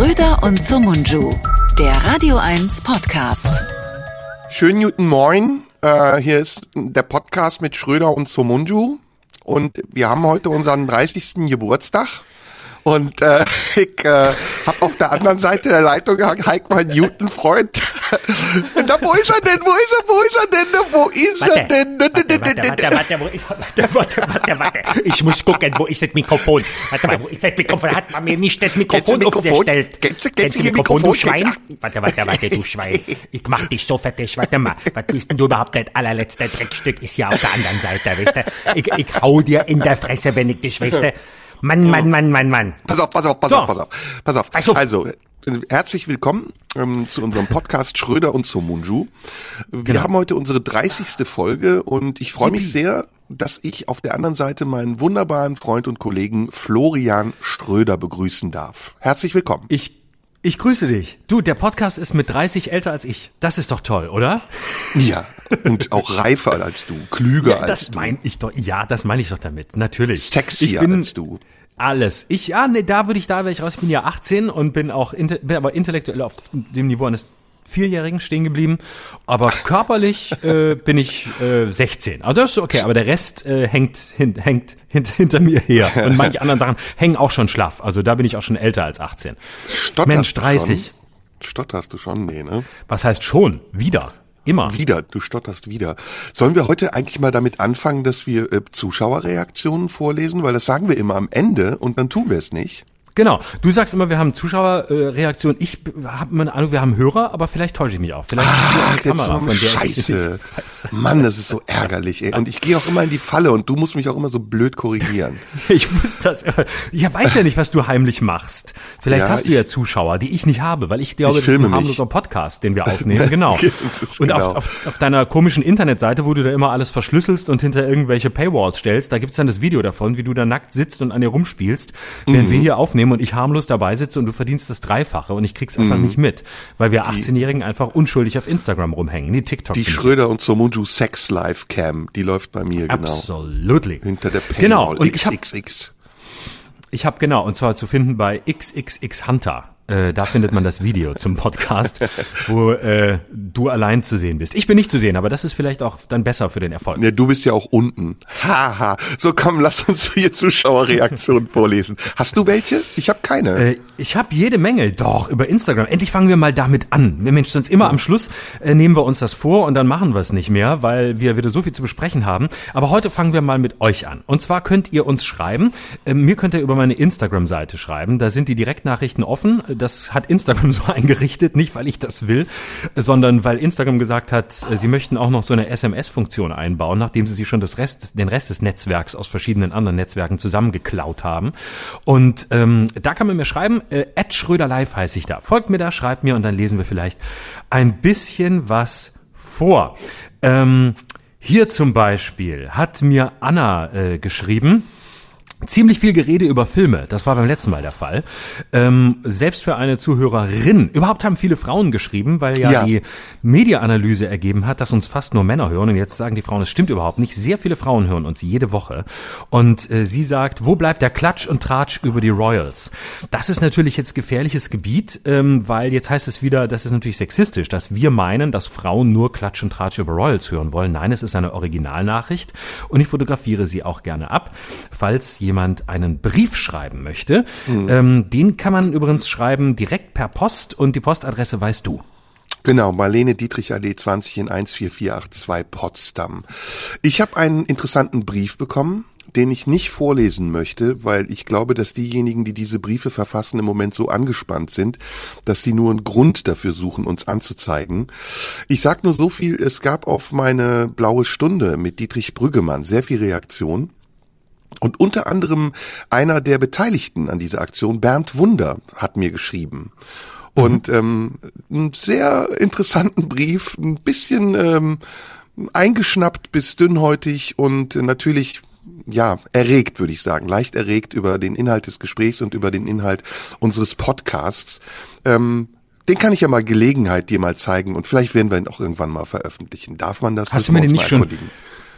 Schröder und Sumunju, der Radio 1 Podcast. Schönen guten Morgen. Äh, hier ist der Podcast mit Schröder und Somunju. Und wir haben heute unseren 30. Geburtstag. Und äh, ich äh, habe auf der anderen Seite der Leitung Heik, mein Newton-Freund. da, wo ist er denn? Wo ist er? Wo ist er denn? Wo ist er denn? Warte, warte, warte, warte, warte, warte, warte. Ich muss gucken, wo ist das Mikrofon? Warte mal, wo ist das Mikrofon? Hat man mir nicht das Mikrofon aufgestellt? Kennst du- kennst du Mikrofon, du? Schwein? Warte, warte, warte, du Schwein. Ich mach dich so fertig. Warte mal, was bist denn du überhaupt? Das allerletzte Dreckstück ist ja auf der anderen Seite, weißt du? Ich, ich hau dir in der Fresse, wenn ich dich, weißt du? Mann, Mann, Mann, Mann, Mann. Pass auf, pass auf, pass So. auf, pass auf. Pass auf. Pass auf. Also, äh, herzlich willkommen ähm, zu unserem Podcast Schröder und Somunju. Wir Genau. haben heute unsere 30. Folge und ich freue mich sehr, dass ich auf der anderen Seite meinen wunderbaren Freund und Kollegen Florian Schröder begrüßen darf. Herzlich willkommen. Ich, ich grüße dich. Du, der Podcast ist mit 30 älter als ich. Das ist doch toll, oder? Ja, und auch reifer als du, klüger als das du, meine ich doch. Ja, das meine ich doch damit. Natürlich. sexier bin als du. Alles. Ich, ja, nee, da würde ich, da wäre ich raus. Ich bin ja 18 und bin auch, bin aber intellektuell auf dem Niveau eines Vierjährigen stehen geblieben. Aber körperlich äh, bin ich äh, 16. Also das ist okay, aber der Rest äh, hängt, hin, hängt hint, hinter mir her. Und manche anderen Sachen hängen auch schon schlaff. Also da bin ich auch schon älter als 18. Stotterst Mensch, du 30. Schon? Stotterst du schon? Nee, ne? Was heißt schon? Wieder. Immer. Wieder, du stotterst wieder. Sollen wir heute eigentlich mal damit anfangen, dass wir äh, Zuschauerreaktionen vorlesen? Weil das sagen wir immer am Ende und dann tun wir es nicht. Genau. Du sagst immer, wir haben Zuschauerreaktion. Ich habe immer eine Ahnung, wir haben Hörer, aber vielleicht täusche ich mich auch. Vielleicht ist Ach, eine jetzt Kamera, von der Scheiße. Mann, das ist so ärgerlich, ey. Und ich gehe auch immer in die Falle und du musst mich auch immer so blöd korrigieren. Ich muss das. Ich weiß ja nicht, was du heimlich machst. Vielleicht Ja, hast du ja Zuschauer, die ich nicht habe, weil ich glaube, Ich das ist filme ein harmloser Podcast, den wir aufnehmen. Genau. Ist Und genau. auf, auf, auf deiner komischen Internetseite, wo du da immer alles verschlüsselst und hinter irgendwelche Paywalls stellst, da gibt's dann das Video davon, wie du da nackt sitzt und an dir rumspielst, während Mhm. wir hier aufnehmen und ich harmlos dabei sitze und du verdienst das Dreifache und ich krieg's einfach Mhm. nicht mit, weil wir 18-Jährigen einfach unschuldig auf Instagram rumhängen. Nee, TikTok. Die. Schröder und Somunju Sex Live Cam, die läuft bei mir, genau. Absolutely. Hinter der Paywall. Genau. Und XXX. Ich habe genau, und zwar zu finden bei XXX Hunter. Äh, da findet man das Video zum Podcast, wo äh, du allein zu sehen bist. Ich bin nicht zu sehen, aber das ist vielleicht auch dann besser für den Erfolg. Ja, du bist ja auch unten. Haha. So komm, lass uns hier Zuschauerreaktionen vorlesen. Hast du welche? Ich habe keine. Äh, ich habe jede Menge, doch, über Instagram. Endlich fangen wir mal damit an. Mensch, sonst immer am Schluss äh, nehmen wir uns das vor und dann machen wir es nicht mehr, weil wir wieder so viel zu besprechen haben. Aber heute fangen wir mal mit euch an. Und zwar könnt ihr uns schreiben. Äh, mir könnt ihr über meine Instagram-Seite schreiben. Da sind die Direktnachrichten offen. Das hat Instagram so eingerichtet, nicht weil ich das will, sondern weil Instagram gesagt hat, äh, sie möchten auch noch so eine SMS-Funktion einbauen, nachdem sie sich schon das Rest, den Rest des Netzwerks aus verschiedenen anderen Netzwerken zusammengeklaut haben. Und ähm, da kann man mir schreiben, äh, Schröder Live heiße ich da. Folgt mir da, schreibt mir und dann lesen wir vielleicht ein bisschen was vor. Ähm, hier zum Beispiel hat mir Anna äh, geschrieben, Ziemlich viel Gerede über Filme, das war beim letzten Mal der Fall. Ähm, selbst für eine Zuhörerin. Überhaupt haben viele Frauen geschrieben, weil ja, Ja. die Media-Analyse ergeben hat, dass uns fast nur Männer hören. Und jetzt sagen die Frauen, es stimmt überhaupt nicht. Sehr viele Frauen hören uns jede Woche. Und äh, sie sagt, wo bleibt der Klatsch und Tratsch über die Royals? Das ist natürlich jetzt gefährliches Gebiet, ähm, weil jetzt heißt es wieder, das ist natürlich sexistisch, dass wir meinen, dass Frauen nur Klatsch und Tratsch über Royals hören wollen. Nein, es ist eine Originalnachricht und ich fotografiere sie auch gerne ab, falls jemand einen Brief schreiben möchte. Ähm, den kann man übrigens schreiben direkt per Post und die Postadresse weißt du. Genau, Marlene Dietrich Allee 20 in 14482 Potsdam. Ich habe einen interessanten Brief bekommen, den ich nicht vorlesen möchte, weil ich glaube, dass diejenigen, die diese Briefe verfassen, im Moment so angespannt sind, dass sie nur einen Grund dafür suchen, uns anzuzeigen. Ich sag nur so viel, es gab auf meine blaue Stunde mit Dietrich Brüggemann sehr viel Reaktion. Und unter anderem einer der Beteiligten an dieser Aktion, Bernd Wunder, hat mir geschrieben. Und ähm, einen sehr interessanten Brief, ein bisschen ähm, eingeschnappt bis dünnhäutig und natürlich ja, erregt, würde ich sagen, leicht erregt über den Inhalt des Gesprächs und über den Inhalt unseres Podcasts. Ähm, den kann ich ja mal Gelegenheit dir mal zeigen und vielleicht werden wir ihn auch irgendwann mal veröffentlichen. Darf man das? Hast du mir den nicht schon-.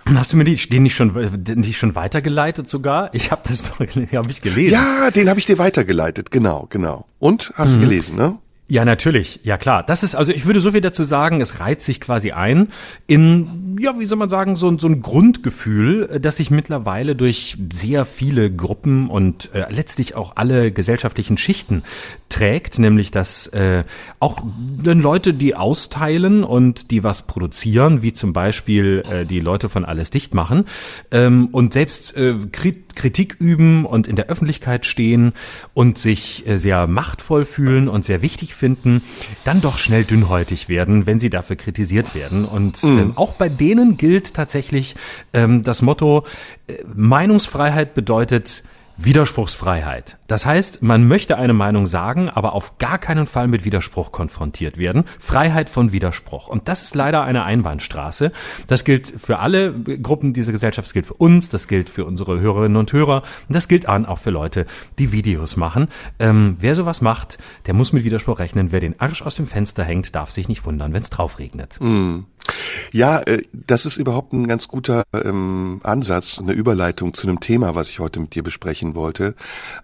Hast du mir die, den nicht schon, nicht schon weitergeleitet sogar? Ich habe das doch, habe ich gelesen. Ja, den habe ich dir weitergeleitet, genau, genau. Und hast mhm. du gelesen, ne? Ja, natürlich. Ja, klar. Das ist, also ich würde so viel dazu sagen, es reiht sich quasi ein in, ja, wie soll man sagen, so, so ein Grundgefühl, das sich mittlerweile durch sehr viele Gruppen und äh, letztlich auch alle gesellschaftlichen Schichten trägt, nämlich dass äh, auch dann Leute, die austeilen und die was produzieren, wie zum Beispiel äh, die Leute von Alles dicht machen ähm, und selbst äh, Kritik üben und in der Öffentlichkeit stehen und sich äh, sehr machtvoll fühlen und sehr wichtig finden, dann doch schnell dünnhäutig werden, wenn sie dafür kritisiert werden. Und mhm. ähm, auch bei denen gilt tatsächlich ähm, das Motto, äh, Meinungsfreiheit bedeutet, Widerspruchsfreiheit. Das heißt, man möchte eine Meinung sagen, aber auf gar keinen Fall mit Widerspruch konfrontiert werden. Freiheit von Widerspruch. Und das ist leider eine Einbahnstraße. Das gilt für alle Gruppen dieser Gesellschaft. Das gilt für uns, das gilt für unsere Hörerinnen und Hörer. Und das gilt an auch für Leute, die Videos machen. Ähm, wer sowas macht, der muss mit Widerspruch rechnen. Wer den Arsch aus dem Fenster hängt, darf sich nicht wundern, wenn es drauf regnet. Mm. Ja, äh, das ist überhaupt ein ganz guter ähm, Ansatz, eine Überleitung zu einem Thema, was ich heute mit dir besprechen wollte,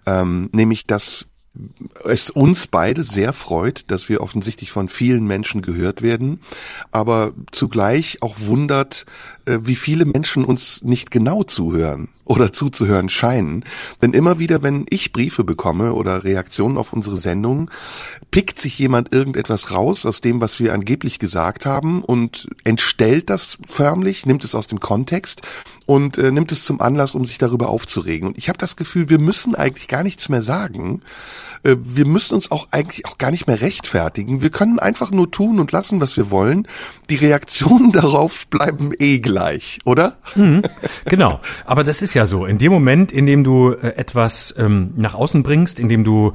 ähm, nämlich dass es uns beide sehr freut, dass wir offensichtlich von vielen Menschen gehört werden, aber zugleich auch wundert, äh, wie viele Menschen uns nicht genau zuhören oder zuzuhören scheinen. Denn immer wieder, wenn ich Briefe bekomme oder Reaktionen auf unsere Sendung, pickt sich jemand irgendetwas raus aus dem, was wir angeblich gesagt haben und entstellt das förmlich, nimmt es aus dem Kontext und äh, nimmt es zum Anlass, um sich darüber aufzuregen. Und ich habe das Gefühl, wir müssen eigentlich gar nichts mehr sagen. Äh, wir müssen uns auch eigentlich auch gar nicht mehr rechtfertigen. Wir können einfach nur tun und lassen, was wir wollen. Die Reaktionen darauf bleiben eh gleich, oder? Mhm, genau. Aber das ist ja so. In dem Moment, in dem du äh, etwas ähm, nach außen bringst, in dem du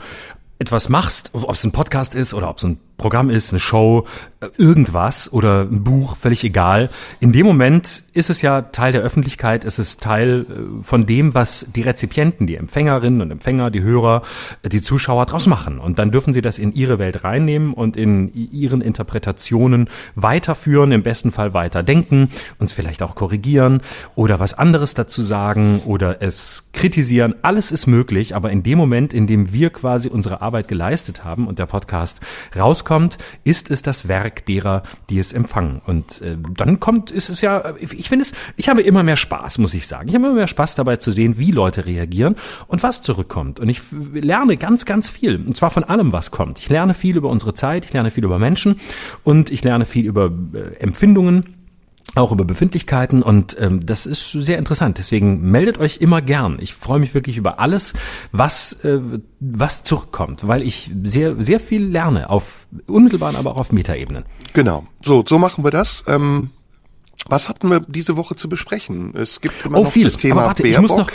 etwas machst, ob es ein Podcast ist oder ob es ein Programm ist, eine Show, äh, irgendwas oder ein Buch, völlig egal. In dem Moment ist es ja Teil der Öffentlichkeit, ist es Teil äh, von dem, was die Rezipienten, die Empfängerinnen und Empfänger, die Hörer, äh, die Zuschauer draus machen. Und dann dürfen sie das in ihre Welt reinnehmen und in ihren Interpretationen weiterführen, im besten Fall weiterdenken, uns vielleicht auch korrigieren oder was anderes dazu sagen oder es kritisieren. Alles ist möglich, aber in dem Moment, in dem wir quasi unsere Arbeit geleistet haben und der Podcast raus rauskommt, ist es das Werk derer, die es empfangen. Und äh, dann kommt, ist es ja, ich finde es, ich habe immer mehr Spaß, muss ich sagen. Ich habe immer mehr Spaß dabei zu sehen, wie Leute reagieren und was zurückkommt. Und ich lerne ganz, ganz viel. Und zwar von allem, was kommt. Ich lerne viel über unsere Zeit, ich lerne viel über Menschen und ich lerne viel über äh, Empfindungen auch über Befindlichkeiten und ähm, das ist sehr interessant. Deswegen meldet euch immer gern. Ich freue mich wirklich über alles, was äh, was zurückkommt, weil ich sehr sehr viel lerne auf unmittelbaren, aber auch auf Metaebenen. Genau. So so machen wir das. Ähm, was hatten wir diese Woche zu besprechen? Es gibt immer oh, noch viel. das Thema aber warte, Baerbock. ich muss noch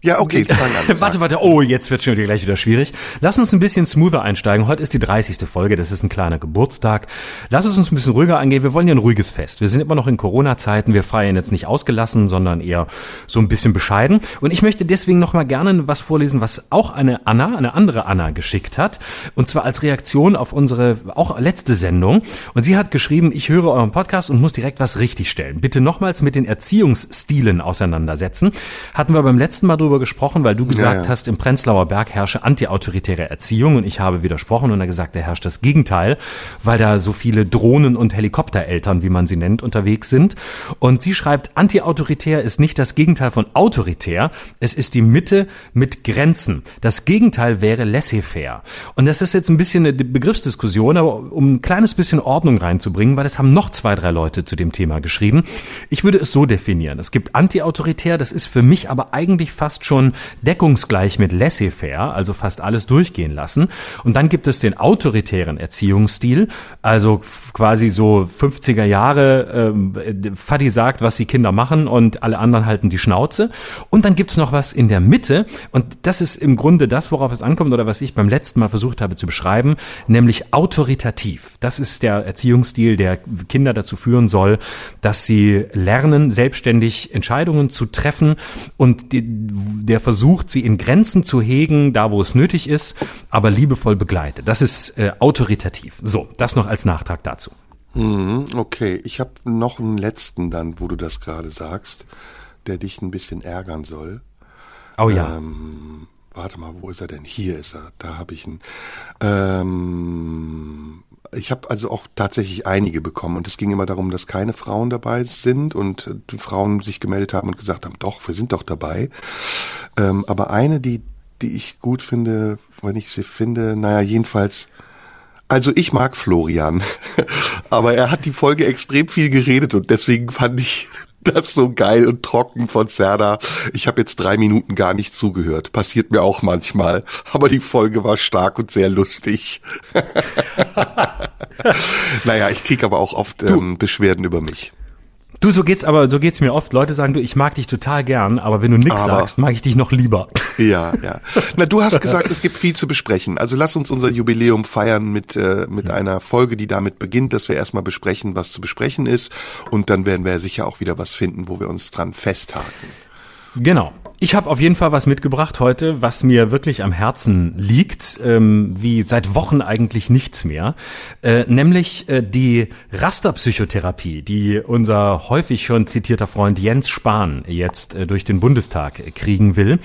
ja, okay, warte, warte, oh, jetzt wird schon wieder gleich wieder schwierig. Lass uns ein bisschen smoother einsteigen. Heute ist die 30. Folge, das ist ein kleiner Geburtstag. Lass es uns ein bisschen ruhiger angehen. Wir wollen ja ein ruhiges Fest. Wir sind immer noch in Corona-Zeiten. Wir feiern jetzt nicht ausgelassen, sondern eher so ein bisschen bescheiden. Und ich möchte deswegen noch mal gerne was vorlesen, was auch eine Anna, eine andere Anna geschickt hat. Und zwar als Reaktion auf unsere auch letzte Sendung. Und sie hat geschrieben, ich höre euren Podcast und muss direkt was richtigstellen. Bitte nochmals mit den Erziehungsstilen auseinandersetzen. Hatten wir beim letzten Mal drüber gesprochen, weil du gesagt ja, ja. hast, im Prenzlauer Berg herrsche antiautoritäre Erziehung und ich habe widersprochen und er gesagt, da herrscht das Gegenteil, weil da so viele Drohnen- und Helikoptereltern, wie man sie nennt, unterwegs sind. Und sie schreibt, antiautoritär ist nicht das Gegenteil von autoritär, es ist die Mitte mit Grenzen. Das Gegenteil wäre laissez-faire. Und das ist jetzt ein bisschen eine Begriffsdiskussion, aber um ein kleines bisschen Ordnung reinzubringen, weil es haben noch zwei, drei Leute zu dem Thema geschrieben. Ich würde es so definieren. Es gibt antiautoritär, das ist für mich aber eigentlich fast schon deckungsgleich mit laissez-faire, also fast alles durchgehen lassen. Und dann gibt es den autoritären Erziehungsstil, also quasi so 50er Jahre, äh, Fadi sagt, was die Kinder machen und alle anderen halten die Schnauze. Und dann gibt's noch was in der Mitte und das ist im Grunde das, worauf es ankommt oder was ich beim letzten Mal versucht habe zu beschreiben, nämlich autoritativ. Das ist der Erziehungsstil, der Kinder dazu führen soll, dass sie lernen, selbstständig Entscheidungen zu treffen und die, der versucht, sie in Grenzen zu hegen, da wo es nötig ist, aber liebevoll begleitet. Das ist äh, autoritativ. So, das noch als Nachtrag dazu. Mhm, okay, ich habe noch einen letzten dann, wo du das gerade sagst, der dich ein bisschen ärgern soll. Oh ja. Ähm, warte mal, wo ist er denn? Hier ist er. Da habe ich ihn. Ähm, ich habe also auch tatsächlich einige bekommen und es ging immer darum, dass keine Frauen dabei sind und die Frauen sich gemeldet haben und gesagt haben, doch, wir sind doch dabei. Ähm, aber eine, die, die ich gut finde, wenn ich sie finde, naja, jedenfalls, also ich mag Florian, aber er hat die Folge extrem viel geredet und deswegen fand ich das so geil und trocken von Serda. Ich habe jetzt drei Minuten gar nicht zugehört. Passiert mir auch manchmal. Aber die Folge war stark und sehr lustig. naja, ich krieg aber auch oft ähm, Beschwerden über mich. Du, so geht's aber, so geht's mir oft. Leute sagen, du, ich mag dich total gern, aber wenn du nix Aber- sagst, mag ich dich noch lieber. Ja, ja. Na, du hast gesagt, es gibt viel zu besprechen. Also lass uns unser Jubiläum feiern mit, äh, mit einer Folge, die damit beginnt, dass wir erstmal besprechen, was zu besprechen ist. Und dann werden wir sicher auch wieder was finden, wo wir uns dran festhaken. Genau. Ich habe auf jeden Fall was mitgebracht heute, was mir wirklich am Herzen liegt, ähm, wie seit Wochen eigentlich nichts mehr, äh, nämlich äh, die Rasterpsychotherapie, die unser häufig schon zitierter Freund Jens Spahn jetzt äh, durch den Bundestag kriegen will.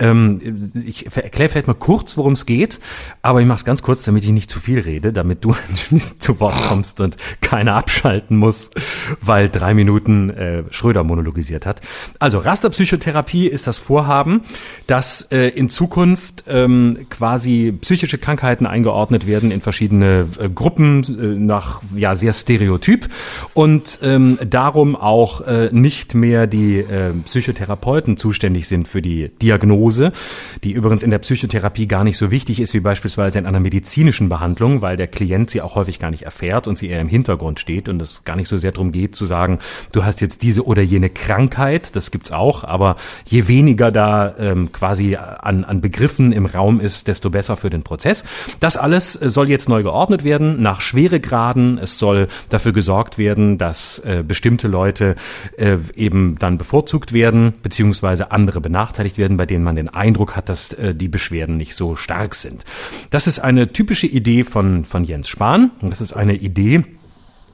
Ähm, ich erkläre vielleicht mal kurz, worum es geht, aber ich mache es ganz kurz, damit ich nicht zu viel rede, damit du zu Wort kommst und keiner abschalten muss, weil drei Minuten äh, Schröder monologisiert hat. Also Rasterpsychotherapie ist das Vorhaben, dass äh, in Zukunft ähm, quasi psychische Krankheiten eingeordnet werden in verschiedene äh, Gruppen äh, nach ja sehr stereotyp und ähm, darum auch äh, nicht mehr die äh, Psychotherapeuten zuständig sind für die Diagnose, die übrigens in der Psychotherapie gar nicht so wichtig ist wie beispielsweise in einer medizinischen Behandlung, weil der Klient sie auch häufig gar nicht erfährt und sie eher im Hintergrund steht und es gar nicht so sehr darum geht zu sagen, du hast jetzt diese oder jene Krankheit, das gibt's auch, aber je weniger da ähm, quasi an, an Begriffen im Raum ist, desto besser für den Prozess. Das alles äh, soll jetzt neu geordnet werden nach Schweregraden. Es soll dafür gesorgt werden, dass äh, bestimmte Leute äh, eben dann bevorzugt werden, beziehungsweise andere benachteiligt werden, bei denen man den Eindruck hat, dass äh, die Beschwerden nicht so stark sind. Das ist eine typische Idee von, von Jens Spahn. Das ist eine Idee,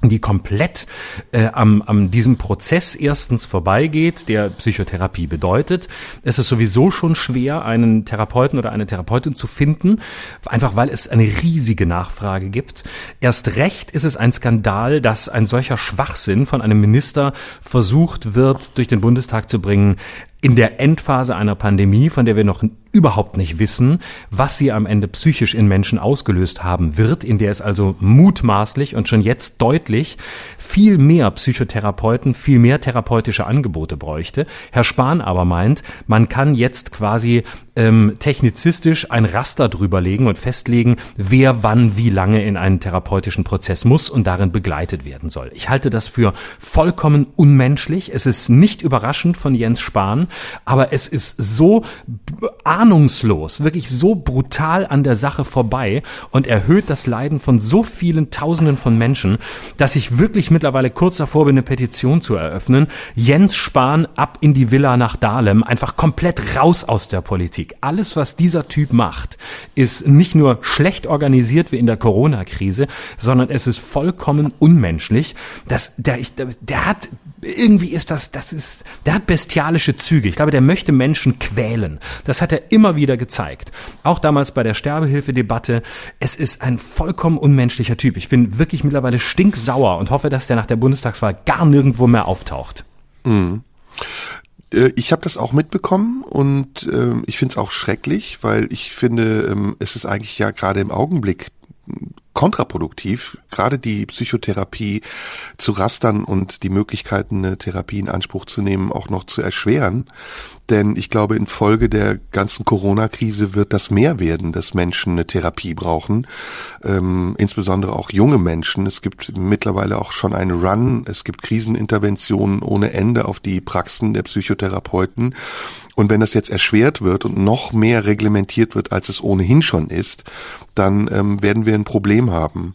die komplett äh, am, am diesem Prozess erstens vorbeigeht, der Psychotherapie bedeutet. Es ist sowieso schon schwer, einen Therapeuten oder eine Therapeutin zu finden, einfach weil es eine riesige Nachfrage gibt. Erst recht ist es ein Skandal, dass ein solcher Schwachsinn von einem Minister versucht wird, durch den Bundestag zu bringen, in der Endphase einer Pandemie, von der wir noch überhaupt nicht wissen, was sie am Ende psychisch in Menschen ausgelöst haben wird, in der es also mutmaßlich und schon jetzt deutlich viel mehr Psychotherapeuten, viel mehr therapeutische Angebote bräuchte. Herr Spahn aber meint, man kann jetzt quasi ähm, technizistisch ein Raster drüberlegen und festlegen, wer wann wie lange in einen therapeutischen Prozess muss und darin begleitet werden soll. Ich halte das für vollkommen unmenschlich. Es ist nicht überraschend von Jens Spahn, aber es ist so ahnungslos, wirklich so brutal an der Sache vorbei und erhöht das Leiden von so vielen Tausenden von Menschen, dass ich wirklich mittlerweile kurz davor bin, eine Petition zu eröffnen. Jens Spahn ab in die Villa nach Dahlem, einfach komplett raus aus der Politik. Alles, was dieser Typ macht, ist nicht nur schlecht organisiert wie in der Corona-Krise, sondern es ist vollkommen unmenschlich. Das, der, der, hat irgendwie ist das, das ist, der hat bestialische Züge. Ich glaube, der möchte Menschen quälen. Das hat er immer wieder gezeigt. Auch damals bei der Sterbehilfedebatte. Es ist ein vollkommen unmenschlicher Typ. Ich bin wirklich mittlerweile stinksauer und hoffe, dass der nach der Bundestagswahl gar nirgendwo mehr auftaucht. Äh, Ich habe das auch mitbekommen und ähm, ich finde es auch schrecklich, weil ich finde, ähm, es ist eigentlich ja gerade im Augenblick kontraproduktiv, gerade die Psychotherapie zu rastern und die Möglichkeiten, eine Therapie in Anspruch zu nehmen, auch noch zu erschweren. Denn ich glaube, infolge der ganzen Corona-Krise wird das mehr werden, dass Menschen eine Therapie brauchen, ähm, insbesondere auch junge Menschen. Es gibt mittlerweile auch schon einen Run, es gibt Kriseninterventionen ohne Ende auf die Praxen der Psychotherapeuten. Und wenn das jetzt erschwert wird und noch mehr reglementiert wird, als es ohnehin schon ist, dann ähm, werden wir ein Problem haben.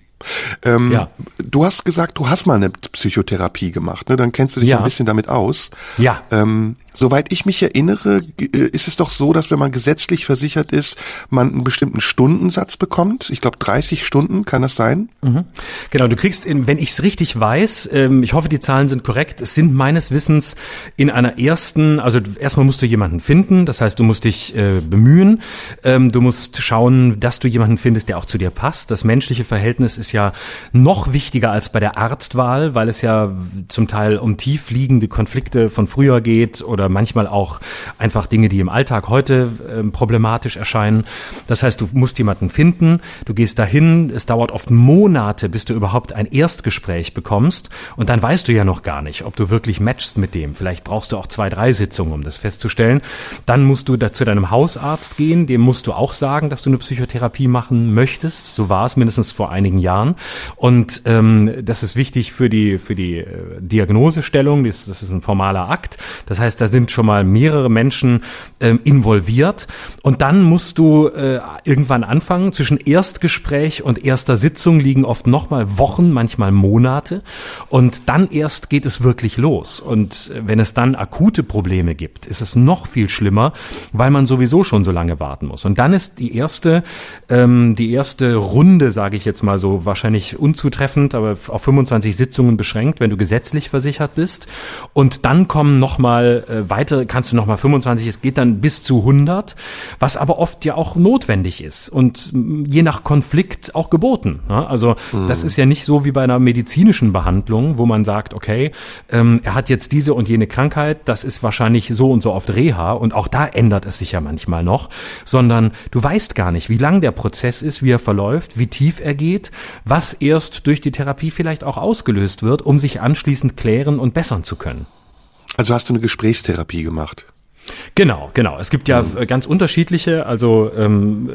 Ähm, ja. Du hast gesagt, du hast mal eine Psychotherapie gemacht, ne? Dann kennst du dich ja. ein bisschen damit aus. Ja. Ähm, soweit ich mich erinnere, äh, ist es doch so, dass wenn man gesetzlich versichert ist, man einen bestimmten Stundensatz bekommt. Ich glaube 30 Stunden, kann das sein? Mhm. Genau, du kriegst, in, wenn ich es richtig weiß, ähm, ich hoffe, die Zahlen sind korrekt, es sind meines Wissens in einer ersten, also erstmal musst du jemanden finden, das heißt, du musst dich äh, bemühen, ähm, du musst schauen, dass du jemanden findest, der auch zu dir passt. Das menschliche Verhältnis ist ja noch wichtiger als bei der Arztwahl, weil es ja zum Teil um tief liegende Konflikte von früher geht oder manchmal auch einfach Dinge, die im Alltag heute äh, problematisch erscheinen. Das heißt, du musst jemanden finden, du gehst dahin, es dauert oft Monate, bis du überhaupt ein Erstgespräch bekommst und dann weißt du ja noch gar nicht, ob du wirklich matchst mit dem. Vielleicht brauchst du auch zwei, drei Sitzungen, um das festzustellen. Dann musst du da zu deinem Hausarzt gehen, dem musst du auch sagen, dass du eine Psychotherapie machen möchtest. So war es mindestens vor einigen Jahren. Und ähm, das ist wichtig für die für die äh, Diagnosestellung. Das, das ist ein formaler Akt. Das heißt, da sind schon mal mehrere Menschen ähm, involviert. Und dann musst du äh, irgendwann anfangen. Zwischen Erstgespräch und erster Sitzung liegen oft noch mal Wochen, manchmal Monate. Und dann erst geht es wirklich los. Und wenn es dann akute Probleme gibt, ist es noch viel schlimmer, weil man sowieso schon so lange warten muss. Und dann ist die erste ähm, die erste Runde, sage ich jetzt mal so, wahrscheinlich unzutreffend, aber auf 25 Sitzungen beschränkt, wenn du gesetzlich versichert bist. Und dann kommen nochmal äh, weitere, kannst du nochmal 25, es geht dann bis zu 100, was aber oft ja auch notwendig ist und je nach Konflikt auch geboten. Ne? Also mhm. das ist ja nicht so wie bei einer medizinischen Behandlung, wo man sagt, okay, ähm, er hat jetzt diese und jene Krankheit, das ist wahrscheinlich so und so oft Reha und auch da ändert es sich ja manchmal noch, sondern du weißt gar nicht, wie lang der Prozess ist, wie er verläuft, wie tief er geht, was erst durch die Therapie vielleicht auch ausgelöst wird, um sich anschließend klären und bessern zu können. Also hast du eine Gesprächstherapie gemacht? Genau, genau. Es gibt ja mhm. ganz unterschiedliche. Also ähm,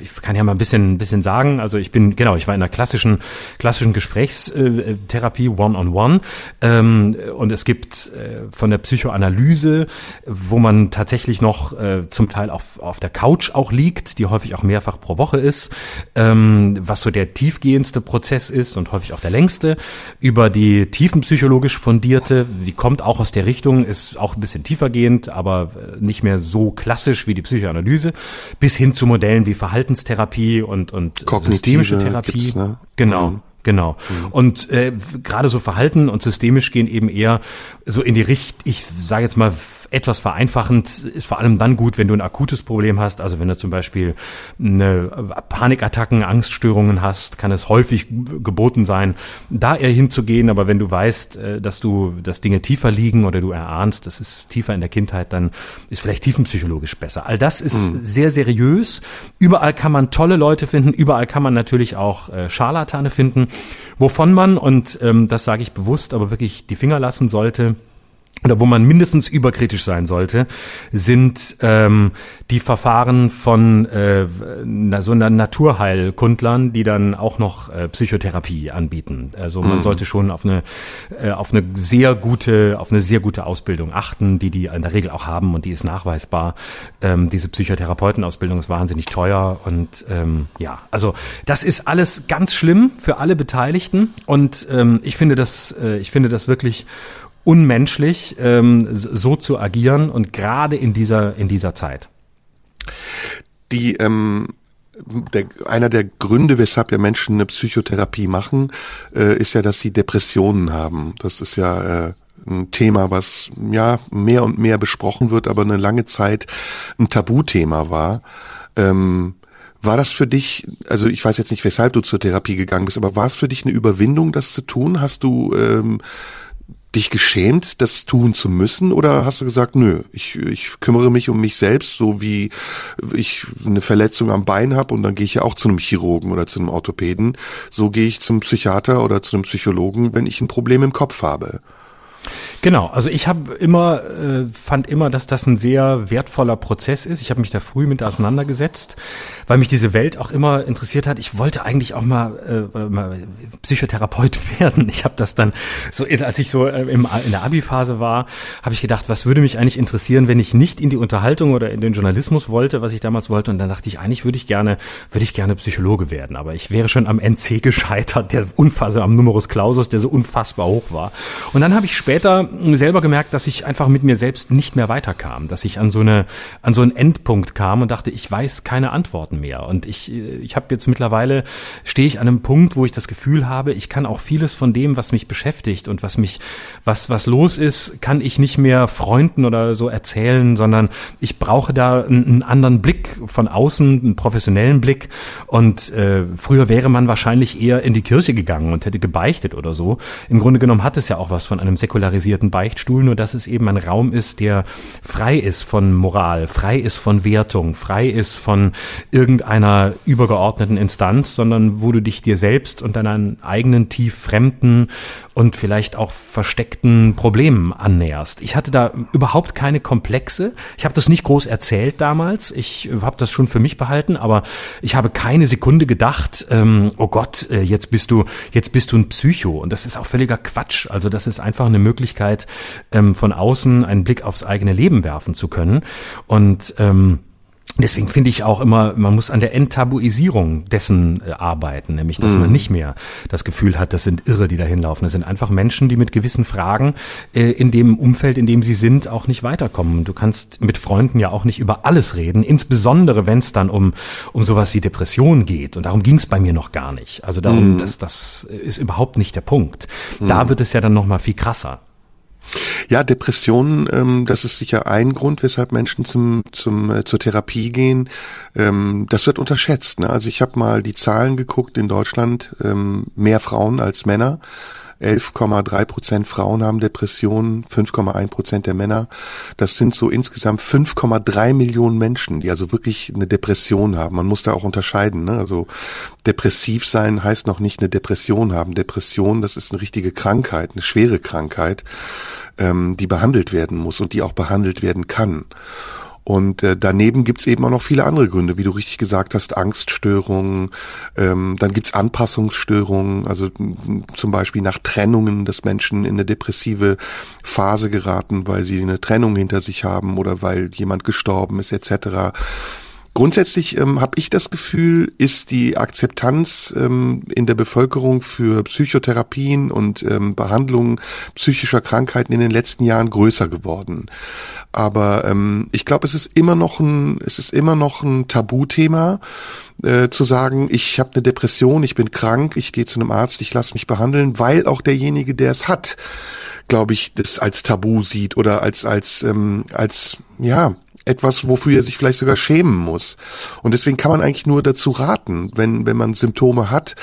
ich kann ja mal ein bisschen, ein bisschen sagen. Also ich bin genau, ich war in einer klassischen, klassischen Gesprächstherapie One-on-One. Ähm, und es gibt äh, von der Psychoanalyse, wo man tatsächlich noch äh, zum Teil auf, auf der Couch auch liegt, die häufig auch mehrfach pro Woche ist, ähm, was so der tiefgehendste Prozess ist und häufig auch der längste. Über die tiefenpsychologisch fundierte, die kommt auch aus der Richtung, ist auch ein bisschen tiefergehend, aber aber äh, nicht mehr so klassisch wie die Psychoanalyse, bis hin zu Modellen wie Verhaltenstherapie und, und systemische Therapie. Ne? Genau. Mhm. Genau. Mhm. Und äh, gerade so Verhalten und systemisch gehen eben eher so in die Richtung, ich sage jetzt mal etwas vereinfachend ist vor allem dann gut, wenn du ein akutes Problem hast. Also wenn du zum Beispiel eine Panikattacken, Angststörungen hast, kann es häufig geboten sein, da eher hinzugehen. Aber wenn du weißt, äh, dass du, dass Dinge tiefer liegen oder du erahnst, das ist tiefer in der Kindheit, dann ist vielleicht tiefenpsychologisch besser. All das ist mhm. sehr seriös. Überall kann man tolle Leute finden. Überall kann man natürlich auch äh, Scharlatane finden, wovon man, und ähm, das sage ich bewusst, aber wirklich die Finger lassen sollte, oder wo man mindestens überkritisch sein sollte, sind ähm, die Verfahren von äh, so einer Naturheilkundlern, die dann auch noch äh, Psychotherapie anbieten. Also man mhm. sollte schon auf eine äh, auf eine sehr gute auf eine sehr gute Ausbildung achten, die die in der Regel auch haben und die ist nachweisbar. Ähm, diese Psychotherapeutenausbildung ist wahnsinnig teuer und ähm, ja, also das ist alles ganz schlimm für alle Beteiligten und ähm, ich finde das äh, ich finde das wirklich unmenschlich, ähm, so zu agieren und gerade in dieser, in dieser Zeit. Die, ähm, der, einer der Gründe, weshalb ja Menschen eine Psychotherapie machen, äh, ist ja, dass sie Depressionen haben. Das ist ja äh, ein Thema, was ja mehr und mehr besprochen wird, aber eine lange Zeit ein Tabuthema war. Ähm, war das für dich, also ich weiß jetzt nicht, weshalb du zur Therapie gegangen bist, aber war es für dich eine Überwindung, das zu tun? Hast du ähm, dich geschämt, das tun zu müssen? Oder hast du gesagt, nö, ich, ich kümmere mich um mich selbst, so wie ich eine Verletzung am Bein habe und dann gehe ich ja auch zu einem Chirurgen oder zu einem Orthopäden. So gehe ich zum Psychiater oder zu einem Psychologen, wenn ich ein Problem im Kopf habe. Genau, also ich habe immer, äh, fand immer, dass das ein sehr wertvoller Prozess ist. Ich habe mich da früh mit auseinandergesetzt, weil mich diese Welt auch immer interessiert hat. Ich wollte eigentlich auch mal, äh, mal Psychotherapeut werden. Ich habe das dann so, als ich so äh, im, in der Abi-Phase war, habe ich gedacht, was würde mich eigentlich interessieren, wenn ich nicht in die Unterhaltung oder in den Journalismus wollte, was ich damals wollte. Und dann dachte ich, eigentlich würde ich gerne, würde ich gerne Psychologe werden. Aber ich wäre schon am NC gescheitert, der unfassbar am Numerus Clausus, der so unfassbar hoch war. Und dann habe ich später selber gemerkt, dass ich einfach mit mir selbst nicht mehr weiterkam, dass ich an so eine an so einen Endpunkt kam und dachte, ich weiß keine Antworten mehr und ich ich habe jetzt mittlerweile stehe ich an einem Punkt, wo ich das Gefühl habe, ich kann auch vieles von dem, was mich beschäftigt und was mich was was los ist, kann ich nicht mehr Freunden oder so erzählen, sondern ich brauche da einen, einen anderen Blick von außen, einen professionellen Blick und äh, früher wäre man wahrscheinlich eher in die Kirche gegangen und hätte gebeichtet oder so. Im Grunde genommen hat es ja auch was von einem säkularisierten sogenannten Beichtstuhl, nur dass es eben ein Raum ist, der frei ist von Moral, frei ist von Wertung, frei ist von irgendeiner übergeordneten Instanz, sondern wo du dich dir selbst und deinen eigenen tief fremden und vielleicht auch versteckten Problemen annäherst. Ich hatte da überhaupt keine Komplexe. Ich habe das nicht groß erzählt damals. Ich habe das schon für mich behalten, aber ich habe keine Sekunde gedacht, ähm, oh Gott, äh, jetzt bist du, jetzt bist du ein Psycho. Und das ist auch völliger Quatsch. Also das ist einfach eine Möglichkeit, ähm, von außen einen Blick aufs eigene Leben werfen zu können. Und ähm, Deswegen finde ich auch immer, man muss an der Enttabuisierung dessen äh, arbeiten, nämlich dass mm. man nicht mehr das Gefühl hat, das sind Irre, die da hinlaufen. Das sind einfach Menschen, die mit gewissen Fragen äh, in dem Umfeld, in dem sie sind, auch nicht weiterkommen. Du kannst mit Freunden ja auch nicht über alles reden, insbesondere wenn es dann um, um sowas wie Depression geht. Und darum ging es bei mir noch gar nicht. Also darum, mm. das, das ist überhaupt nicht der Punkt. Mm. Da wird es ja dann nochmal viel krasser. Ja, Depressionen, ähm, das ist sicher ein Grund, weshalb Menschen zum, zum äh, zur Therapie gehen. Ähm, das wird unterschätzt. Ne? Also ich habe mal die Zahlen geguckt in Deutschland, ähm, mehr Frauen als Männer. 11,3 Prozent Frauen haben Depressionen, 5,1 Prozent der Männer. Das sind so insgesamt 5,3 Millionen Menschen, die also wirklich eine Depression haben. Man muss da auch unterscheiden. Ne? Also depressiv sein heißt noch nicht eine Depression haben. Depression, das ist eine richtige Krankheit, eine schwere Krankheit, ähm, die behandelt werden muss und die auch behandelt werden kann. Und äh, daneben gibt's eben auch noch viele andere Gründe, wie du richtig gesagt hast, Angststörungen, ähm, dann gibt's Anpassungsstörungen, also zum Beispiel nach Trennungen, dass Menschen in eine depressive Phase geraten, weil sie eine Trennung hinter sich haben oder weil jemand gestorben ist etc. Grundsätzlich ähm, habe ich das Gefühl, ist die Akzeptanz ähm, in der Bevölkerung für Psychotherapien und ähm, Behandlungen psychischer Krankheiten in den letzten Jahren größer geworden. Aber ähm, ich glaube, es ist immer noch ein, es ist immer noch ein Tabuthema, äh, zu sagen, ich habe eine Depression, ich bin krank, ich gehe zu einem Arzt, ich lasse mich behandeln, weil auch derjenige, der es hat, glaube ich, das als Tabu sieht oder als als ähm, als ja etwas, wofür er sich vielleicht sogar schämen muss. Und deswegen kann man eigentlich nur dazu raten, wenn, wenn man Symptome hat,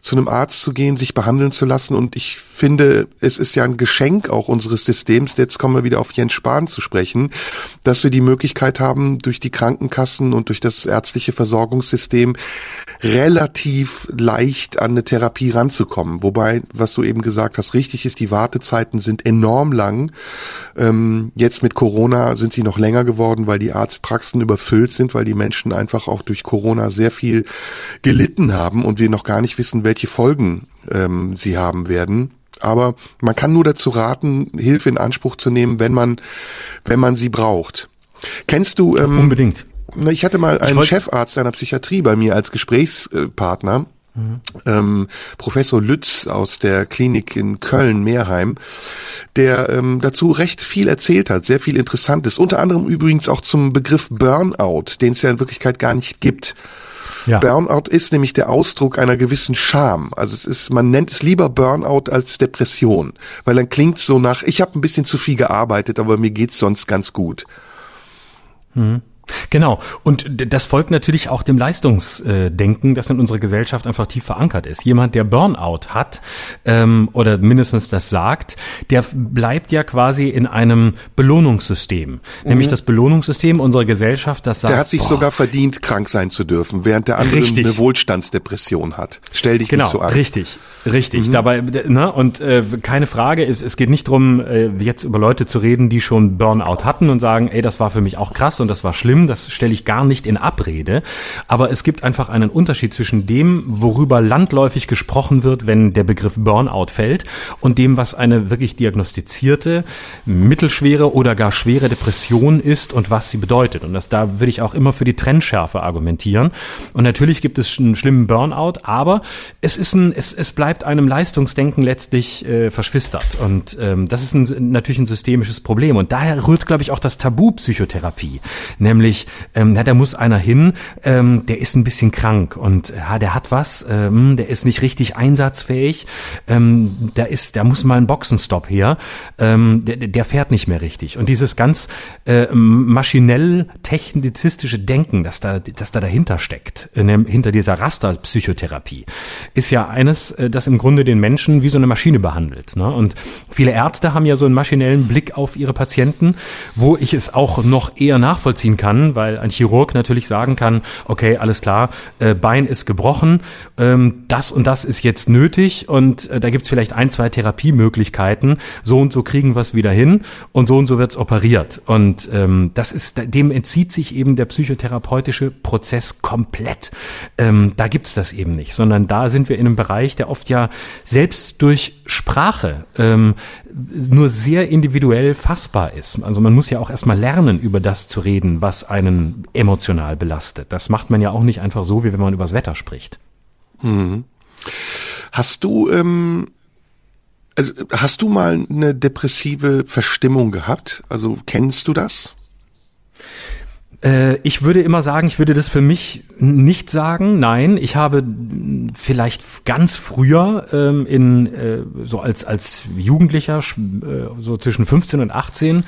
zu einem Arzt zu gehen, sich behandeln zu lassen. Und ich finde, es ist ja ein Geschenk auch unseres Systems, jetzt kommen wir wieder auf Jens Spahn zu sprechen, dass wir die Möglichkeit haben, durch die Krankenkassen und durch das ärztliche Versorgungssystem relativ leicht an eine Therapie ranzukommen. Wobei, was du eben gesagt hast, richtig ist, die Wartezeiten sind enorm lang. Ähm, jetzt mit Corona sind sie noch länger geworden, weil die Arztpraxen überfüllt sind, weil die Menschen einfach auch durch Corona sehr viel gelitten haben und wir noch gar nicht wissen, welche Folgen ähm, sie haben werden. Aber man kann nur dazu raten, Hilfe in Anspruch zu nehmen, wenn man, wenn man sie braucht. Kennst du ähm, unbedingt? Ich hatte mal einen Chefarzt einer Psychiatrie bei mir als Gesprächspartner. Mhm. Ähm, Professor Lütz aus der Klinik in Köln-Meerheim, der ähm, dazu recht viel erzählt hat, sehr viel Interessantes, unter anderem übrigens auch zum Begriff Burnout, den es ja in Wirklichkeit gar nicht gibt. Ja. Burnout ist nämlich der Ausdruck einer gewissen Scham. Also es ist, man nennt es lieber Burnout als Depression, weil dann klingt so nach, ich habe ein bisschen zu viel gearbeitet, aber mir geht's sonst ganz gut. Hm. Genau. Und das folgt natürlich auch dem Leistungsdenken, das in unserer Gesellschaft einfach tief verankert ist. Jemand, der Burnout hat ähm, oder mindestens das sagt, der bleibt ja quasi in einem Belohnungssystem. Mhm. Nämlich das Belohnungssystem unserer Gesellschaft, das sagt. Der hat sich boah, sogar verdient, krank sein zu dürfen, während der andere richtig. eine Wohlstandsdepression hat. Stell dich genau, nicht so an. Richtig, richtig. Mhm. Dabei, ne, und äh, keine Frage, es, es geht nicht drum, äh, jetzt über Leute zu reden, die schon Burnout hatten und sagen, ey, das war für mich auch krass und das war schlimm, das stelle ich gar nicht in Abrede. Aber es gibt einfach einen Unterschied zwischen dem, worüber landläufig gesprochen wird, wenn der Begriff Burnout fällt, und dem, was eine wirklich diagnostizierte, mittelschwere oder gar schwere Depression ist und was sie bedeutet. Und das, da würde ich auch immer für die Trennschärfe argumentieren. Und natürlich gibt es einen schlimmen Burnout, aber es ist ein, es, es bleibt einem Leistungsdenken letztlich äh, verschwistert. Und ähm, das ist ein, natürlich ein systemisches Problem. Und daher rührt, glaube ich, auch das Tabu Psychotherapie, nämlich nämlich, ähm, na, da muss einer hin, ähm, der ist ein bisschen krank und ja, der hat was, ähm, der ist nicht richtig einsatzfähig, ähm, der ist, da muss mal ein Boxenstopp her, ähm, der, der fährt nicht mehr richtig. Und dieses ganz äh, maschinell technizistische Denken, das da, das da dahinter steckt, dem, hinter dieser Rasterpsychotherapie, ist ja eines, äh, das im Grunde den Menschen wie so eine Maschine behandelt. Ne? Und viele Ärzte haben ja so einen maschinellen Blick auf ihre Patienten, wo ich es auch noch eher nachvollziehen kann, kann, weil ein Chirurg natürlich sagen kann, okay, alles klar, äh, Bein ist gebrochen, ähm, das und das ist jetzt nötig und äh, da gibt's vielleicht ein, zwei Therapiemöglichkeiten, so und so kriegen wir es wieder hin und so und so wird's operiert. Und ähm, das ist, dem entzieht sich eben der psychotherapeutische Prozess komplett. Ähm, da gibt's das eben nicht, sondern da sind wir in einem Bereich, der oft ja selbst durch Sprache ähm, nur sehr individuell fassbar ist. Also man muss ja auch erstmal lernen, über das zu reden, was einen emotional belastet. Das macht man ja auch nicht einfach so, wie wenn man übers Wetter spricht. Hm. Hast du, ähm, also hast du mal eine depressive Verstimmung gehabt? Also kennst du das? Äh, ich würde immer sagen, ich würde das für mich nicht sagen. Nein, ich habe vielleicht ganz früher ähm, in äh, so als als Jugendlicher äh, so zwischen 15 und 18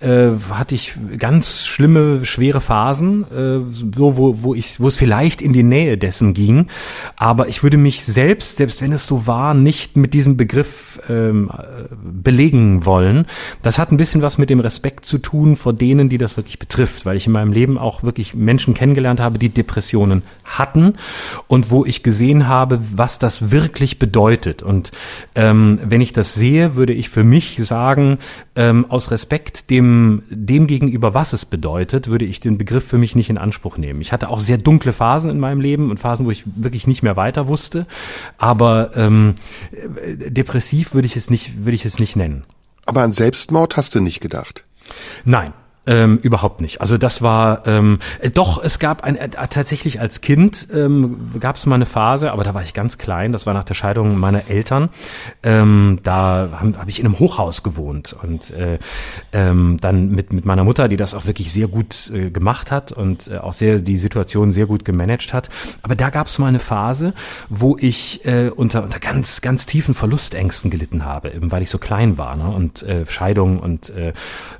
äh, hatte ich ganz schlimme schwere Phasen, äh, so wo wo ich wo es vielleicht in die Nähe dessen ging. Aber ich würde mich selbst, selbst wenn es so war, nicht mit diesem Begriff ähm, belegen wollen. Das hat ein bisschen was mit dem Respekt zu tun vor denen, die das wirklich betrifft, weil ich in meinem Leben auch wirklich Menschen kennengelernt habe, die Depressionen hatten und wo ich gesehen habe, was das wirklich bedeutet. Und ähm, wenn ich das sehe, würde ich für mich sagen, ähm, aus Respekt dem, dem gegenüber, was es bedeutet, würde ich den Begriff für mich nicht in Anspruch nehmen. Ich hatte auch sehr dunkle Phasen in meinem Leben und Phasen, wo ich wirklich nicht mehr weiter wusste. Aber ähm, depressiv würde ich es nicht, würde ich es nicht nennen. Aber an Selbstmord hast du nicht gedacht? Nein, ähm, überhaupt nicht. Also das war ähm, äh, doch, es gab ein äh, tatsächlich als Kind ähm, gab es mal eine Phase, aber da war ich ganz klein. Das war nach der Scheidung meiner Eltern. Ähm, da habe hab ich in einem Hochhaus gewohnt und äh, ähm, dann mit mit meiner Mutter, die das auch wirklich sehr gut äh, gemacht hat und äh, auch sehr die Situation sehr gut gemanagt hat. Aber da gab es mal eine Phase, wo ich äh, unter unter ganz ganz tiefen Verlustängsten gelitten habe, eben weil ich so klein war ne? und äh, Scheidung und äh,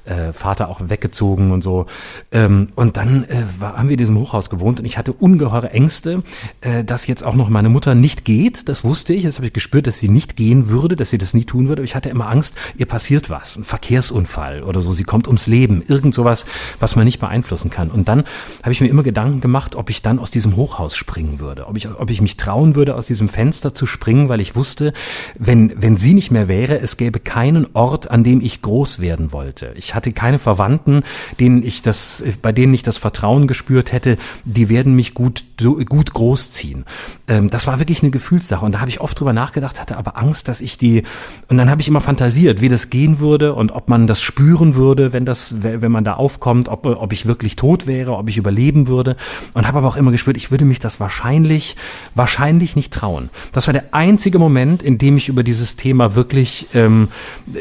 äh, Vater auch weggezogen weggezogen und so. Ähm, und dann äh, war, haben wir in diesem Hochhaus gewohnt und ich hatte ungeheure Ängste, äh, dass jetzt auch noch meine Mutter nicht geht. Das wusste ich. Das habe ich gespürt, dass sie nicht gehen würde, dass sie das nie tun würde. Aber ich hatte immer Angst, ihr passiert was, ein Verkehrsunfall oder so. Sie kommt ums Leben, irgend sowas, was man nicht beeinflussen kann. Und dann habe ich mir immer Gedanken gemacht, ob ich dann aus diesem Hochhaus springen würde, ob ich, ob ich mich trauen würde, aus diesem Fenster zu springen, weil ich wusste, wenn, wenn sie nicht mehr wäre, es gäbe keinen Ort, an dem ich groß werden wollte. Ich hatte keine Verwandten, denen ich das, bei denen ich das Vertrauen gespürt hätte, die werden mich gut, gut großziehen. Ähm, das war wirklich eine Gefühlssache und da habe ich oft drüber nachgedacht, hatte aber Angst, dass ich die, und dann habe ich immer fantasiert, wie das gehen würde und ob man das spüren würde, wenn das, wenn man da aufkommt, ob, ob ich wirklich tot wäre, ob ich überleben würde und habe aber auch immer gespürt, ich würde mich das wahrscheinlich, wahrscheinlich nicht trauen. Das war der einzige Moment, in dem ich über dieses Thema wirklich, ähm,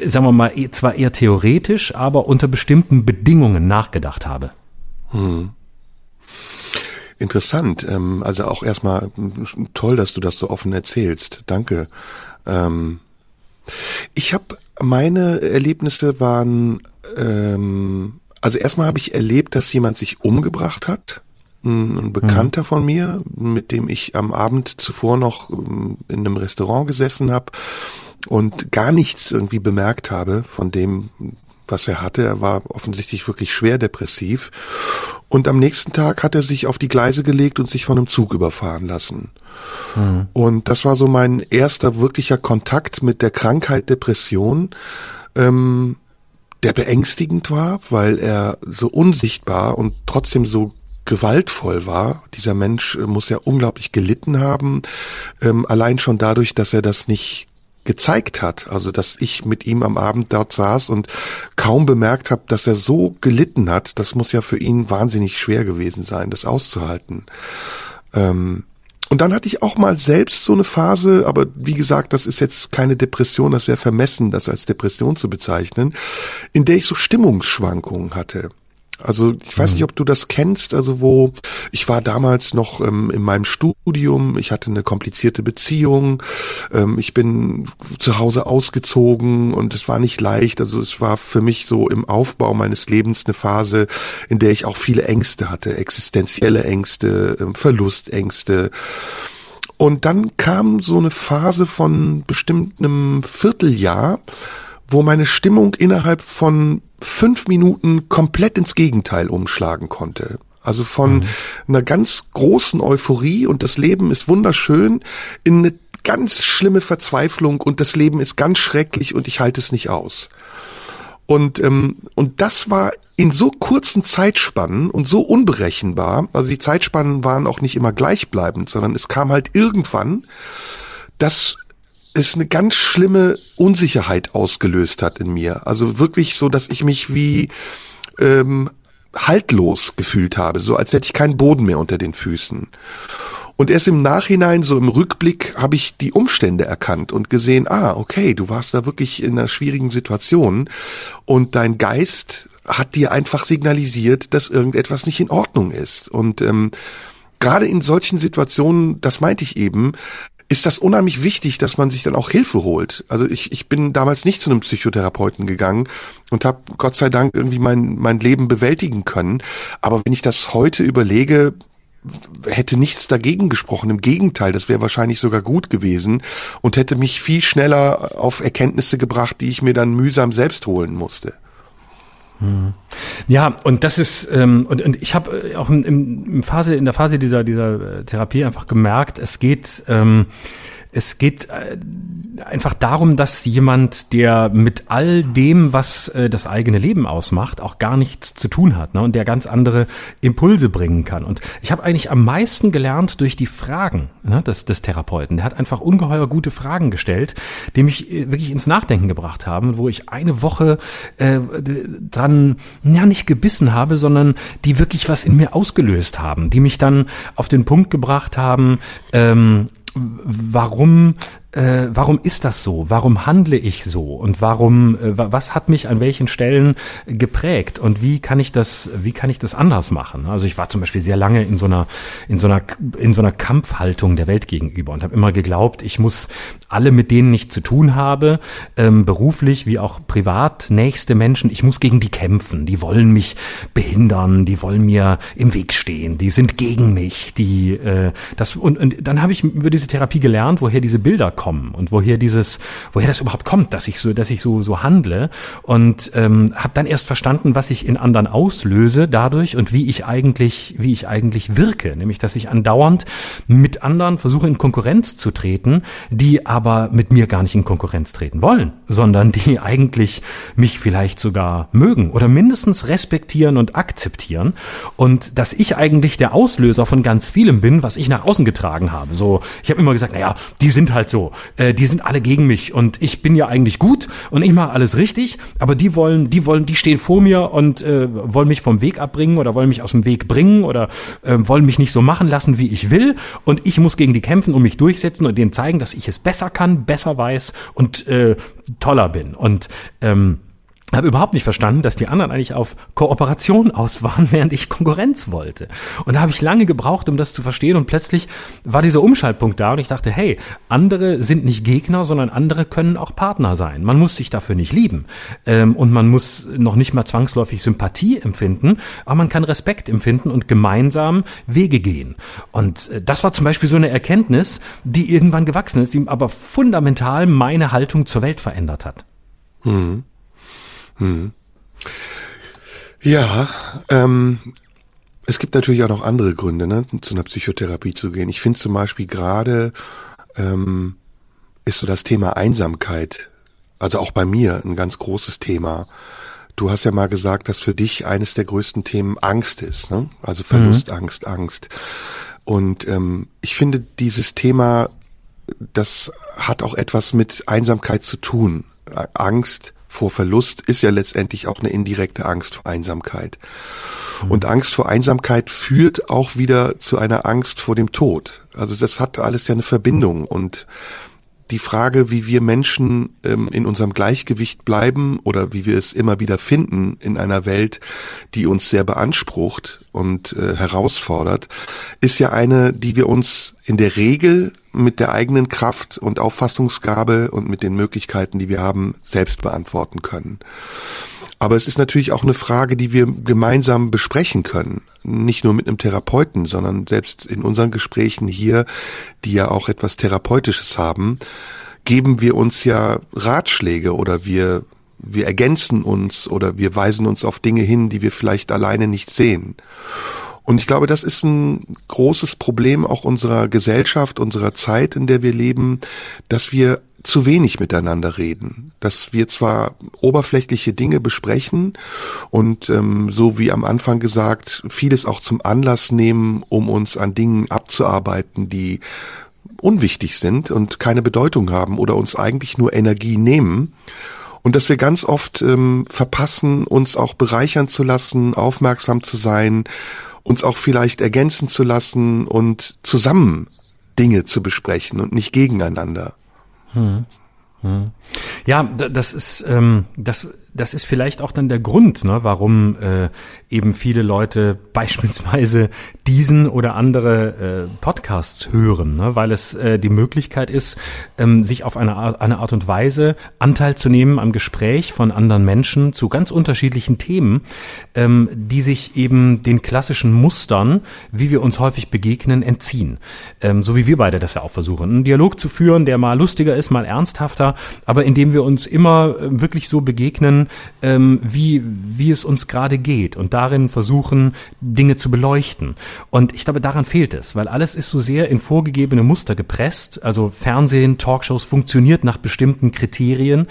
sagen wir mal, zwar eher theoretisch, aber unter bestimmten Bedingungen Bedingungen nachgedacht habe. Hm. Interessant. Ähm, also auch erstmal toll, dass du das so offen erzählst. Danke. Ähm, ich habe meine Erlebnisse waren ähm, Also erstmal habe ich erlebt, dass jemand sich umgebracht hat. Ein Bekannter mhm. von mir, mit dem ich am Abend zuvor noch in einem Restaurant gesessen habe und gar nichts irgendwie bemerkt habe von dem, was er hatte. Er war offensichtlich wirklich schwer depressiv. Und am nächsten Tag hat er sich auf die Gleise gelegt und sich von einem Zug überfahren lassen. Mhm. Und das war so mein erster wirklicher Kontakt mit der Krankheit Depression. Ähm, der beängstigend war, weil er so unsichtbar und trotzdem so gewaltvoll war. Dieser Mensch äh, muss ja unglaublich gelitten haben, ähm, allein schon dadurch, dass er das nicht gezeigt hat. Also dass ich mit ihm am Abend dort saß und kaum bemerkt habe, dass er so gelitten hat. Das muss ja für ihn wahnsinnig schwer gewesen sein, das auszuhalten. Ähm, und dann hatte ich auch mal selbst so eine Phase, aber wie gesagt, das ist jetzt keine Depression, das wäre vermessen, das als Depression zu bezeichnen, in der ich so Stimmungsschwankungen hatte. Also ich weiß mhm. nicht, ob du das kennst, also wo ich war damals noch ähm, in meinem Studium, ich hatte eine komplizierte Beziehung, ähm, ich bin zu Hause ausgezogen und es war nicht leicht, also es war für mich so im Aufbau meines Lebens eine Phase, in der ich auch viele Ängste hatte, existenzielle Ängste, ähm, Verlustängste. Und dann kam so eine Phase von bestimmt einem Vierteljahr, wo meine Stimmung innerhalb von fünf Minuten komplett ins Gegenteil umschlagen konnte. Also von mhm. einer ganz großen Euphorie und das Leben ist wunderschön in eine ganz schlimme Verzweiflung und das Leben ist ganz schrecklich und ich halte es nicht aus. Und, ähm, und das war in so kurzen Zeitspannen und so unberechenbar, also die Zeitspannen waren auch nicht immer gleichbleibend, sondern es kam halt irgendwann, dass es eine ganz schlimme Unsicherheit ausgelöst hat in mir. Also wirklich so, dass ich mich wie ähm, haltlos gefühlt habe, so als hätte ich keinen Boden mehr unter den Füßen. Und erst im Nachhinein, so im Rückblick, habe ich die Umstände erkannt und gesehen, ah, okay, du warst da wirklich in einer schwierigen Situation und dein Geist hat dir einfach signalisiert, dass irgendetwas nicht in Ordnung ist. Und ähm, gerade in solchen Situationen, das meinte ich eben, ist das unheimlich wichtig, dass man sich dann auch Hilfe holt. Also ich, ich bin damals nicht zu einem Psychotherapeuten gegangen und habe Gott sei Dank irgendwie mein, mein Leben bewältigen können. Aber wenn ich das heute überlege, hätte nichts dagegen gesprochen. Im Gegenteil, das wäre wahrscheinlich sogar gut gewesen und hätte mich viel schneller auf Erkenntnisse gebracht, die ich mir dann mühsam selbst holen musste. Ja, und das ist ähm, und, und ich habe äh, auch in, in, Phase in der Phase dieser dieser äh, Therapie einfach gemerkt, es geht ähm, es geht äh, einfach darum, dass jemand, der mit all dem, was äh, das eigene Leben ausmacht, auch gar nichts zu tun hat ne? und der ganz andere Impulse bringen kann. Und ich habe eigentlich am meisten gelernt durch die Fragen ne, des, des Therapeuten. Der hat einfach ungeheuer gute Fragen gestellt, die mich äh, wirklich ins Nachdenken gebracht haben, wo ich eine Woche äh, dran, ja nicht gebissen habe, sondern die wirklich was in mir ausgelöst haben, die mich dann auf den Punkt gebracht haben, ähm, warum äh, warum ist das so? Warum handle ich so? Und warum, äh, was hat mich an welchen Stellen geprägt? Und wie kann ich das, wie kann ich das anders machen? Also ich war zum Beispiel sehr lange in so einer, in so einer, in so einer Kampfhaltung der Welt gegenüber und habe immer geglaubt, ich muss alle, mit denen ich zu tun habe, ähm, beruflich wie auch privat, nächste Menschen, ich muss gegen die kämpfen. Die wollen mich behindern, die wollen mir im Weg stehen, die sind gegen mich, die, äh, das, und, und dann habe ich über diese Therapie gelernt, woher diese Bilder kommen kommen und woher dieses, woher das überhaupt kommt, dass ich so, dass ich so so handle und ähm, habe dann erst verstanden, was ich in anderen auslöse dadurch und wie ich eigentlich, wie ich eigentlich wirke, nämlich dass ich andauernd mit anderen versuche in Konkurrenz zu treten, die aber mit mir gar nicht in Konkurrenz treten wollen, sondern die eigentlich mich vielleicht sogar mögen oder mindestens respektieren und akzeptieren und dass ich eigentlich der Auslöser von ganz vielem bin, was ich nach außen getragen habe. So, ich habe immer gesagt, naja, die sind halt so, äh, die sind alle gegen mich und ich bin ja eigentlich gut und ich mache alles richtig, aber die wollen, die wollen, die stehen vor mir und äh, wollen mich vom Weg abbringen oder wollen mich aus dem Weg bringen oder äh, wollen mich nicht so machen lassen, wie ich will und ich muss gegen die kämpfen und mich durchsetzen und denen zeigen, dass ich es besser kann, besser weiß und äh, toller bin. Und ähm, habe überhaupt nicht verstanden, dass die anderen eigentlich auf Kooperation aus waren, während ich Konkurrenz wollte. Und da habe ich lange gebraucht, um das zu verstehen. Und plötzlich war dieser Umschaltpunkt da und ich dachte, hey, andere sind nicht Gegner, sondern andere können auch Partner sein. Man muss sich dafür nicht lieben ähm, und man muss noch nicht mal zwangsläufig Sympathie empfinden, aber man kann Respekt empfinden und gemeinsam Wege gehen. Und äh, das war zum Beispiel so eine Erkenntnis, die irgendwann gewachsen ist, die aber fundamental meine Haltung zur Welt verändert hat. Hm. Hm. Ja, ähm, es gibt natürlich auch noch andere Gründe, ne, zu einer Psychotherapie zu gehen. Ich finde zum Beispiel gerade ähm, ist so das Thema Einsamkeit, also auch bei mir ein ganz großes Thema. Du hast ja mal gesagt, dass für dich eines der größten Themen Angst ist, ne? Also Verlust, mhm. Angst, Angst. Und ähm, ich finde dieses Thema, das hat auch etwas mit Einsamkeit zu tun. Angst vor Verlust ist ja letztendlich auch eine indirekte Angst vor Einsamkeit. Und Angst vor Einsamkeit führt auch wieder zu einer Angst vor dem Tod. Also das hat alles ja eine Verbindung und die Frage, wie wir Menschen ähm, in unserem Gleichgewicht bleiben oder wie wir es immer wieder finden in einer Welt, die uns sehr beansprucht und äh, herausfordert, ist ja eine, die wir uns in der Regel mit der eigenen Kraft und Auffassungsgabe und mit den Möglichkeiten, die wir haben, selbst beantworten können. Aber es ist natürlich auch eine Frage, die wir gemeinsam besprechen können. Nicht nur mit einem Therapeuten, sondern selbst in unseren Gesprächen hier, die ja auch etwas Therapeutisches haben, geben wir uns ja Ratschläge oder wir, wir ergänzen uns oder wir weisen uns auf Dinge hin, die wir vielleicht alleine nicht sehen. Und ich glaube, das ist ein großes Problem auch unserer Gesellschaft, unserer Zeit, in der wir leben, dass wir zu wenig miteinander reden, dass wir zwar oberflächliche Dinge besprechen und ähm, so wie am Anfang gesagt, vieles auch zum Anlass nehmen, um uns an Dingen abzuarbeiten, die unwichtig sind und keine Bedeutung haben oder uns eigentlich nur Energie nehmen. Und dass wir ganz oft ähm, verpassen, uns auch bereichern zu lassen, aufmerksam zu sein, uns auch vielleicht ergänzen zu lassen und zusammen Dinge zu besprechen und nicht gegeneinander. Hm. Hm. Ja, das ist ähm, das das ist vielleicht auch dann der Grund, ne, warum äh, eben viele Leute beispielsweise diesen oder andere äh, Podcasts hören, ne, weil es äh, die Möglichkeit ist, ähm, sich auf eine Art, eine Art und Weise Anteil zu nehmen am Gespräch von anderen Menschen zu ganz unterschiedlichen Themen, ähm, die sich eben den klassischen Mustern, wie wir uns häufig begegnen, entziehen. Ähm, so wie wir beide das ja auch versuchen, einen Dialog zu führen, der mal lustiger ist, mal ernsthafter, aber in dem wir uns immer äh, wirklich so begegnen, ähm, wie, wie es uns gerade geht und darin versuchen, Dinge zu beleuchten. Und ich glaube, daran fehlt es, weil alles ist so sehr in vorgegebene Muster gepresst. Also Fernsehen, Talkshows funktioniert nach bestimmten Kriterien,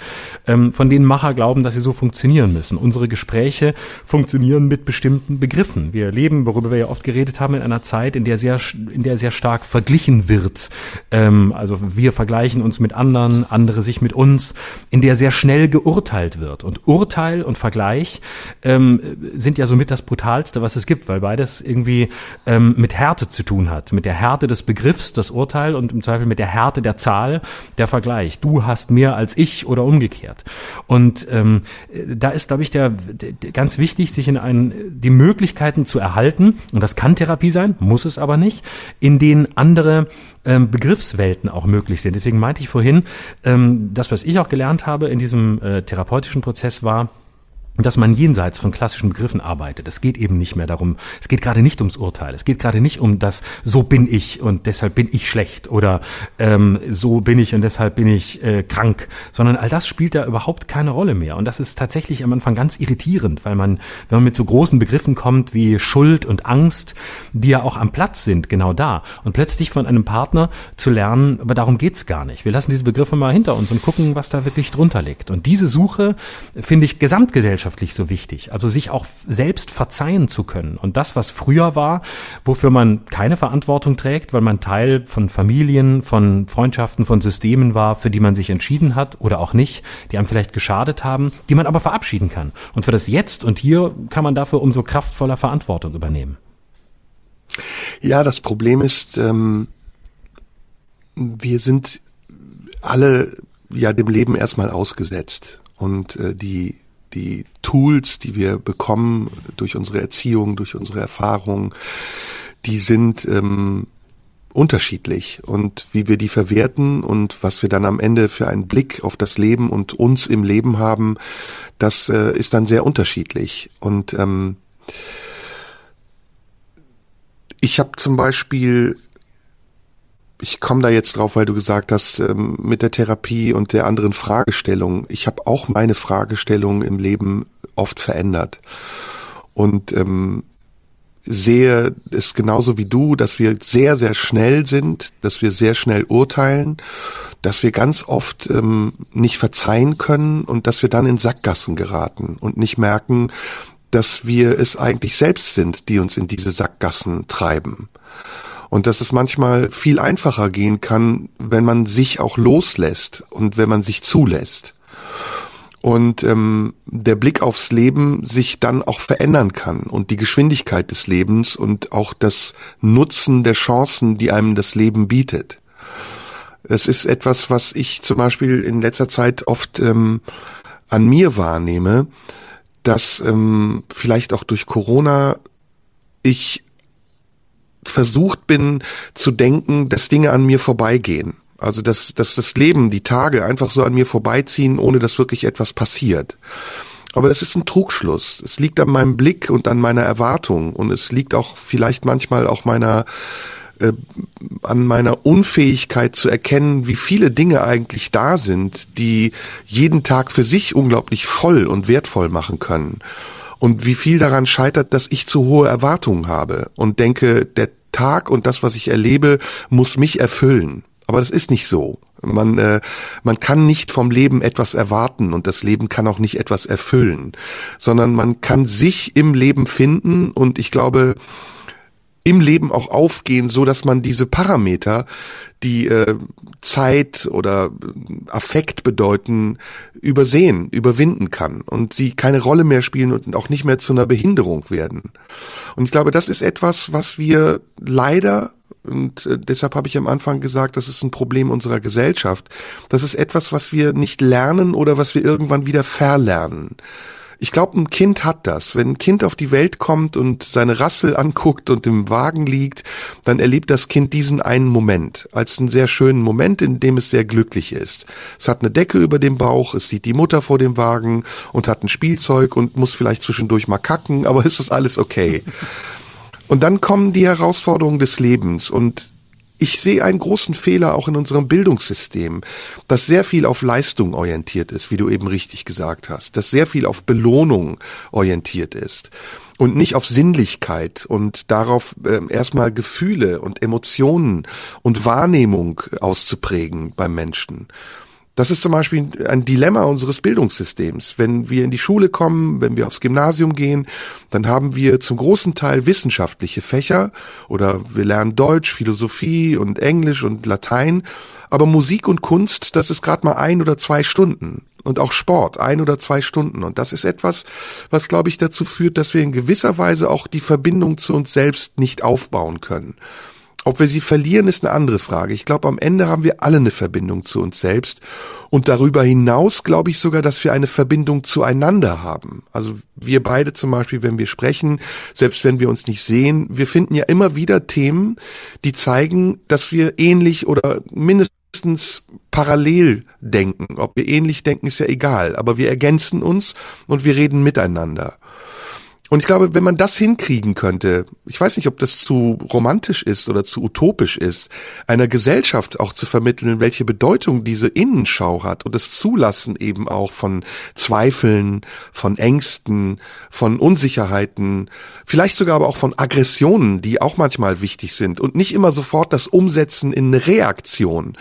ähm, von denen Macher glauben, dass sie so funktionieren müssen. Unsere Gespräche funktionieren mit bestimmten Begriffen. Wir leben, worüber wir ja oft geredet haben, in einer Zeit, in der sehr, in der sehr stark verglichen wird. Ähm, also wir vergleichen uns mit anderen, andere sich mit uns, in der sehr schnell geurteilt wird. Und Urteil und Vergleich ähm, sind ja somit das Brutalste, was es gibt, weil beides irgendwie ähm, mit Härte zu tun hat. Mit der Härte des Begriffs, das Urteil und im Zweifel mit der Härte der Zahl, der Vergleich. Du hast mehr als ich oder umgekehrt. Und ähm, da ist, glaube ich, der, der ganz wichtig, sich in einen, die Möglichkeiten zu erhalten, und das kann Therapie sein, muss es aber nicht, in denen andere ähm, Begriffswelten auch möglich sind. Deswegen meinte ich vorhin, ähm, das, was ich auch gelernt habe in diesem äh, therapeutischen Prozess war, dass man jenseits von klassischen Begriffen arbeitet. Es geht eben nicht mehr darum, es geht gerade nicht ums Urteil, es geht gerade nicht um das, so bin ich und deshalb bin ich schlecht oder ähm, so bin ich und deshalb bin ich äh, krank, sondern all das spielt da überhaupt keine Rolle mehr. Und das ist tatsächlich am Anfang ganz irritierend, weil man, wenn man mit so großen Begriffen kommt wie Schuld und Angst, die ja auch am Platz sind, genau da, und plötzlich von einem Partner zu lernen, aber darum geht's gar nicht. Wir lassen diese Begriffe mal hinter uns und gucken, was da wirklich drunter liegt. Und diese Suche finde ich gesamtgesellschaftlich gesellschaftlich so wichtig. Also sich auch selbst verzeihen zu können. Und das, was früher war, wofür man keine Verantwortung trägt, weil man Teil von Familien, von Freundschaften, von Systemen war, für die man sich entschieden hat oder auch nicht, die einem vielleicht geschadet haben, die man aber verabschieden kann. Und für das Jetzt und Hier kann man dafür umso kraftvoller Verantwortung übernehmen. Ja, das Problem ist, ähm, wir sind alle ja dem Leben erstmal ausgesetzt und äh, die die Tools, die wir bekommen durch unsere Erziehung, durch unsere Erfahrung, die sind ähm, unterschiedlich und wie wir die verwerten und was wir dann am Ende für einen Blick auf das Leben und uns im Leben haben, das äh, ist dann sehr unterschiedlich. Und ähm, ich habe zum Beispiel, ich komme da jetzt drauf, weil du gesagt hast, ähm, mit der Therapie und der anderen Fragestellung, ich habe auch meine Fragestellung im Leben oft verändert. Und ähm, sehe es genauso wie du, dass wir sehr, sehr schnell sind, dass wir sehr schnell urteilen, dass wir ganz oft ähm, nicht verzeihen können und dass wir dann in Sackgassen geraten und nicht merken, dass wir es eigentlich selbst sind, die uns in diese Sackgassen treiben. Und dass es manchmal viel einfacher gehen kann, wenn man sich auch loslässt und wenn man sich zulässt und ähm, der Blick aufs Leben sich dann auch verändern kann und die Geschwindigkeit des Lebens und auch das Nutzen der Chancen, die einem das Leben bietet. Es ist etwas, was ich zum Beispiel in letzter Zeit oft ähm, an mir wahrnehme, dass ähm, vielleicht auch durch Corona ich versucht bin zu denken, dass Dinge an mir vorbeigehen. Also dass, dass das Leben, die Tage einfach so an mir vorbeiziehen, ohne dass wirklich etwas passiert. Aber das ist ein Trugschluss. Es liegt an meinem Blick und an meiner Erwartung und es liegt auch vielleicht manchmal auch meiner äh, an meiner Unfähigkeit zu erkennen, wie viele Dinge eigentlich da sind, die jeden Tag für sich unglaublich voll und wertvoll machen können. Und wie viel daran scheitert, dass ich zu hohe Erwartungen habe und denke, der Tag und das, was ich erlebe, muss mich erfüllen. Aber das ist nicht so. Man, äh, man kann nicht vom Leben etwas erwarten und das Leben kann auch nicht etwas erfüllen, sondern man kann sich im Leben finden und ich glaube, im Leben auch aufgehen, so dass man diese Parameter, die äh, Zeit oder Affekt bedeuten, übersehen, überwinden kann und sie keine Rolle mehr spielen und auch nicht mehr zu einer Behinderung werden. Und ich glaube, das ist etwas, was wir leider und äh, deshalb habe ich am Anfang gesagt, das ist ein Problem unserer Gesellschaft. Das ist etwas, was wir nicht lernen oder was wir irgendwann wieder verlernen. Ich glaube, ein Kind hat das. Wenn ein Kind auf die Welt kommt und seine Rassel anguckt und im Wagen liegt, dann erlebt das Kind diesen einen Moment als einen sehr schönen Moment, in dem es sehr glücklich ist. Es hat eine Decke über dem Bauch, es sieht die Mutter vor dem Wagen und hat ein Spielzeug und muss vielleicht zwischendurch mal kacken, aber es ist alles okay. Und dann kommen die Herausforderungen des Lebens und ich sehe einen großen Fehler auch in unserem Bildungssystem, das sehr viel auf Leistung orientiert ist, wie du eben richtig gesagt hast, das sehr viel auf Belohnung orientiert ist und nicht auf Sinnlichkeit und darauf äh, erstmal Gefühle und Emotionen und Wahrnehmung auszuprägen beim Menschen. Das ist zum Beispiel ein Dilemma unseres Bildungssystems. Wenn wir in die Schule kommen, wenn wir aufs Gymnasium gehen, dann haben wir zum großen Teil wissenschaftliche Fächer oder wir lernen Deutsch, Philosophie und Englisch und Latein. Aber Musik und Kunst, das ist gerade mal ein oder zwei Stunden. Und auch Sport, ein oder zwei Stunden. Und das ist etwas, was, glaube ich, dazu führt, dass wir in gewisser Weise auch die Verbindung zu uns selbst nicht aufbauen können. Ob wir sie verlieren, ist eine andere Frage. Ich glaube, am Ende haben wir alle eine Verbindung zu uns selbst. Und darüber hinaus glaube ich sogar, dass wir eine Verbindung zueinander haben. Also wir beide zum Beispiel, wenn wir sprechen, selbst wenn wir uns nicht sehen, wir finden ja immer wieder Themen, die zeigen, dass wir ähnlich oder mindestens parallel denken. Ob wir ähnlich denken, ist ja egal. Aber wir ergänzen uns und wir reden miteinander. Und ich glaube, wenn man das hinkriegen könnte, ich weiß nicht, ob das zu romantisch ist oder zu utopisch ist, einer Gesellschaft auch zu vermitteln, welche Bedeutung diese Innenschau hat und das Zulassen eben auch von Zweifeln, von Ängsten, von Unsicherheiten, vielleicht sogar aber auch von Aggressionen, die auch manchmal wichtig sind und nicht immer sofort das Umsetzen in eine Reaktion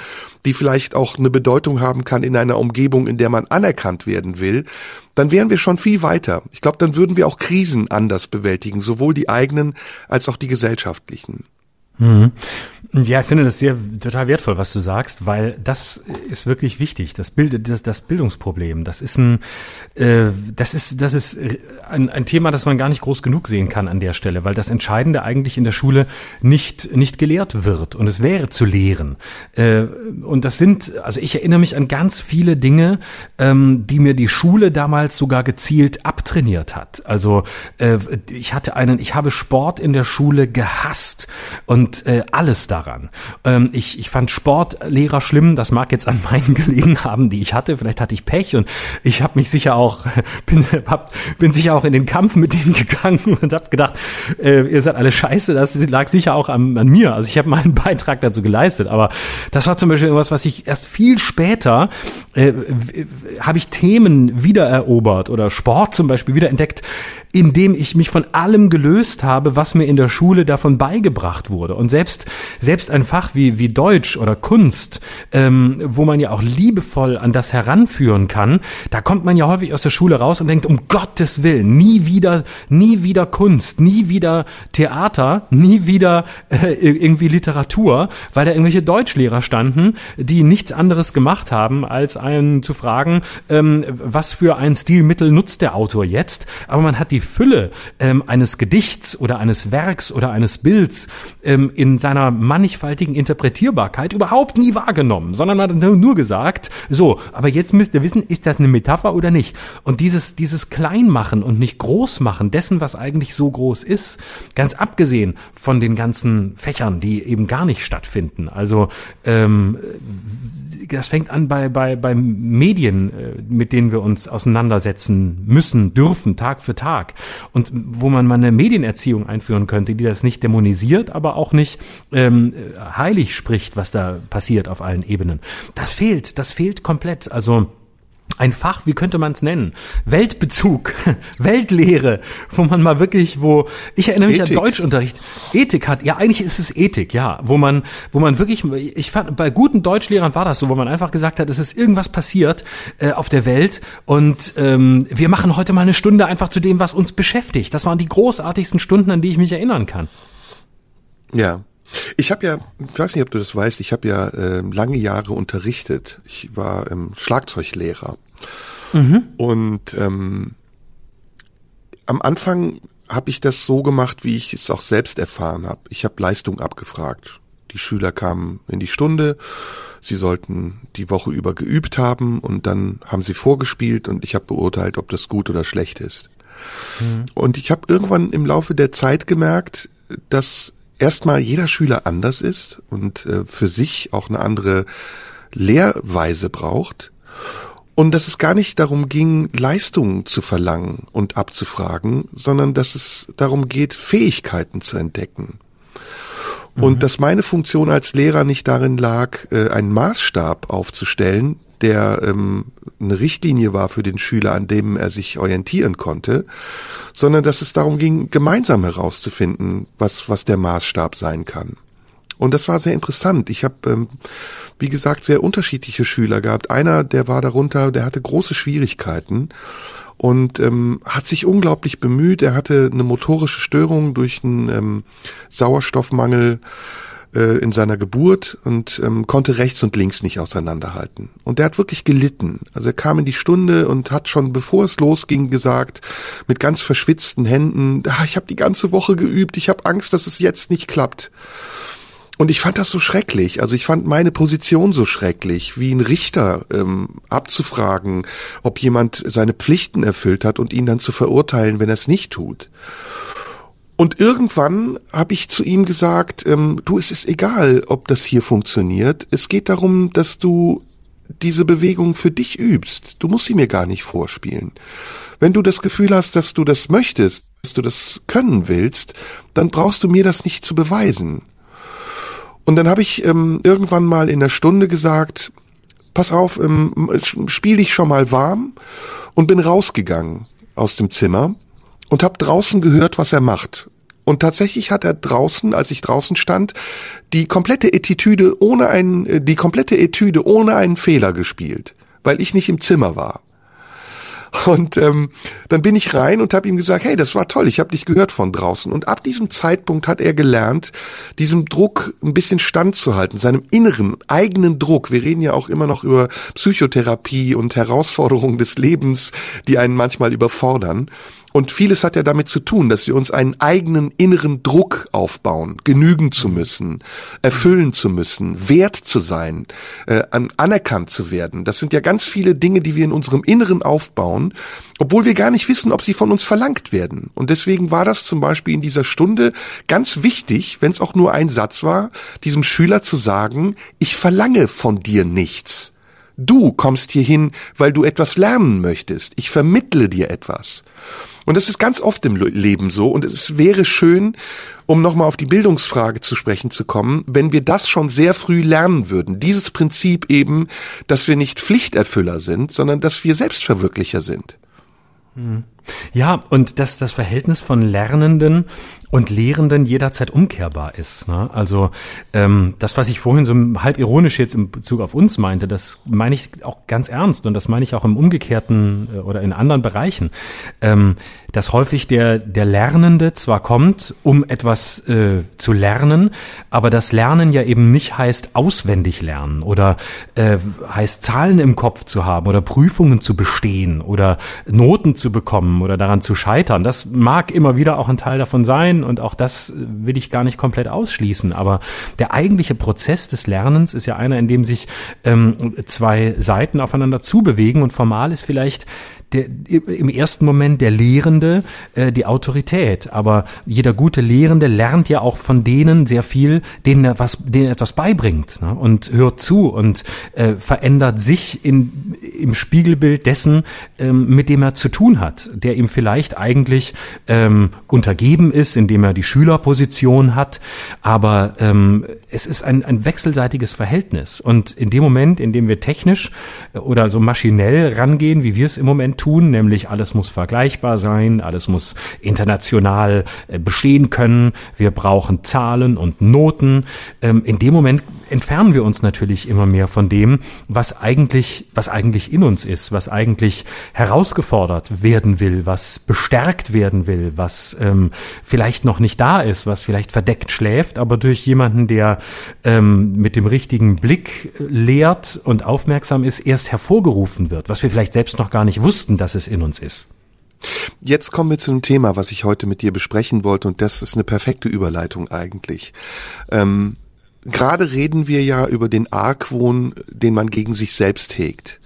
die vielleicht auch eine Bedeutung haben kann in einer Umgebung, in der man anerkannt werden will, dann wären wir schon viel weiter. Ich glaube, dann würden wir auch Krisen anders bewältigen, sowohl die eigenen als auch die gesellschaftlichen. Mhm. Ja, ich finde das sehr total wertvoll, was du sagst, weil das ist wirklich wichtig. Das Bild, das, das Bildungsproblem, das ist ein, äh, das ist, das ist ein, ein Thema, das man gar nicht groß genug sehen kann an der Stelle, weil das Entscheidende eigentlich in der Schule nicht nicht gelehrt wird und es wäre zu lehren. Äh, und das sind, also ich erinnere mich an ganz viele Dinge, ähm, die mir die Schule damals sogar gezielt abtrainiert hat. Also äh, ich hatte einen, ich habe Sport in der Schule gehasst und äh, alles da daran. Ähm, ich, ich fand Sportlehrer schlimm, das mag jetzt an meinen gelegen haben, die ich hatte. Vielleicht hatte ich Pech und ich habe mich sicher auch, bin, hab, bin sicher auch in den Kampf mit denen gegangen und habe gedacht, äh, ihr seid alle scheiße, das lag sicher auch an, an mir. Also ich habe meinen Beitrag dazu geleistet, aber das war zum Beispiel irgendwas, was ich erst viel später äh, habe ich Themen wiedererobert oder Sport zum Beispiel wiederentdeckt, indem ich mich von allem gelöst habe, was mir in der Schule davon beigebracht wurde. Und selbst, selbst ein Fach wie, wie Deutsch oder Kunst, ähm, wo man ja auch liebevoll an das heranführen kann, da kommt man ja häufig aus der Schule raus und denkt, um Gottes Willen, nie wieder, nie wieder Kunst, nie wieder Theater, nie wieder äh, irgendwie Literatur, weil da irgendwelche Deutschlehrer standen, die nichts anderes gemacht haben, als einen zu fragen, ähm, was für ein Stilmittel nutzt der Autor jetzt. Aber man hat die Fülle ähm, eines Gedichts oder eines Werks oder eines Bilds ähm, in seiner mannigfaltigen Interpretierbarkeit überhaupt nie wahrgenommen, sondern man hat nur gesagt, so, aber jetzt müsst ihr wissen, ist das eine Metapher oder nicht? Und dieses, dieses Kleinmachen und nicht Großmachen dessen, was eigentlich so groß ist, ganz abgesehen von den ganzen Fächern, die eben gar nicht stattfinden. Also ähm, das fängt an bei, bei, bei Medien, äh, mit denen wir uns auseinandersetzen müssen, dürfen, Tag für Tag. Und wo man mal eine Medienerziehung einführen könnte, die das nicht dämonisiert, aber auch nicht ähm, heilig spricht, was da passiert auf allen Ebenen. Das fehlt, das fehlt komplett. Also ein Fach, wie könnte man es nennen? Weltbezug, Weltlehre, wo man mal wirklich, wo ich erinnere mich Ethik. an Deutschunterricht, Ethik hat. Ja, eigentlich ist es Ethik, ja, wo man, wo man wirklich, ich fand, bei guten Deutschlehrern war das so, wo man einfach gesagt hat, es ist irgendwas passiert äh, auf der Welt und ähm, wir machen heute mal eine Stunde einfach zu dem, was uns beschäftigt. Das waren die großartigsten Stunden, an die ich mich erinnern kann. Ja, ich habe ja, ich weiß nicht, ob du das weißt, ich habe ja äh, lange Jahre unterrichtet. Ich war ähm, Schlagzeuglehrer. Mhm. Und ähm, am Anfang habe ich das so gemacht, wie ich es auch selbst erfahren habe. Ich habe Leistung abgefragt. Die Schüler kamen in die Stunde, sie sollten die Woche über geübt haben und dann haben sie vorgespielt und ich habe beurteilt, ob das gut oder schlecht ist. Mhm. Und ich habe irgendwann im Laufe der Zeit gemerkt, dass erstmal jeder Schüler anders ist und äh, für sich auch eine andere Lehrweise braucht und dass es gar nicht darum ging, Leistungen zu verlangen und abzufragen, sondern dass es darum geht, Fähigkeiten zu entdecken. Und mhm. dass meine Funktion als Lehrer nicht darin lag, äh, einen Maßstab aufzustellen, der ähm, eine Richtlinie war für den Schüler, an dem er sich orientieren konnte, sondern dass es darum ging, gemeinsam herauszufinden, was, was der Maßstab sein kann. Und das war sehr interessant. Ich habe, ähm, wie gesagt, sehr unterschiedliche Schüler gehabt. Einer, der war darunter, der hatte große Schwierigkeiten und ähm, hat sich unglaublich bemüht. Er hatte eine motorische Störung durch einen ähm, Sauerstoffmangel äh, in seiner Geburt und ähm, konnte rechts und links nicht auseinanderhalten. Und der hat wirklich gelitten. Also er kam in die Stunde und hat schon, bevor es losging, gesagt, mit ganz verschwitzten Händen, ah, ich habe die ganze Woche geübt, ich habe Angst, dass es jetzt nicht klappt. Und ich fand das so schrecklich. Also ich fand meine Position so schrecklich, wie ein Richter ähm, abzufragen, ob jemand seine Pflichten erfüllt hat und ihn dann zu verurteilen, wenn er es nicht tut. Und irgendwann habe ich zu ihm gesagt, ähm, du, es ist egal, ob das hier funktioniert. Es geht darum, dass du diese Bewegung für dich übst. Du musst sie mir gar nicht vorspielen. Wenn du das Gefühl hast, dass du das möchtest, dass du das können willst, dann brauchst du mir das nicht zu beweisen. Und dann habe ich ähm, irgendwann mal in der Stunde gesagt, pass auf, ähm, spiel dich schon mal warm und bin rausgegangen aus dem Zimmer und habe draußen gehört, was er macht. Und tatsächlich hat er draußen, als ich draußen stand, die komplette Etüde ohne einen, äh, die komplette Etüde ohne einen Fehler gespielt, weil ich nicht im Zimmer war. Und ähm, dann bin ich rein und habe ihm gesagt, hey, das war toll, ich habe dich gehört von draußen. Und ab diesem Zeitpunkt hat er gelernt, diesem Druck ein bisschen standzuhalten, seinem inneren, eigenen Druck. Wir reden ja auch immer noch über Psychotherapie und Herausforderungen des Lebens, die einen manchmal überfordern. Und vieles hat ja damit zu tun, dass wir uns einen eigenen inneren Druck aufbauen, genügen zu müssen, erfüllen zu müssen, wert zu sein, äh, anerkannt zu werden. Das sind ja ganz viele Dinge, die wir in unserem Inneren aufbauen, obwohl wir gar nicht wissen, ob sie von uns verlangt werden. Und deswegen war das zum Beispiel in dieser Stunde ganz wichtig, wenn es auch nur ein Satz war, diesem Schüler zu sagen, ich verlange von dir nichts. Du kommst hierhin, weil du etwas lernen möchtest. Ich vermittle dir etwas. Und das ist ganz oft im Leben so. Und es wäre schön, um nochmal auf die Bildungsfrage zu sprechen zu kommen, wenn wir das schon sehr früh lernen würden. Dieses Prinzip eben, dass wir nicht Pflichterfüller sind, sondern dass wir Selbstverwirklicher sind. Hm. Ja, und dass das Verhältnis von Lernenden und Lehrenden jederzeit umkehrbar ist. Ne? Also ähm, das, was ich vorhin so halb ironisch jetzt im Bezug auf uns meinte, das meine ich auch ganz ernst und das meine ich auch im umgekehrten äh, oder in anderen Bereichen. Ähm, dass häufig der, der Lernende zwar kommt, um etwas äh, zu lernen, aber das Lernen ja eben nicht heißt auswendig lernen oder äh, heißt Zahlen im Kopf zu haben oder Prüfungen zu bestehen oder Noten zu bekommen oder daran zu scheitern. Das mag immer wieder auch ein Teil davon sein und auch das will ich gar nicht komplett ausschließen. Aber der eigentliche Prozess des Lernens ist ja einer, in dem sich ähm, zwei Seiten aufeinander zubewegen und formal ist vielleicht der, im ersten Moment der Lehrende äh, die Autorität. Aber jeder gute Lehrende lernt ja auch von denen sehr viel, denen er was, denen etwas beibringt ne? und hört zu und äh, verändert sich in, im Spiegelbild dessen, ähm, mit dem er zu tun hat, der ihm vielleicht eigentlich ähm, untergeben ist, indem er die Schülerposition hat. Aber ähm, es ist ein, ein wechselseitiges Verhältnis. Und in dem Moment, in dem wir technisch äh, oder so maschinell rangehen, wie wir es im Moment tun, nämlich alles muss vergleichbar sein, alles muss international äh, bestehen können, wir brauchen Zahlen und Noten. Ähm, in dem Moment entfernen wir uns natürlich immer mehr von dem, was eigentlich, was eigentlich in uns ist, was eigentlich herausgefordert werden will, was bestärkt werden will, was ähm, vielleicht noch nicht da ist, was vielleicht verdeckt schläft, aber durch jemanden, der ähm, mit dem richtigen Blick lehrt und aufmerksam ist, erst hervorgerufen wird, was wir vielleicht selbst noch gar nicht wussten, dass es in uns ist. Jetzt kommen wir zu einem Thema, was ich heute mit dir besprechen wollte, und das ist eine perfekte Überleitung eigentlich. Ähm, Gerade reden wir ja über den Argwohn, den man gegen sich selbst hegt.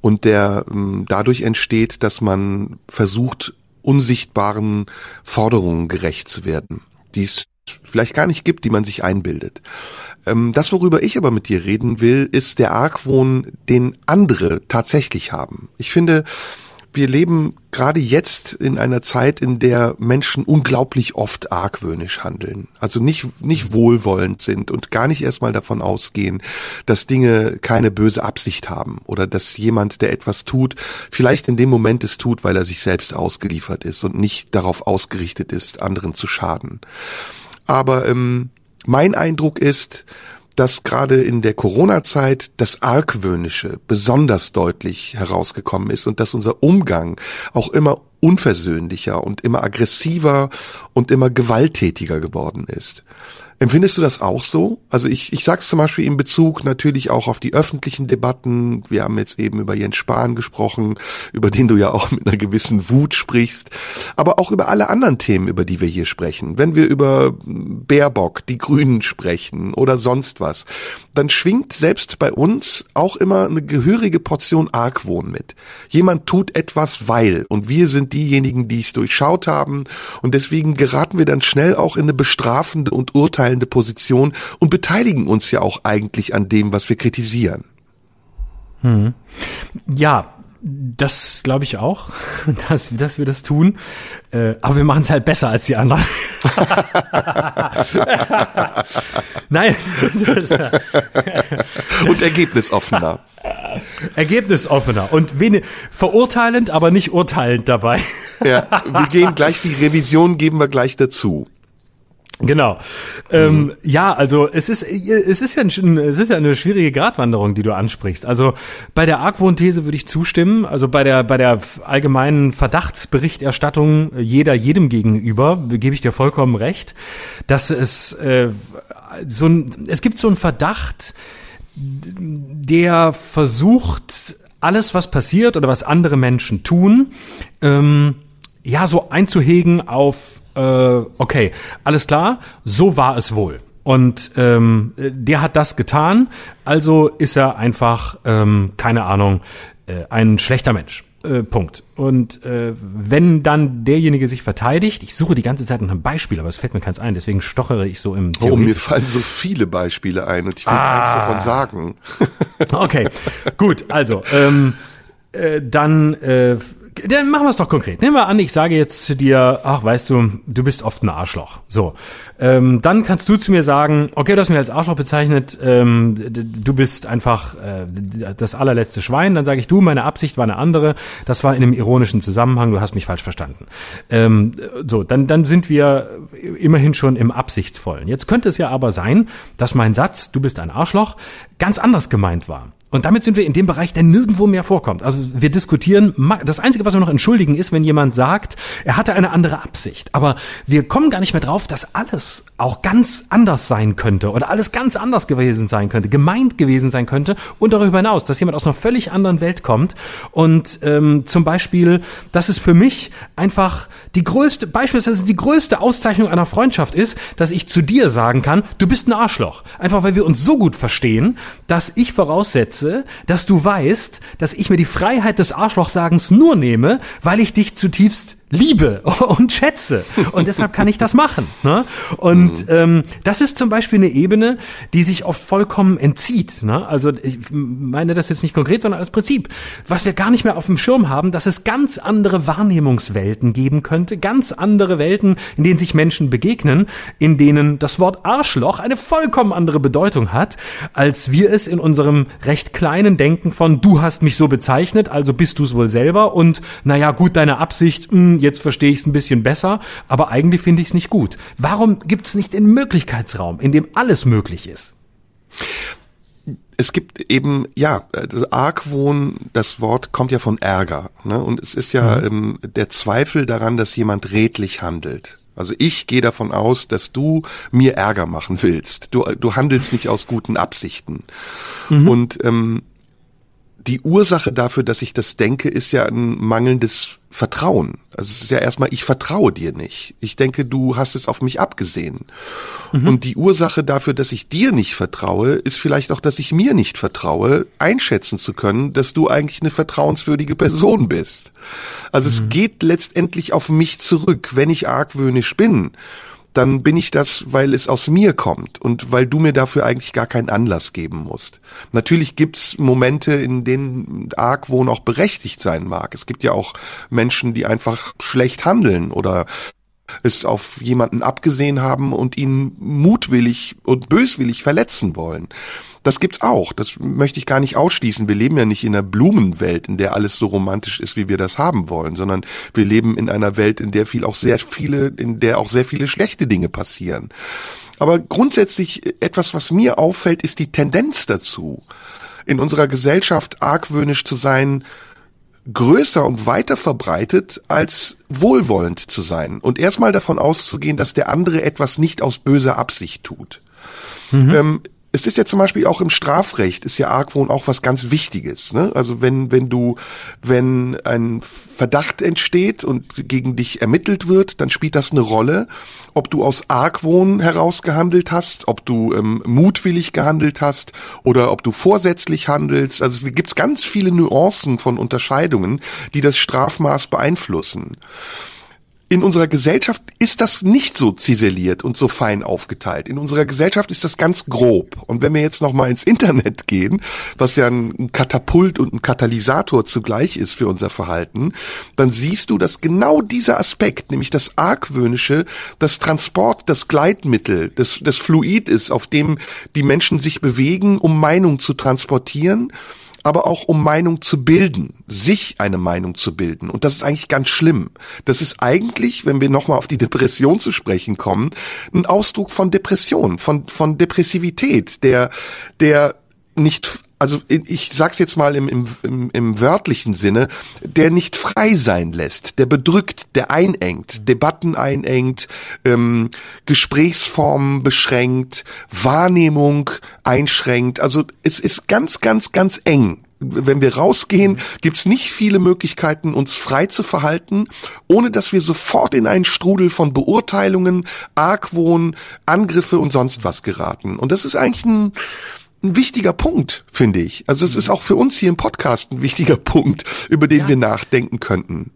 Und der ähm, dadurch entsteht, dass man versucht, unsichtbaren Forderungen gerecht zu werden, die es vielleicht gar nicht gibt, die man sich einbildet. Ähm, das, worüber ich aber mit dir reden will, ist der Argwohn, den andere tatsächlich haben. Ich finde, wir leben gerade jetzt in einer Zeit, in der Menschen unglaublich oft argwöhnisch handeln. Also nicht, nicht wohlwollend sind und gar nicht erstmal davon ausgehen, dass Dinge keine böse Absicht haben oder dass jemand, der etwas tut, vielleicht in dem Moment es tut, weil er sich selbst ausgeliefert ist und nicht darauf ausgerichtet ist, anderen zu schaden. Aber ähm, mein Eindruck ist, dass gerade in der Corona-Zeit das Argwöhnische besonders deutlich herausgekommen ist und dass unser Umgang auch immer unversöhnlicher und immer aggressiver und immer gewalttätiger geworden ist. Empfindest du das auch so? Also ich, ich sage es zum Beispiel in Bezug natürlich auch auf die öffentlichen Debatten. Wir haben jetzt eben über Jens Spahn gesprochen, über den du ja auch mit einer gewissen Wut sprichst, aber auch über alle anderen Themen, über die wir hier sprechen. Wenn wir über Baerbock, die Grünen sprechen oder sonst was, dann schwingt selbst bei uns auch immer eine gehörige Portion Argwohn mit. Jemand tut etwas, weil und wir sind diejenigen, die es durchschaut haben und deswegen geraten wir dann schnell auch in eine bestrafende und urteilende urteilende Position und beteiligen uns ja auch eigentlich an dem, was wir kritisieren. Hm. Ja, das glaube ich auch, dass, dass wir das tun. Äh, aber wir machen es halt besser als die anderen. Nein. und ergebnisoffener. Ergebnisoffener und wenig verurteilend, aber nicht urteilend dabei. ja, wir gehen gleich die Revision geben wir gleich dazu. Genau. Ähm, mhm. Ja, also es ist es ist ja ein, es ist ja eine schwierige Gratwanderung, die du ansprichst. Also bei der Argwohn-These würde ich zustimmen. Also bei der bei der allgemeinen Verdachtsberichterstattung jeder jedem gegenüber gebe ich dir vollkommen recht, dass es äh, so ein es gibt so einen Verdacht, der versucht alles, was passiert oder was andere Menschen tun, ähm, ja so einzuhegen auf äh, okay, alles klar, so war es wohl. Und ähm, der hat das getan, also ist er einfach, ähm, keine Ahnung, äh, ein schlechter Mensch. Äh, Punkt. Und äh, wenn dann derjenige sich verteidigt, ich suche die ganze Zeit nach einem Beispiel, aber es fällt mir keins ein, deswegen stochere ich so im Theorie. Oh, mir fallen so viele Beispiele ein und ich will ah. keins davon sagen. okay, gut, also ähm, äh, dann äh, dann machen wir es doch konkret. Nehmen wir an, ich sage jetzt zu dir, ach, weißt du, du bist oft ein Arschloch. So, ähm, dann kannst du zu mir sagen, okay, du hast mich als Arschloch bezeichnet, ähm, du bist einfach äh, das allerletzte Schwein. Dann sage ich, du, meine Absicht war eine andere. Das war in einem ironischen Zusammenhang. Du hast mich falsch verstanden. Ähm, so, dann dann sind wir immerhin schon im Absichtsvollen. Jetzt könnte es ja aber sein, dass mein Satz, du bist ein Arschloch, ganz anders gemeint war. Und damit sind wir in dem Bereich, der nirgendwo mehr vorkommt. Also wir diskutieren, das Einzige, was wir noch entschuldigen, ist, wenn jemand sagt, er hatte eine andere Absicht. Aber wir kommen gar nicht mehr drauf, dass alles auch ganz anders sein könnte oder alles ganz anders gewesen sein könnte, gemeint gewesen sein könnte und darüber hinaus, dass jemand aus einer völlig anderen Welt kommt. Und ähm, zum Beispiel, dass es für mich einfach die größte, beispielsweise die größte Auszeichnung einer Freundschaft ist, dass ich zu dir sagen kann, du bist ein Arschloch. Einfach weil wir uns so gut verstehen, dass ich voraussetze, schätze, dass du weißt, dass ich mir die Freiheit des Arschlochsagens nur nehme, weil ich dich zutiefst liebe und schätze. Und deshalb kann ich das machen. Ne? Und mhm. ähm, das ist zum Beispiel eine Ebene, die sich oft vollkommen entzieht. Ne? Also ich meine das jetzt nicht konkret, sondern als Prinzip. Was wir gar nicht mehr auf dem Schirm haben, dass es ganz andere Wahrnehmungswelten geben könnte, ganz andere Welten, in denen sich Menschen begegnen, in denen das Wort Arschloch eine vollkommen andere Bedeutung hat, als wir es in unserem recht kleinen Denken von du hast mich so bezeichnet, also bist du es wohl selber und naja gut, deine Absicht, mh, hm, jetzt verstehe ich es ein bisschen besser, aber eigentlich finde ich es nicht gut. Warum gibt es nicht den Möglichkeitsraum, in dem alles möglich ist? es gibt eben, ja, Argwohn, das Wort kommt ja von Ärger. Ne? Und es ist ja mhm. ähm, der Zweifel daran, dass jemand redlich handelt. Also ich gehe davon aus, dass du mir Ärger machen willst. Du, du handelst nicht aus guten Absichten. Mhm. Und ähm, die Ursache dafür, dass ich das denke, ist ja ein mangelndes Vertrauen. Also es ist ja erstmal, ich vertraue dir nicht. Ich denke, du hast es auf mich abgesehen. Mhm. Und die Ursache dafür, dass ich dir nicht vertraue, ist vielleicht auch, dass ich mir nicht vertraue, einschätzen zu können, dass du eigentlich eine vertrauenswürdige Person bist. Also mhm. es geht letztendlich auf mich zurück, wenn ich argwöhnisch bin dann bin ich das, weil es aus mir kommt und weil du mir dafür eigentlich gar keinen Anlass geben musst. Natürlich gibt's Momente, in denen Argwohn auch berechtigt sein mag. Es gibt ja auch Menschen, die einfach schlecht handeln oder es auf jemanden abgesehen haben und ihn mutwillig und böswillig verletzen wollen. Das gibt's auch. Das möchte ich gar nicht ausschließen. Wir leben ja nicht in einer Blumenwelt, in der alles so romantisch ist, wie wir das haben wollen, sondern wir leben in einer Welt, in der viel auch sehr viele, in der auch sehr viele schlechte Dinge passieren. Aber grundsätzlich etwas, was mir auffällt, ist die Tendenz dazu, in unserer Gesellschaft argwöhnisch zu sein, größer und weiter verbreitet, als wohlwollend zu sein und erstmal davon auszugehen, dass der andere etwas nicht aus böser Absicht tut. Mhm. Ähm, es ist ja zum Beispiel auch im Strafrecht ist ja Argwohn auch was ganz Wichtiges. Ne? Also wenn wenn du wenn ein Verdacht entsteht und gegen dich ermittelt wird, dann spielt das eine Rolle, ob du aus Argwohn heraus gehandelt hast, ob du ähm, mutwillig gehandelt hast oder ob du vorsätzlich handelst. Also es gibt ganz viele Nuancen von Unterscheidungen, die das Strafmaß beeinflussen in unserer Gesellschaft ist das nicht so ziseliert und so fein aufgeteilt. In unserer Gesellschaft ist das ganz grob. Und wenn wir jetzt noch mal ins Internet gehen, was ja ein Katapult und ein Katalysator zugleich ist für unser Verhalten, dann siehst du, dass genau dieser Aspekt, nämlich das Argwöhnische, das Transport, das Gleitmittel, das, das Fluid ist, auf dem die Menschen sich bewegen, um Meinung zu transportieren, aber auch um Meinung zu bilden, sich eine Meinung zu bilden. Und das ist eigentlich ganz schlimm. Das ist eigentlich, wenn wir nochmal auf die Depression zu sprechen kommen, ein Ausdruck von Depression, von, von Depressivität, der, der nicht also ich sag's jetzt mal im, im, im, im wörtlichen Sinne, der nicht frei sein lässt, der bedrückt, der einengt, Debatten einengt, ähm, Gesprächsformen beschränkt, Wahrnehmung einschränkt. Also es ist ganz, ganz, ganz eng wenn wir rausgehen, gibt's nicht viele Möglichkeiten, uns frei zu verhalten, ohne dass wir sofort in einen Strudel von Beurteilungen, Argwohn, Angriffe und sonst was geraten. Und das ist eigentlich ein, ein wichtiger Punkt, finde ich. Also es ist auch für uns hier im Podcast ein wichtiger Punkt, über den ja. wir nachdenken könnten.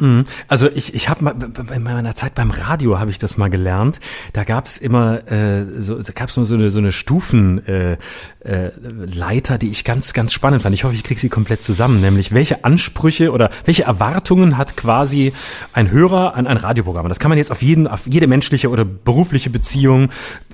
Mhm. Also ich, ich habe mal in meiner Zeit beim Radio habe ich das mal gelernt. Da gab's immer äh, so gab's immer so eine so eine Stufen äh, äh, Leiter, die ich ganz ganz spannend fand. Ich hoffe, ich kriege sie komplett zusammen. Nämlich welche Ansprüche oder welche Erwartungen hat quasi ein Hörer an ein Radioprogramm? Das kann man jetzt auf jeden auf jede menschliche oder berufliche Beziehung,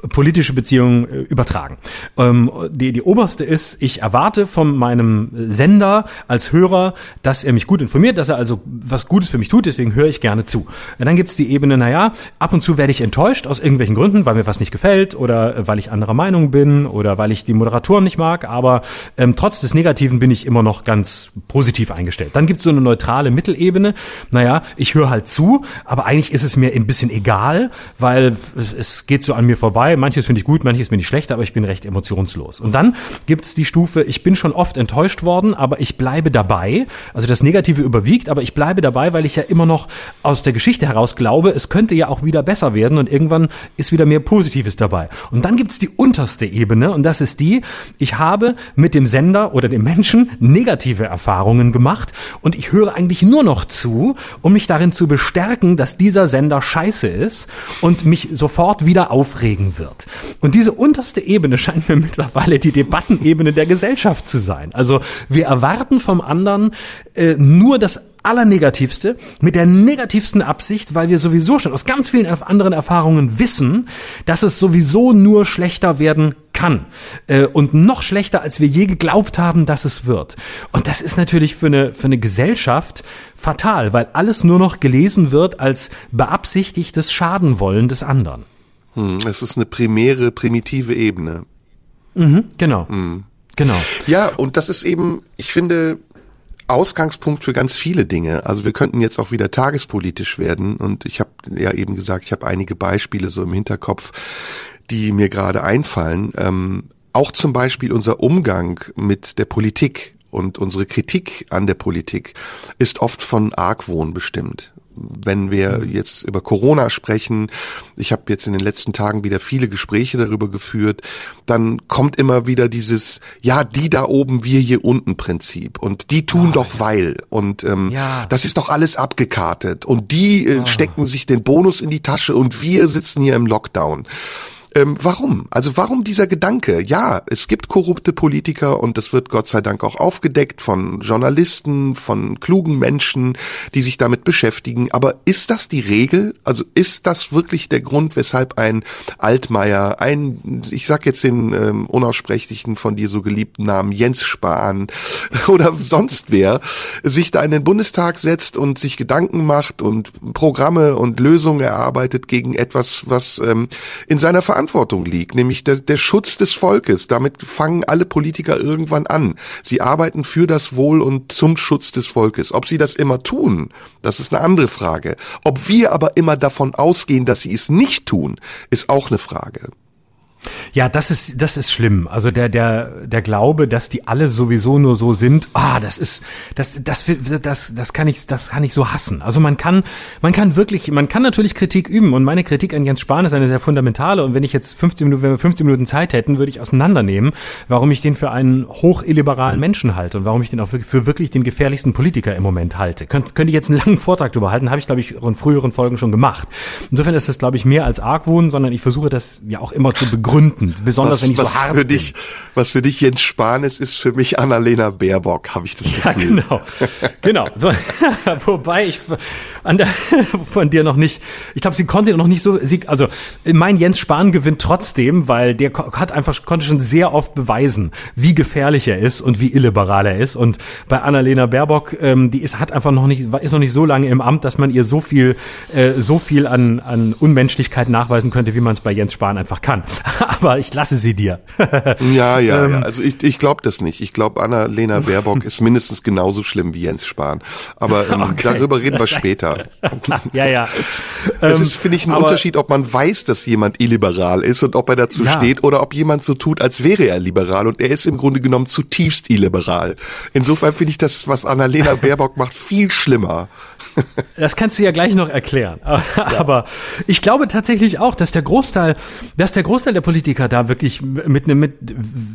politische Beziehung äh, übertragen. Ähm, die die oberste ist, ich erwarte von meinem Sender als Hörer, dass er mich gut informiert, dass er also was Gutes für mich tut, deswegen höre ich gerne zu. Und dann gibt's die Ebene, naja, ab und zu werde ich enttäuscht aus irgendwelchen Gründen, weil mir was nicht gefällt oder äh, weil ich anderer Meinung bin oder weil ich die Moderatoren nicht mag, aber ähm, trotz des Negativen bin ich immer noch ganz positiv eingestellt. Dann gibt's so eine neutrale Mittelebene, naja, ich höre halt zu, aber eigentlich ist es mir ein bisschen egal, weil es geht so an mir vorbei. Manches finde ich gut, manches finde ich schlecht, aber ich bin recht emotionslos. Und dann gibt's die Stufe, ich bin schon oft enttäuscht worden, aber ich bleibe dabei. Also das Negative überwiegt, aber ich bleibe dabei, weil weil ich ja immer noch aus der Geschichte heraus glaube, es könnte ja auch wieder besser werden und irgendwann ist wieder mehr Positives dabei. Und dann gibt's die unterste Ebene und das ist die, ich habe mit dem Sender oder dem Menschen negative Erfahrungen gemacht und ich höre eigentlich nur noch zu, um mich darin zu bestärken, dass dieser Sender scheiße ist und mich sofort wieder aufregen wird. Und diese unterste Ebene scheint mir mittlerweile die Debattenebene der Gesellschaft zu sein. Also wir erwarten vom anderen äh, nur das Allernegativste, mit der negativsten Absicht, weil wir sowieso schon aus ganz vielen anderen Erfahrungen wissen, dass es sowieso nur schlechter werden kann äh, und noch schlechter, als wir je geglaubt haben, dass es wird. Und das ist natürlich für eine, für eine Gesellschaft fatal, weil alles nur noch gelesen wird als beabsichtigtes Schadenwollen des anderen. Hm, es ist eine primäre, primitive Ebene. Mhm, genau. Hm. Genau. Ja, und das ist eben, ich finde, Ausgangspunkt für ganz viele Dinge. Also wir könnten jetzt auch wieder tagespolitisch werden und ich habe ja eben gesagt, ich habe einige Beispiele so im Hinterkopf, die mir gerade einfallen. Ähm, auch zum Beispiel unser Umgang mit der Politik und unsere Kritik an der Politik ist oft von Argwohn bestimmt wenn wir jetzt über Corona sprechen, ich habe jetzt in den letzten Tagen wieder viele Gespräche darüber geführt, dann kommt immer wieder dieses, ja, die da oben, wir hier unten Prinzip und die tun oh, doch weil und ähm, ja. das ist doch alles abgekartet und die äh, oh. stecken sich den Bonus in die Tasche und wir sitzen hier im Lockdown. Ähm, warum? Also warum dieser Gedanke? Ja, es gibt korrupte Politiker und das wird Gott sei Dank auch aufgedeckt von Journalisten, von klugen Menschen, die sich damit beschäftigen. Aber ist das die Regel? Also ist das wirklich der Grund, weshalb ein Altmaier, ein, ich sag jetzt den ähm, unaussprechlichen von dir so geliebten Namen Jens Spahn oder sonst wer, sich da in den Bundestag setzt und sich Gedanken macht und Programme und Lösungen erarbeitet gegen etwas, was ähm, in seiner Verantwortung Verantwortung liegt, nämlich der, der Schutz des Volkes. Damit fangen alle Politiker irgendwann an. Sie arbeiten für das Wohl und zum Schutz des Volkes. Ob sie das immer tun, das ist eine andere Frage. Ob wir aber immer davon ausgehen, dass sie es nicht tun, ist auch eine Frage. Ja, das ist, das ist schlimm. Also der, der, der Glaube, dass die alle sowieso nur so sind, ah, das ist, das, das, das, das kann ich, das kann ich so hassen. Also man kann, man kann wirklich, man kann natürlich Kritik üben und meine Kritik an Jens Spahn ist eine sehr fundamentale und wenn ich jetzt 15 Minuten, wenn wir 15 Minuten Zeit hätten, würde ich auseinandernehmen, warum ich den für einen hochilliberalen Menschen halte und warum ich den auch für wirklich den gefährlichsten Politiker im Moment halte. Könnt, könnte ich jetzt einen langen Vortrag darüber halten, habe ich glaube ich in früheren Folgen schon gemacht. Insofern ist das glaube ich mehr als Argwohn, sondern ich versuche das ja auch immer zu begründen wütend, besonders was, wenn ich was so hart für bin. dich, Was für dich Jens Spahn ist, ist für mich Annalena Baerbock, habe ich das Ja, Gefühl. genau. genau. So, wobei ich an der, von dir noch nicht, ich glaube, sie konnte noch nicht so, sie, also mein Jens Spahn gewinnt trotzdem, weil der hat einfach, konnte schon sehr oft beweisen, wie gefährlich er ist und wie illiberal er ist. Und bei Annalena Baerbock, ähm, die ist, hat einfach noch nicht, ist noch nicht so lange im Amt, dass man ihr so viel, äh, so viel an, an Unmenschlichkeit nachweisen könnte, wie man es bei Jens Spahn einfach kann. Aber ich lasse sie dir. Ja, ja, Ähm. ja. Also ich, ich glaube das nicht. Ich glaube, Annalena Baerbock ist mindestens genauso schlimm wie Jens Spahn. Aber ähm, Okay. darüber reden wir später. ja, ja. Es Ähm, ist, finde ich, ein aber- Unterschied, ob man weiß, dass jemand illiberal ist und ob er dazu Ja. steht oder ob jemand so tut, als wäre er liberal und er ist im Grunde genommen zutiefst illiberal. Insofern finde ich das, was Annalena Baerbock macht, viel schlimmer. Das kannst du ja gleich noch erklären. Aber ich glaube tatsächlich auch, dass der Großteil, dass der Großteil der Politiker da wirklich mit einem, mit,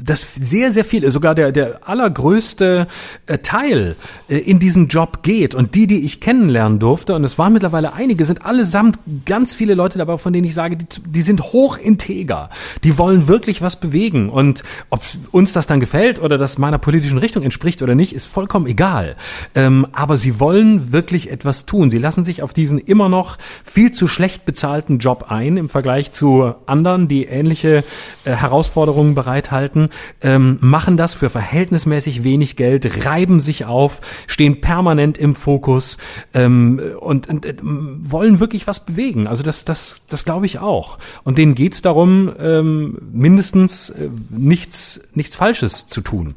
das sehr, sehr viel, sogar der, der allergrößte äh, Teil äh, in diesen Job geht. Und die, die ich kennenlernen durfte, und es waren mittlerweile einige, sind allesamt ganz viele Leute dabei, von denen ich sage, die, die sind hoch integer. Die wollen wirklich was bewegen. Und ob uns das dann gefällt oder das meiner politischen Richtung entspricht oder nicht, ist vollkommen egal. Ähm, aber sie wollen wirklich etwas tun. Sie lassen sich auf diesen immer noch viel zu schlecht bezahlten Job ein im Vergleich zu anderen, die ähnliche äh, Herausforderungen bereithalten, ähm, machen das für verhältnismäßig wenig Geld, reiben sich auf, stehen permanent im Fokus ähm, und, und äh, wollen wirklich was bewegen. Also das, das, das glaube ich auch. Und denen geht's darum, ähm, mindestens äh, nichts, nichts Falsches zu tun.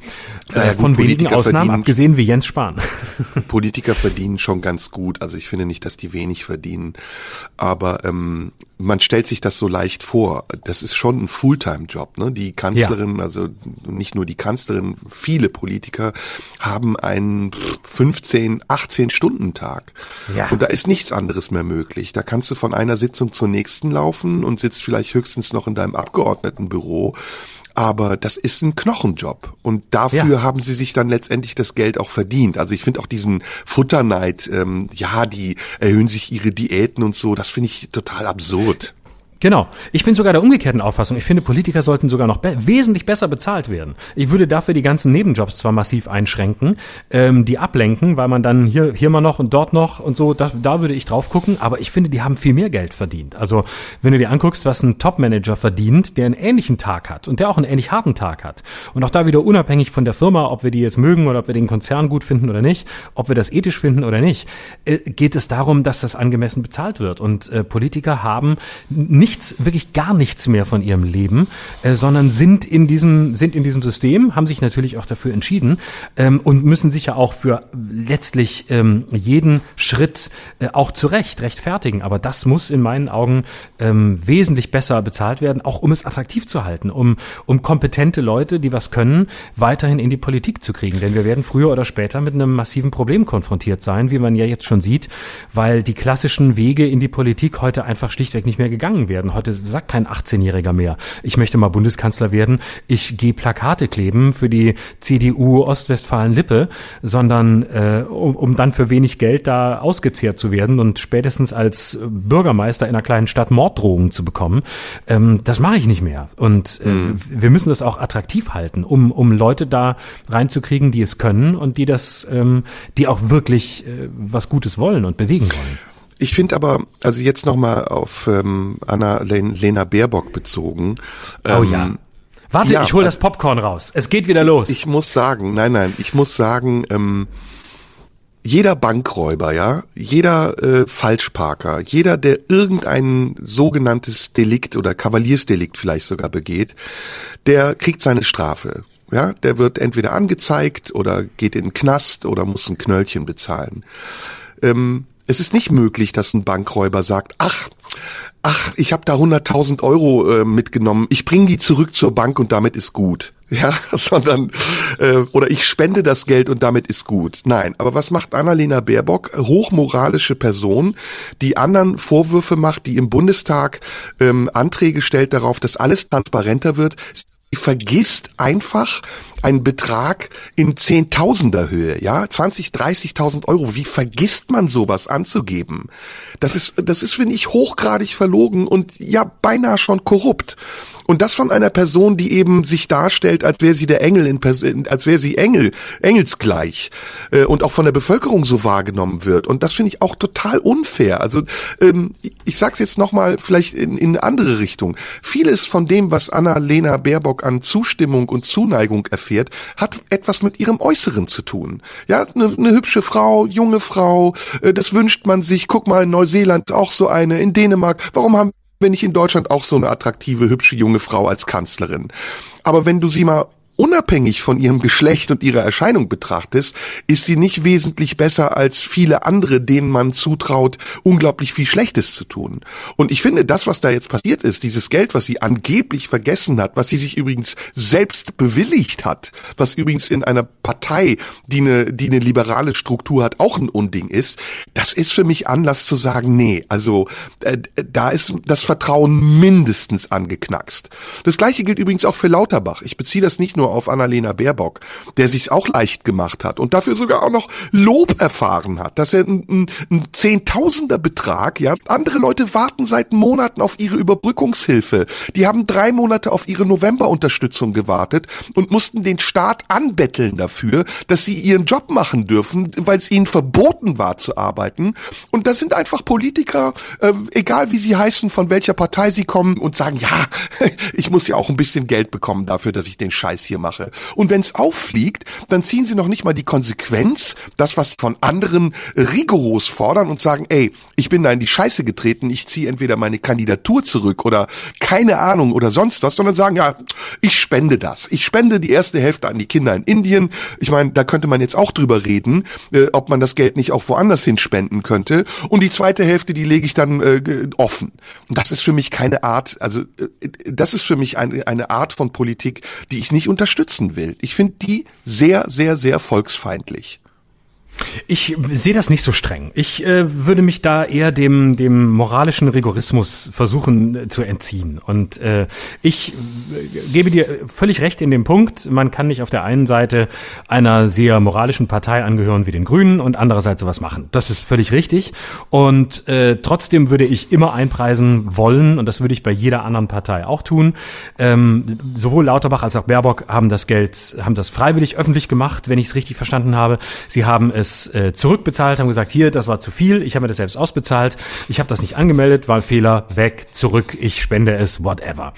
Naja, äh, gut, von wenigen Politiker Ausnahmen, verdienen- abgesehen wie Jens Spahn. Politiker verdienen schon ganz gut. Also ich finde nicht, dass die wenig verdienen. Aber ähm, man stellt sich das so leicht vor. Das ist schon ein Fulltime-Job. Ne? Die Kanzlerin, also nicht nur die Kanzlerin, viele Politiker haben einen 15, 18 Stunden Tag. Ja. Und da ist nichts anderes mehr möglich. Da kannst du von einer Sitzung zur nächsten laufen und sitzt vielleicht höchstens noch in deinem Abgeordnetenbüro. Aber das ist ein Knochenjob. Und dafür Ja. haben sie sich dann letztendlich das Geld auch verdient. Also ich finde auch diesen Futterneid, ähm, ja, die erhöhen sich ihre Diäten und so, das finde ich total absurd. Genau. Ich bin sogar der umgekehrten Auffassung. Ich finde, Politiker sollten sogar noch be wesentlich besser bezahlt werden. Ich würde dafür die ganzen Nebenjobs zwar massiv einschränken, ähm, die ablenken, weil man dann hier, hier mal noch und dort noch und so, das, da würde ich drauf gucken, aber ich finde, die haben viel mehr Geld verdient. Also, wenn du dir anguckst, was ein Topmanager verdient, der einen ähnlichen Tag hat und der auch einen ähnlich harten Tag hat. Und auch da wieder unabhängig von der Firma, ob wir die jetzt mögen oder ob wir den Konzern gut finden oder nicht, ob wir das ethisch finden oder nicht, äh, geht es darum, dass das angemessen bezahlt wird. Und äh, Politiker haben nichts, wirklich gar nichts mehr von ihrem Leben, äh, sondern sind in diesem, sind in diesem System, haben sich natürlich auch dafür entschieden ähm, und müssen sich ja auch für letztlich ähm, jeden Schritt äh, auch zurecht rechtfertigen. Aber das muss in meinen Augen ähm, wesentlich besser bezahlt werden, auch um es attraktiv zu halten, um, um kompetente Leute, die was können, weiterhin in die Politik zu kriegen. Denn wir werden früher oder später mit einem massiven Problem konfrontiert sein, wie man ja jetzt schon sieht, weil die klassischen Wege in die Politik heute einfach schlichtweg nicht mehr gegangen werden. Heute sagt kein 18-Jähriger mehr, ich möchte mal Bundeskanzler werden, ich gehe Plakate kleben für die CDU Ostwestfalen-Lippe, sondern äh, um, um dann für wenig Geld da ausgezehrt zu werden und spätestens als Bürgermeister in einer kleinen Stadt Morddrohungen zu bekommen. Ähm, das mache ich nicht mehr. Und äh, wir müssen das auch attraktiv halten, um, um Leute da reinzukriegen, die es können und die das, ähm, die auch wirklich äh, was Gutes wollen und bewegen wollen. Ich finde aber, also jetzt nochmal auf ähm, Anna-Lena Baerbock bezogen. Oh ähm, ja. Warte, ja, ich hole das also- Popcorn raus. Es geht wieder los. Ich muss sagen, nein, nein, ich muss sagen, ähm, jeder Bankräuber, ja, jeder äh, Falschparker, jeder, der irgendein sogenanntes Delikt oder Kavaliersdelikt vielleicht sogar begeht, der kriegt seine Strafe. Ja, der wird entweder angezeigt oder geht in den Knast oder muss ein Knöllchen bezahlen. Ähm, es ist nicht möglich, dass ein Bankräuber sagt, ach, ach, ich habe da 100.000 Euro äh, mitgenommen, ich bringe die zurück zur Bank und damit ist gut. Ja, sondern äh, oder ich spende das Geld und damit ist gut. Nein, aber was macht Annalena Baerbock? Hochmoralische Person, die anderen Vorwürfe macht, die im Bundestag ähm, Anträge stellt darauf, dass alles transparenter wird. Vergisst einfach einen Betrag in Zehntausender Höhe, ja, 20, 30.000 Euro. Wie vergisst man sowas anzugeben? Das ist, das ist, finde ich, hochgradig verlogen und ja, beinahe schon korrupt. Und das von einer Person, die eben sich darstellt, als wäre sie der Engel in Person, als wäre sie Engel, engelsgleich äh, und auch von der Bevölkerung so wahrgenommen wird. Und das finde ich auch total unfair. Also ähm, ich sag's jetzt nochmal vielleicht in, in eine andere Richtung. Vieles von dem, was Anna-Lena Baerbock an Zustimmung und Zuneigung erfährt, hat etwas mit ihrem Äußeren zu tun. Ja, eine, eine hübsche Frau, junge Frau, äh, das wünscht man sich. Guck mal, in Neuseeland auch so eine, in Dänemark. Warum haben wir nicht in Deutschland auch so eine attraktive, hübsche junge Frau als Kanzlerin? Aber wenn du sie mal unabhängig von ihrem Geschlecht und ihrer Erscheinung betrachtest, ist sie nicht wesentlich besser als viele andere, denen man zutraut, unglaublich viel Schlechtes zu tun. Und ich finde, das, was da jetzt passiert ist, dieses Geld, was sie angeblich vergessen hat, was sie sich übrigens selbst bewilligt hat, was übrigens in einer Partei, die eine, die eine liberale Struktur hat, auch ein Unding ist, das ist für mich Anlass zu sagen, nee, also äh, da ist das Vertrauen mindestens angeknackst. Das gleiche gilt übrigens auch für Lauterbach. Ich beziehe das nicht nur auf Annalena Baerbock, der sich's auch leicht gemacht hat und dafür sogar auch noch Lob erfahren hat, dass er ein, Zehntausender Betrag, ja, andere Leute warten seit Monaten auf ihre Überbrückungshilfe. Die haben drei Monate auf ihre Novemberunterstützung gewartet und mussten den Staat anbetteln dafür, dass sie ihren Job machen dürfen, weil es ihnen verboten war zu arbeiten. Und da sind einfach Politiker, äh, egal wie sie heißen, von welcher Partei sie kommen und sagen, ja, ich muss ja auch ein bisschen Geld bekommen dafür, dass ich den Scheiß hier mache. Und wenn es auffliegt, dann ziehen sie noch nicht mal die Konsequenz, das, was von anderen rigoros fordern und sagen, ey, ich bin da in die Scheiße getreten, ich ziehe entweder meine Kandidatur zurück oder keine Ahnung oder sonst was, sondern sagen, ja, ich spende das. Ich spende die erste Hälfte an die Kinder in Indien. Ich meine, da könnte man jetzt auch drüber reden, äh, ob man das Geld nicht auch woanders hin spenden könnte. Und die zweite Hälfte, die lege ich dann äh, offen. Das ist für mich keine Art, also äh, das ist für mich eine, eine Art von Politik, die ich nicht unter unterstützen will. Ich finde die sehr, sehr, sehr volksfeindlich. Ich sehe das nicht so streng. Ich äh, würde mich da eher dem, dem moralischen Rigorismus versuchen äh, zu entziehen. Und äh, ich äh, gebe dir völlig recht in dem Punkt, man kann nicht auf der einen Seite einer sehr moralischen Partei angehören wie den Grünen und andererseits sowas machen. Das ist völlig richtig. Und äh, trotzdem würde ich immer einpreisen wollen, und das würde ich bei jeder anderen Partei auch tun. Ähm, sowohl Lauterbach als auch Baerbock haben das Geld, haben das freiwillig öffentlich gemacht, wenn ich es richtig verstanden habe. Sie haben es es äh, zurückbezahlt, haben gesagt, hier, das war zu viel, ich habe mir das selbst ausbezahlt, ich habe das nicht angemeldet, war ein Fehler, weg, zurück, ich spende es, whatever.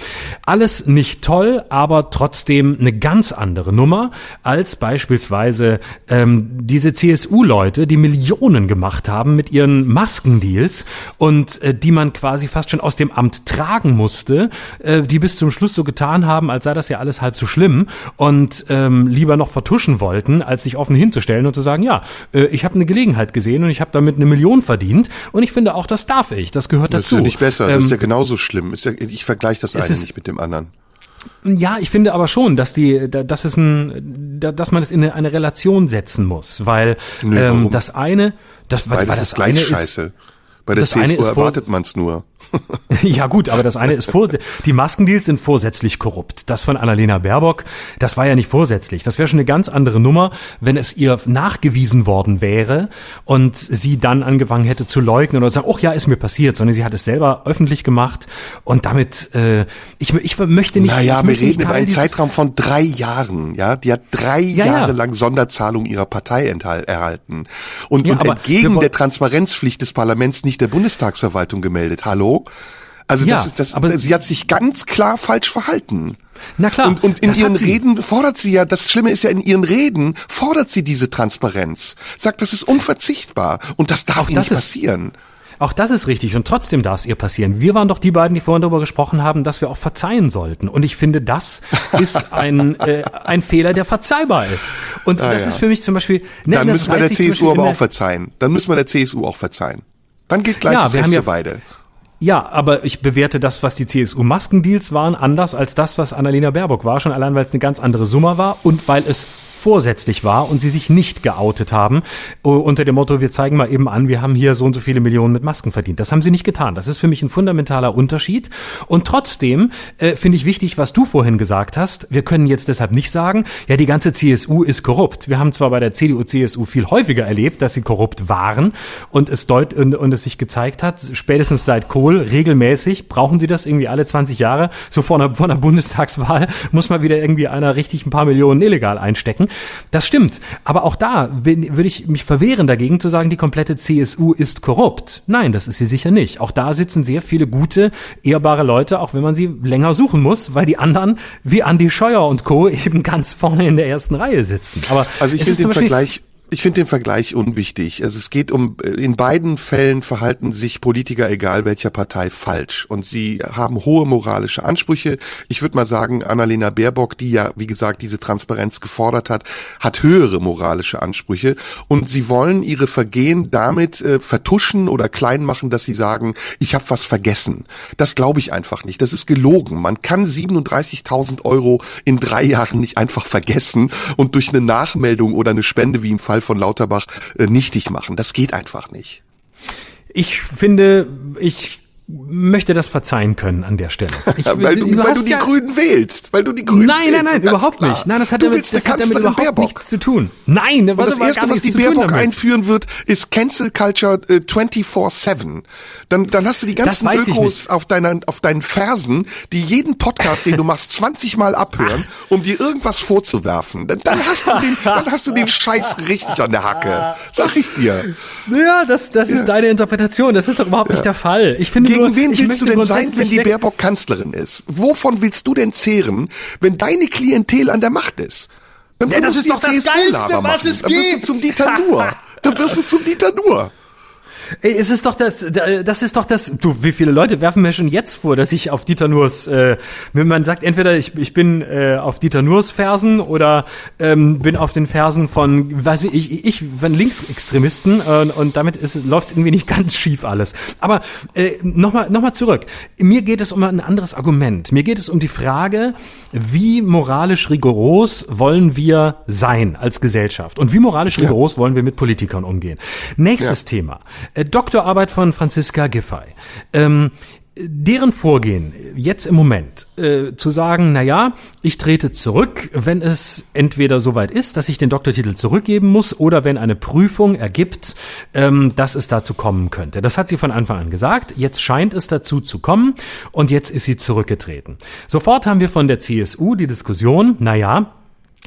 Alles nicht toll, aber trotzdem eine ganz andere Nummer als beispielsweise ähm, diese CSU-Leute, die Millionen gemacht haben mit ihren Maskendeals und äh, die man quasi fast schon aus dem Amt tragen musste, äh, die bis zum Schluss so getan haben, als sei das ja alles halb so schlimm und ähm, lieber noch vertuschen wollten, als sich offen hinzustellen und zu sagen, ja, äh, ich habe eine Gelegenheit gesehen und ich habe damit eine Million verdient und ich finde auch, das darf ich, das gehört dazu. Das ist ja nicht besser, das ist ja ähm, genauso schlimm. Ist ja, ich vergleiche das eine nicht mit dem anderen. Ja, ich finde aber schon, dass die, dass es ein, dass man es in eine, eine Relation setzen muss, weil Nö, ähm, das eine, das, weil, weil das, das eine ist, Bei der CSU erwartet man es nur. ja gut, aber das eine ist vor, die Maskendeals sind vorsätzlich korrupt. Das von Annalena Baerbock, das war ja nicht vorsätzlich. Das wäre schon eine ganz andere Nummer, wenn es ihr nachgewiesen worden wäre und sie dann angefangen hätte zu leugnen oder zu sagen, oh ja, ist mir passiert, sondern sie hat es selber öffentlich gemacht und damit, äh, ich, ich möchte nicht. Naja, wir reden über einen Zeitraum von drei Jahren, ja. Die hat drei ja, Jahre ja. lang Sonderzahlung ihrer Partei erhalten und, ja, und entgegen der Transparenzpflicht des Parlaments nicht der Bundestagsverwaltung gemeldet. Hallo? Also ja, das ist das, aber sie hat sich ganz klar falsch verhalten. Na klar. Und, und in ihren Reden fordert sie ja, das Schlimme ist ja, in ihren Reden fordert sie diese Transparenz. Sagt, das ist unverzichtbar und das darf nicht passieren. Auch das ist richtig und trotzdem darf es ihr passieren. Wir waren doch die beiden, die vorhin darüber gesprochen haben, dass wir auch verzeihen sollten. Und ich finde, das ist ein, äh, ein Fehler, der verzeihbar ist. Und ah, das ja. ist für mich zum Beispiel. Ne, Dann müssen wir der CSU aber auch verzeihen. Dann müssen wir der CSU auch verzeihen. Dann geht gleich ja, wir haben ja, für beide. Ja, aber ich bewerte das, was die CSU-Maskendeals waren, anders als das, was Annalena Baerbock war, schon allein, weil es eine ganz andere Summe war und weil es vorsätzlich war und sie sich nicht geoutet haben uh, unter dem Motto, wir zeigen mal eben an, wir haben hier so und so viele Millionen mit Masken verdient. Das haben sie nicht getan. Das ist für mich ein fundamentaler Unterschied. Und trotzdem äh, finde ich wichtig, was du vorhin gesagt hast. Wir können jetzt deshalb nicht sagen, ja, die ganze CSU ist korrupt. Wir haben zwar bei der CDU, CSU viel häufiger erlebt, dass sie korrupt waren und es deut und, und es sich gezeigt hat, spätestens seit Kohl regelmäßig brauchen sie das irgendwie alle 20 Jahre. So vor einer, vor einer Bundestagswahl muss mal wieder irgendwie einer richtig ein paar Millionen illegal einstecken. Das stimmt. Aber auch da würde ich mich verwehren dagegen zu sagen, die komplette CSU ist korrupt. Nein, das ist sie sicher nicht. Auch da sitzen sehr viele gute, ehrbare Leute, auch wenn man sie länger suchen muss, weil die anderen wie Andi Scheuer und Co. eben ganz vorne in der ersten Reihe sitzen. Aber also ich finde den Vergleich ich finde den Vergleich unwichtig. Also es geht um, in beiden Fällen verhalten sich Politiker, egal welcher Partei, falsch. Und sie haben hohe moralische Ansprüche. Ich würde mal sagen, Annalena Baerbock, die ja, wie gesagt, diese Transparenz gefordert hat, hat höhere moralische Ansprüche. Und sie wollen ihre Vergehen damit äh, vertuschen oder klein machen, dass sie sagen, ich habe was vergessen. Das glaube ich einfach nicht. Das ist gelogen. Man kann 37.000 Euro in drei Jahren nicht einfach vergessen und durch eine Nachmeldung oder eine Spende wie im Fall von Lauterbach äh, nichtig machen. Das geht einfach nicht. Ich finde, ich möchte das verzeihen können an der Stelle. Ich, weil du, du, weil du die ja Grünen wählst, weil du die Grünen Nein, nein, nein, überhaupt klar. nicht. Nein, das hat, damit, das hat damit überhaupt Baerbock. nichts zu tun. Nein, Und das erste, was die Baerbock einführen wird, ist Cancel Culture äh, 24/7. Dann dann hast du die ganzen Ökos auf deiner auf deinen Fersen, die jeden Podcast, den du machst, 20 Mal abhören, um dir irgendwas vorzuwerfen. Dann, dann hast du den dann hast du den Scheiß richtig an der Hacke. Sag ich dir. Ja, das das ja. ist deine Interpretation, das ist doch überhaupt ja. nicht der Fall. Ich finde gegen wen willst du denn sein, wenn die Baerbock Kanzlerin ist? Wovon willst du denn zehren, wenn deine Klientel an der Macht ist? Dann ja, das ist doch das Geilste, was es gibt. Dann wirst du zum Dieter Nuhr. Dann wirst du zum Dieter Nuhr. Ey, es ist doch das, das ist doch das, du, wie viele Leute werfen mir schon jetzt vor, dass ich auf Dieter Nurs, äh, wenn man sagt, entweder ich, ich bin äh, auf Dieter Nurs Fersen oder ähm, bin auf den Fersen von, weiß wie, ich, ich von Linksextremisten äh, und damit läuft es irgendwie nicht ganz schief alles. Aber äh, nochmal noch mal zurück. Mir geht es um ein anderes Argument. Mir geht es um die Frage, wie moralisch rigoros wollen wir sein als Gesellschaft und wie moralisch rigoros ja. wollen wir mit Politikern umgehen. Nächstes ja. Thema. Äh, Doktorarbeit von Franziska Giffey. Ähm, deren Vorgehen jetzt im Moment äh, zu sagen, na ja, ich trete zurück, wenn es entweder soweit ist, dass ich den Doktortitel zurückgeben muss, oder wenn eine Prüfung ergibt, ähm, dass es dazu kommen könnte. Das hat sie von Anfang an gesagt. Jetzt scheint es dazu zu kommen und jetzt ist sie zurückgetreten. Sofort haben wir von der CSU die Diskussion, na ja,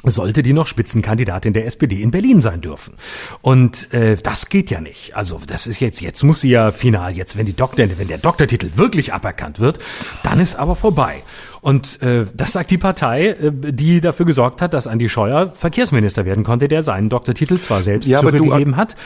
sollte die noch Spitzenkandidatin der SPD in Berlin sein dürfen. Und äh, das geht ja nicht. Also das ist jetzt, jetzt muss sie ja final, jetzt wenn die Doktor, wenn der Doktortitel wirklich aberkannt wird, dann ist aber vorbei. Und äh, das sagt die Partei, äh, die dafür gesorgt hat, dass Andi Scheuer Verkehrsminister werden konnte, der seinen Doktortitel zwar selbst ja, zurückgegeben hat.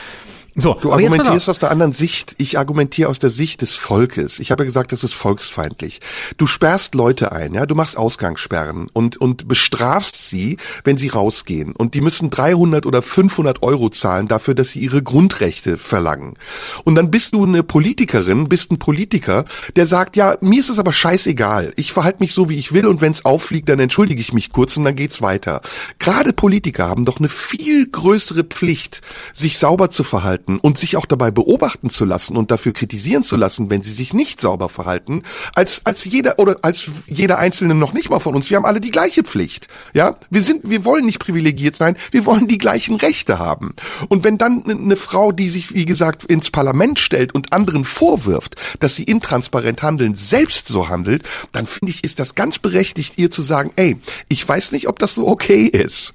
So, du argumentierst aus der anderen Sicht. Ich argumentiere aus der Sicht des Volkes. Ich habe ja gesagt, das ist volksfeindlich. Du sperrst Leute ein, ja, du machst Ausgangssperren und und bestrafst sie, wenn sie rausgehen. Und die müssen 300 oder 500 Euro zahlen dafür, dass sie ihre Grundrechte verlangen. Und dann bist du eine Politikerin, bist ein Politiker, der sagt, ja, mir ist es aber scheißegal. Ich verhalte mich so, wie ich will, und wenn es auffliegt, dann entschuldige ich mich kurz und dann geht's weiter. Gerade Politiker haben doch eine viel größere Pflicht, sich sauber zu verhalten verhalten und sich auch dabei beobachten zu lassen und dafür kritisieren zu lassen, wenn sie sich nicht sauber verhalten, als, als jeder oder als jeder Einzelne noch nicht mal von uns. Wir haben alle die gleiche Pflicht. Ja, wir sind, wir wollen nicht privilegiert sein, wir wollen die gleichen Rechte haben. Und wenn dann eine Frau, die sich, wie gesagt, ins Parlament stellt und anderen vorwirft, dass sie intransparent handeln, selbst so handelt, dann finde ich, ist das ganz berechtigt, ihr zu sagen, ey, ich weiß nicht, ob das so okay ist.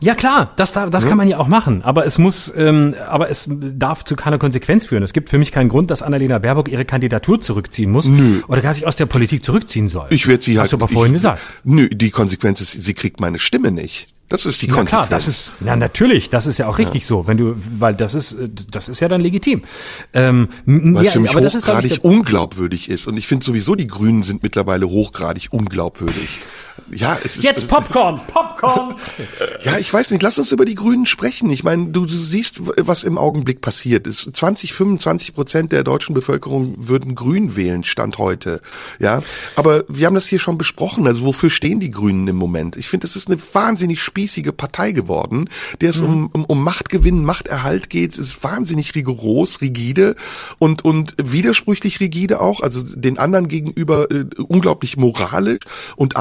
Ja klar, das, das ja. kann man ja auch machen, aber es muss, ähm, aber es darf zu keiner Konsequenz führen. Es gibt für mich keinen Grund, dass Annalena Baerbock ihre Kandidatur zurückziehen muss nö. oder gar sich aus der Politik zurückziehen soll. Ich werde sie Hast halt. du aber vorhin ich, gesagt. Nö, die Konsequenz ist, sie kriegt meine Stimme nicht. Das ist die Konsequenz. Ja klar, das ist, na natürlich, das ist ja auch richtig ja. so, wenn du, weil das ist, das ist ja dann legitim. Ähm, Weil ja, für mich aber hochgradig das ist, unglaubwürdig ist und ich finde sowieso die Grünen sind mittlerweile hochgradig unglaubwürdig ja, es ist. Jetzt Popcorn, Popcorn. ja, ich weiß nicht, lass uns über die Grünen sprechen. Ich meine, du, du siehst, was im Augenblick passiert ist. 20, 25 Prozent der deutschen Bevölkerung würden Grün wählen, Stand heute. Ja, aber wir haben das hier schon besprochen. Also wofür stehen die Grünen im Moment? Ich finde, das ist eine wahnsinnig spießige Partei geworden, der es mhm. um, um, um Machtgewinn, Machterhalt geht, ist wahnsinnig rigoros, rigide und, und widersprüchlich rigide auch, also den anderen gegenüber äh, unglaublich moralisch und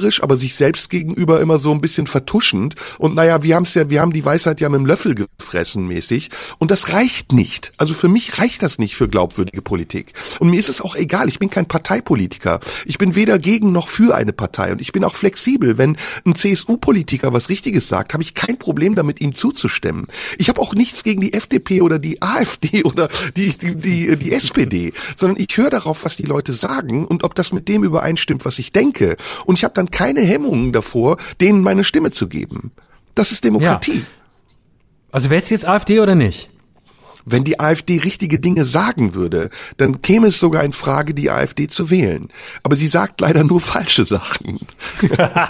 anklägerisch, aber sich selbst gegenüber immer so ein bisschen vertuschend und naja, wir haben es ja, wir haben die Weisheit ja mit dem Löffel gefressen mäßig und das reicht nicht. Also für mich reicht das nicht für glaubwürdige Politik. Und mir ist es auch egal, ich bin kein Parteipolitiker. Ich bin weder gegen noch für eine Partei und ich bin auch flexibel. Wenn ein CSU-Politiker was Richtiges sagt, habe ich kein Problem damit, ihm zuzustimmen. Ich habe auch nichts gegen die FDP oder die AfD oder die, die, die, die SPD, sondern ich höre darauf, was die Leute sagen und ob das mit dem übereinstimmt, was ich denke. Und ich habe dann keine Hemmungen davor, denen meine Stimme zu geben. Das ist Demokratie. Ja. Also wählst du jetzt AfD oder nicht? Wenn die AfD richtige Dinge sagen würde, dann käme es sogar in Frage, die AfD zu wählen. Aber sie sagt leider nur falsche Sachen.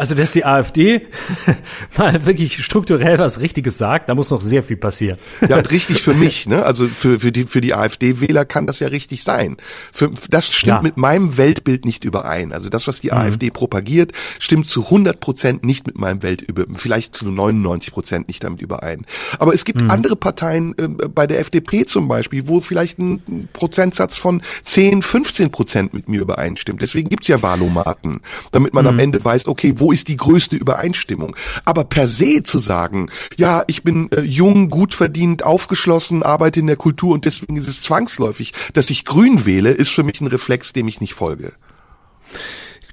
Also, dass die AfD mal wirklich strukturell was Richtiges sagt, da muss noch sehr viel passieren. Ja, und richtig für mich, ne? Also für, für die, für die AfD-Wähler kann das ja richtig sein. Für, das stimmt ja. mit meinem Weltbild nicht überein. Also das, was die mhm. AfD propagiert, stimmt zu 100 Prozent nicht mit meinem Weltbild, vielleicht zu 99 Prozent nicht damit überein. Aber es gibt mhm. andere Parteien, äh, bei der FDP zum Beispiel, wo vielleicht ein Prozentsatz von 10, 15 Prozent mit mir übereinstimmt. Deswegen gibt's ja Wahlomaten, damit man mhm. am Ende weiß, okay, wo ist die größte Übereinstimmung? Aber per se zu sagen, ja, ich bin äh, jung, gut verdient, aufgeschlossen, arbeite in der Kultur und deswegen ist es zwangsläufig, dass ich grün wähle, ist für mich ein Reflex, dem ich nicht folge.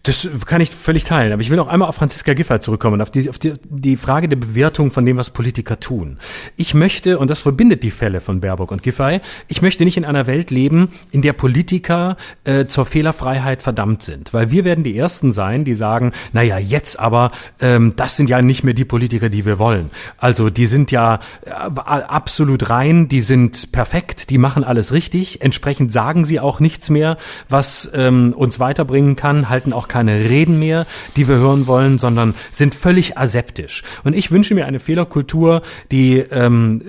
Das kann ich völlig teilen. Aber ich will noch einmal auf Franziska Giffey zurückkommen, auf die, auf die, die Frage der Bewertung von dem, was Politiker tun. Ich möchte, und das verbindet die Fälle von Baerbock und Giffey, ich möchte nicht in einer Welt leben, in der Politiker äh, zur Fehlerfreiheit verdammt sind. Weil wir werden die Ersten sein, die sagen, naja, jetzt aber, ähm, das sind ja nicht mehr die Politiker, die wir wollen. Also die sind ja äh, absolut rein, die sind perfekt, die machen alles richtig. Entsprechend sagen sie auch nichts mehr, was ähm, uns weiterbringen kann, halten auch keine Reden mehr, die wir hören wollen, sondern sind völlig aseptisch. Und ich wünsche mir eine Fehlerkultur, die ähm,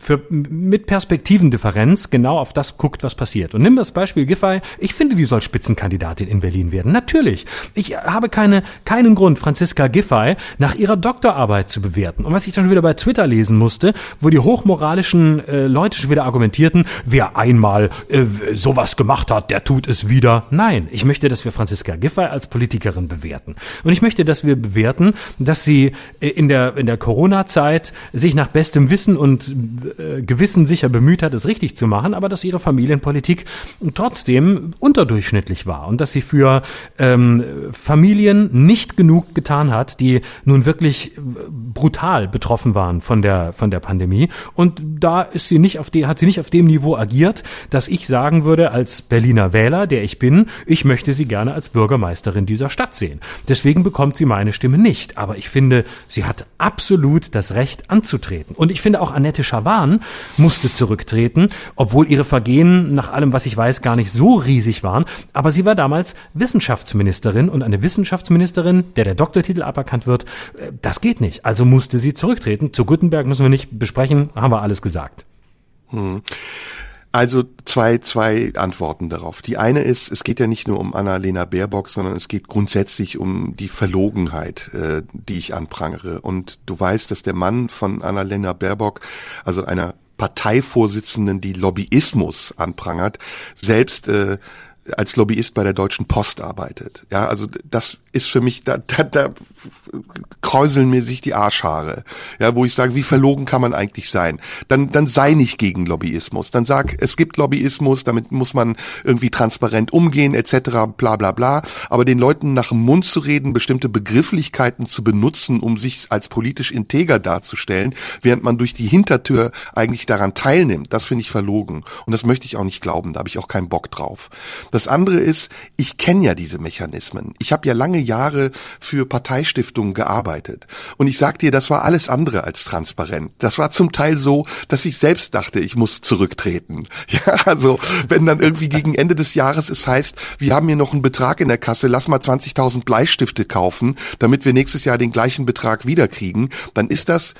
für, mit Perspektivendifferenz genau auf das guckt, was passiert. Und nimm das Beispiel Giffey. Ich finde, die soll Spitzenkandidatin in Berlin werden. Natürlich. Ich habe keine, keinen Grund, Franziska Giffey nach ihrer Doktorarbeit zu bewerten. Und was ich dann wieder bei Twitter lesen musste, wo die hochmoralischen äh, Leute schon wieder argumentierten, wer einmal äh, sowas gemacht hat, der tut es wieder. Nein, ich möchte, dass wir Franziska Giffey als Politikerin bewerten. Und ich möchte, dass wir bewerten, dass sie äh, in der, in der Corona-Zeit sich nach bestem Wissen und äh, Gewissen sicher bemüht hat, es richtig zu machen, aber dass ihre Familienpolitik trotzdem unterdurchschnittlich war und dass sie für ähm, Familien nicht genug getan hat, die nun wirklich äh, brutal betroffen waren von der, von der Pandemie. Und da ist sie nicht auf die, hat sie nicht auf dem Niveau agiert, dass ich sagen würde, als Berliner Wähler, der ich bin, ich möchte sie gerne als Bürgermeisterin dieser Stadt sehen. Deswegen bekommt sie meine Stimme nicht. Aber ich finde, sie hat absolut das Recht anzutreten. Und ich finde auch Annette Schawan musste zurücktreten, obwohl ihre Vergehen nach allem, was ich weiß, gar nicht so riesig waren. Aber sie war damals Wissenschaftsministerin und eine Wissenschaftsministerin, der der Doktortitel aberkannt wird, äh, das geht nicht. Also musste sie zurücktreten. Zu Gutenberg müssen wir nicht besprechen, haben wir alles gesagt. Hm. Also zwei, zwei Antworten darauf. Die eine ist, es geht ja nicht nur um Annalena Baerbock, sondern es geht grundsätzlich um die Verlogenheit, äh, die ich anprangere. Und du weißt, dass der Mann von Annalena Baerbock, also einer Parteivorsitzenden, die Lobbyismus anprangert, selbst äh, als Lobbyist bei der Deutschen Post arbeitet. Ja, also das ist für mich, da, da, da kräuseln mir sich die Arschhaare. Ja, wo ich sage, wie verlogen kann man eigentlich sein? Dann, dann sei nicht gegen Lobbyismus. Dann sag, es gibt Lobbyismus, damit muss man irgendwie transparent umgehen, etc., bla bla bla. Aber den Leuten nach dem Mund zu reden, bestimmte Begrifflichkeiten zu benutzen, um sich als politisch integer darzustellen, während man durch die Hintertür eigentlich daran teilnimmt, das finde ich verlogen. Und das möchte ich auch nicht glauben, da habe ich auch keinen Bock drauf. Das andere ist, ich kenne ja diese Mechanismen. Ich habe ja lange Jahre für Parteistiftungen gearbeitet. Und ich sag dir, das war alles andere als transparent. Das war zum Teil so, dass ich selbst dachte, ich muss zurücktreten. Ja, also wenn dann irgendwie gegen Ende des Jahres es heißt, wir haben hier noch einen Betrag in der Kasse, lass mal 20.000 Bleistifte kaufen, damit wir nächstes Jahr den gleichen Betrag wiederkriegen, dann ist das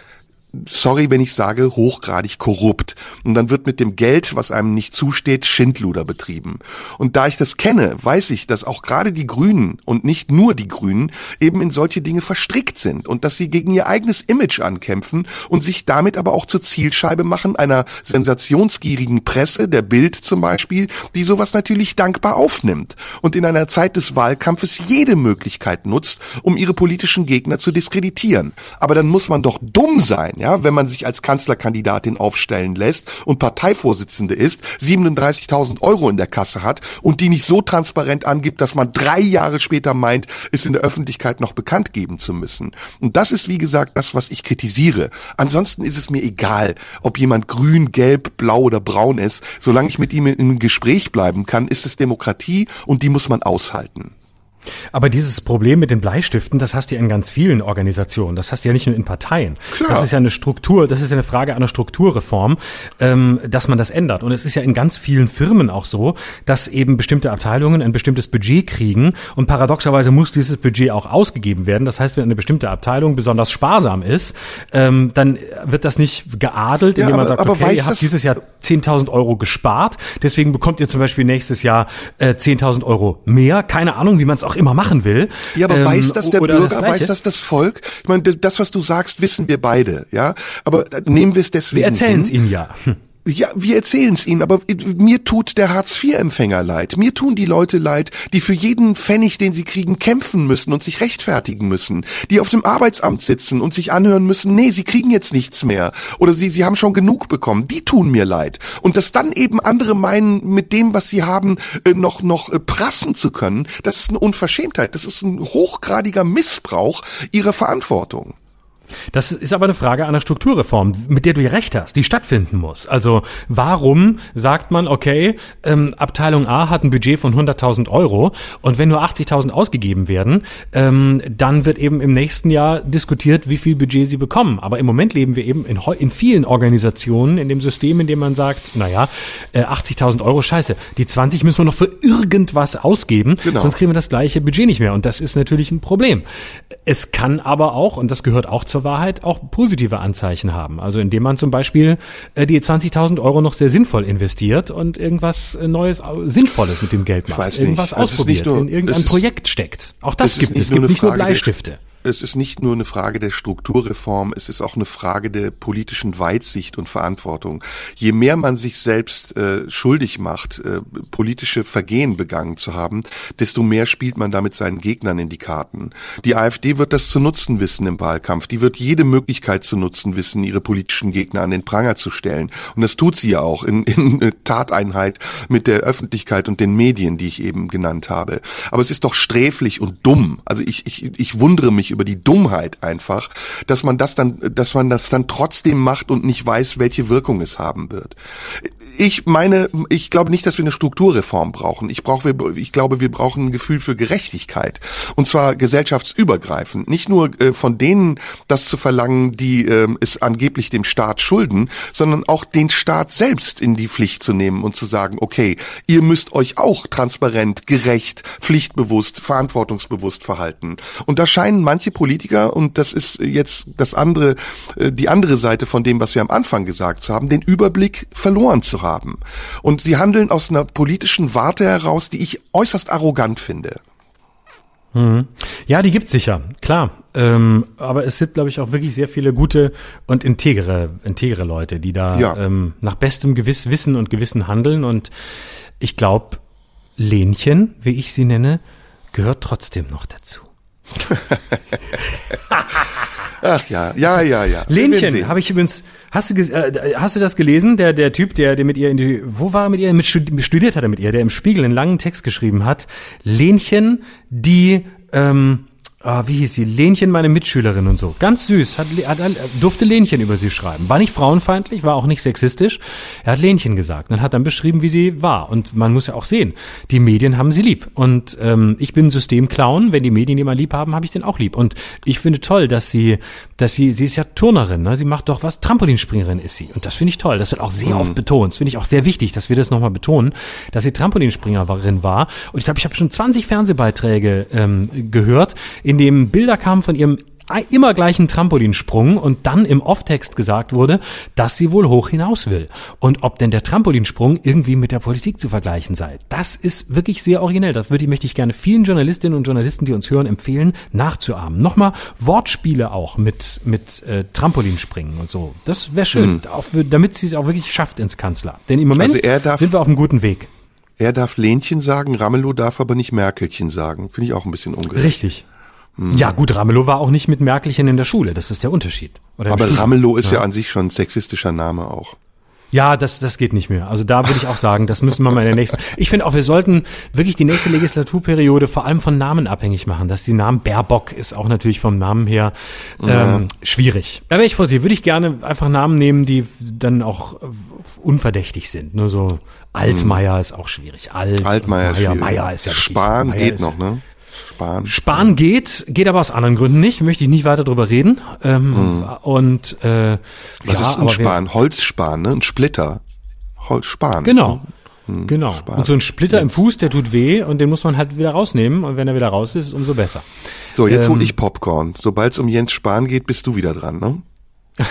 sorry, wenn ich sage, hochgradig korrupt. Und dann wird mit dem Geld, was einem nicht zusteht, Schindluder betrieben. Und da ich das kenne, weiß ich, dass auch gerade die Grünen und nicht nur die Grünen eben in solche Dinge verstrickt sind und dass sie gegen ihr eigenes Image ankämpfen und sich damit aber auch zur Zielscheibe machen einer sensationsgierigen Presse, der Bild zum Beispiel, die sowas natürlich dankbar aufnimmt und in einer Zeit des Wahlkampfes jede Möglichkeit nutzt, um ihre politischen Gegner zu diskreditieren. Aber dann muss man doch dumm sein, ja, wenn man sich als Kanzlerkandidatin aufstellen lässt und Parteivorsitzende ist, 37.000 Euro in der Kasse hat und die nicht so transparent angibt, dass man drei Jahre später meint, es in der Öffentlichkeit noch bekannt geben zu müssen. Und das ist, wie gesagt, das, was ich kritisiere. Ansonsten ist es mir egal, ob jemand grün, gelb, blau oder braun ist. Solange ich mit ihm im Gespräch bleiben kann, ist es Demokratie und die muss man aushalten. Aber dieses Problem mit den Bleistiften, das hast du ja in ganz vielen Organisationen. Das hast du ja nicht nur in Parteien. Klar. Das ist ja eine Struktur, das ist ja eine Frage einer Strukturreform, ähm, dass man das ändert. Und es ist ja in ganz vielen Firmen auch so, dass eben bestimmte Abteilungen ein bestimmtes Budget kriegen und paradoxerweise muss dieses Budget auch ausgegeben werden. Das heißt, wenn eine bestimmte Abteilung besonders sparsam ist, ähm, dann wird das nicht geadelt, indem ja, aber, man sagt, okay, ihr habt dieses Jahr 10.000 Euro gespart, deswegen bekommt ihr zum Beispiel nächstes Jahr äh, 10.000 Euro mehr. Keine Ahnung, wie man es auch immer machen will. Ja, aber ähm, weiß das der Bürger, das weiß das das Volk? Ich meine, das, was du sagst, wissen wir beide, ja. Aber äh, nehmen wir es deswegen. Wir erzählen es ihm ja. Hm. Ja, wir erzählen es ihnen, aber mir tut der Hartz-IV-Empfänger leid. Mir tun die Leute leid, die für jeden Pfennig, den sie kriegen, kämpfen müssen und sich rechtfertigen müssen. Die auf dem Arbeitsamt sitzen und sich anhören müssen, nee, sie kriegen jetzt nichts mehr. Oder sie, sie haben schon genug bekommen. Die tun mir leid. Und dass dann eben andere meinen, mit dem, was sie haben, äh, noch, noch äh, prassen zu können, das ist eine Unverschämtheit. Das ist ein hochgradiger Missbrauch ihrer Verantwortung. Das ist aber eine Frage einer Strukturreform, mit der du ja recht hast, die stattfinden muss. Also warum sagt man, okay, ähm, Abteilung A hat ein Budget von 100.000 Euro und wenn nur 80.000 ausgegeben werden, ähm, dann wird eben im nächsten Jahr diskutiert, wie viel Budget sie bekommen. Aber im Moment leben wir eben in, in vielen Organisationen in dem System, in dem man sagt, naja, äh, 80.000 Euro, scheiße, die 20 müssen wir noch für irgendwas ausgeben, genau. sonst kriegen wir das gleiche Budget nicht mehr. Und das ist natürlich ein Problem. Es kann aber auch, und das gehört auch zur Wahrheit, auch positive Anzeichen haben. Also indem man zum Beispiel äh, die 20.000 Euro noch sehr sinnvoll investiert und irgendwas äh, Neues, Sinnvolles mit dem Geld macht. Irgendwas also ausprobiert, nur, in irgendein Projekt steckt. Auch das gibt es. Es gibt nicht nur Bleistifte es ist nicht nur eine Frage der Strukturreform, es ist auch eine Frage der politischen Weitsicht und Verantwortung. Je mehr man sich selbst äh, schuldig macht, äh, politische Vergehen begangen zu haben, desto mehr spielt man damit seinen Gegnern in die Karten. Die AfD wird das zu nutzen wissen im Wahlkampf. Die wird jede Möglichkeit zu nutzen wissen, ihre politischen Gegner an den Pranger zu stellen. Und das tut sie ja auch in, in Tateinheit mit der Öffentlichkeit und den Medien, die ich eben genannt habe. Aber es ist doch sträflich und dumm. Also ich, ich, ich wundere mich über die Dummheit einfach, dass man das dann, dass man das dann trotzdem macht und nicht weiß, welche Wirkung es haben wird ich meine, ich glaube nicht, dass wir eine Strukturreform brauchen. Ich brauche, ich glaube, wir brauchen ein Gefühl für Gerechtigkeit. Und zwar gesellschaftsübergreifend. Nicht nur äh, von denen das zu verlangen, die äh, es angeblich dem Staat schulden, sondern auch den Staat selbst in die Pflicht zu nehmen und zu sagen, okay, ihr müsst euch auch transparent, gerecht, pflichtbewusst, verantwortungsbewusst verhalten. Und da scheinen manche Politiker, und das ist jetzt das andere, äh, die andere Seite von dem, was wir am Anfang gesagt haben, den Überblick verloren zu haben haben. Und sie handeln aus einer politischen Warte heraus, die ich äußerst arrogant finde. Mhm. Ja, die gibt's sicher, klar. Ähm, aber es sind, glaube ich, auch wirklich sehr viele gute und integere, integere Leute, die da ja. ähm, nach bestem Gewiss Wissen und Gewissen handeln. Und ich glaube, Lenchen, wie ich sie nenne, gehört trotzdem noch dazu. Ach ja, ja, ja, ja. Lenchen, habe ich übrigens, hast du, äh, hast du das gelesen? Der, der Typ, der, der mit ihr in die, wo war er mit ihr? Mit studiert hat er mit ihr, der im Spiegel einen langen Text geschrieben hat. Lenchen, die, ähm, ah, wie hieß sie? Lenchen, meine Mitschülerin und so. Ganz süß. Hat, hat, durfte Lenchen über sie schreiben. War nicht frauenfeindlich, war auch nicht sexistisch. Er hat Lenchen gesagt und hat dann beschrieben, wie sie war. Und man muss ja auch sehen, die Medien haben sie lieb. Und ähm, ich bin Systemclown. Wenn die Medien jemand lieb haben, habe ich den auch lieb. Und ich finde toll, dass sie, dass sie, sie ist ja Turnerin, ne? Sie macht doch was, Trampolinspringerin ist sie. Und das finde ich toll. Das wird auch sehr mhm. oft betont. Das finde ich auch sehr wichtig, dass wir das nochmal betonen, dass sie Trampolinspringerin war. Und ich glaube, ich habe schon 20 Fernsehbeiträge ähm, gehört, in in dem Bilder kamen von ihrem immer gleichen Trampolinsprung und dann im Off-Text gesagt wurde, dass sie wohl hoch hinaus will. Und ob denn der Trampolinsprung irgendwie mit der Politik zu vergleichen sei. Das ist wirklich sehr originell. Das würde, möchte ich gerne vielen Journalistinnen und Journalisten, die uns hören, empfehlen, nachzuahmen. Nochmal Wortspiele auch mit, mit äh, Trampolinspringen und so. Das wäre schön, mhm. auch, damit sie es auch wirklich schafft ins Kanzler. Denn im Moment also sind wir auf einem guten Weg. Er darf Lenchen sagen, Ramelow darf aber nicht Merkelchen sagen. Finde ich auch ein bisschen ungerecht. Richtig. Hm. Ja, gut, Ramelow war auch nicht mit Merkelchen in der Schule. Das ist der Unterschied. aber. Ramelow ist ja. ja an sich schon ein sexistischer Name auch. Ja, das, das geht nicht mehr. Also da würde ich auch sagen, das müssen wir mal in der nächsten. Ich finde auch, wir sollten wirklich die nächste Legislaturperiode vor allem von Namen abhängig machen. Dass die Namen Baerbock ist auch natürlich vom Namen her ähm, ja. schwierig. Da wäre ich vor Sie, würde ich gerne einfach Namen nehmen, die dann auch unverdächtig sind. Nur so Altmaier hm. ist auch schwierig. Alt, Altmaier Meier, Meier ist ja Spahn geht noch, ne? Spahn. Spahn geht, geht aber aus anderen Gründen nicht, möchte ich nicht weiter drüber reden. Ähm, hm. Und äh, Was ja, ist ein Spahn? Holzspan, ne? Ein Splitter. Holzspan. Genau. Hm. Genau. Spahn. Und so ein Splitter jetzt. im Fuß, der tut weh und den muss man halt wieder rausnehmen. Und wenn er wieder raus ist, umso besser. So, jetzt ähm, hol ich Popcorn. Sobald es um Jens Spahn geht, bist du wieder dran, ne?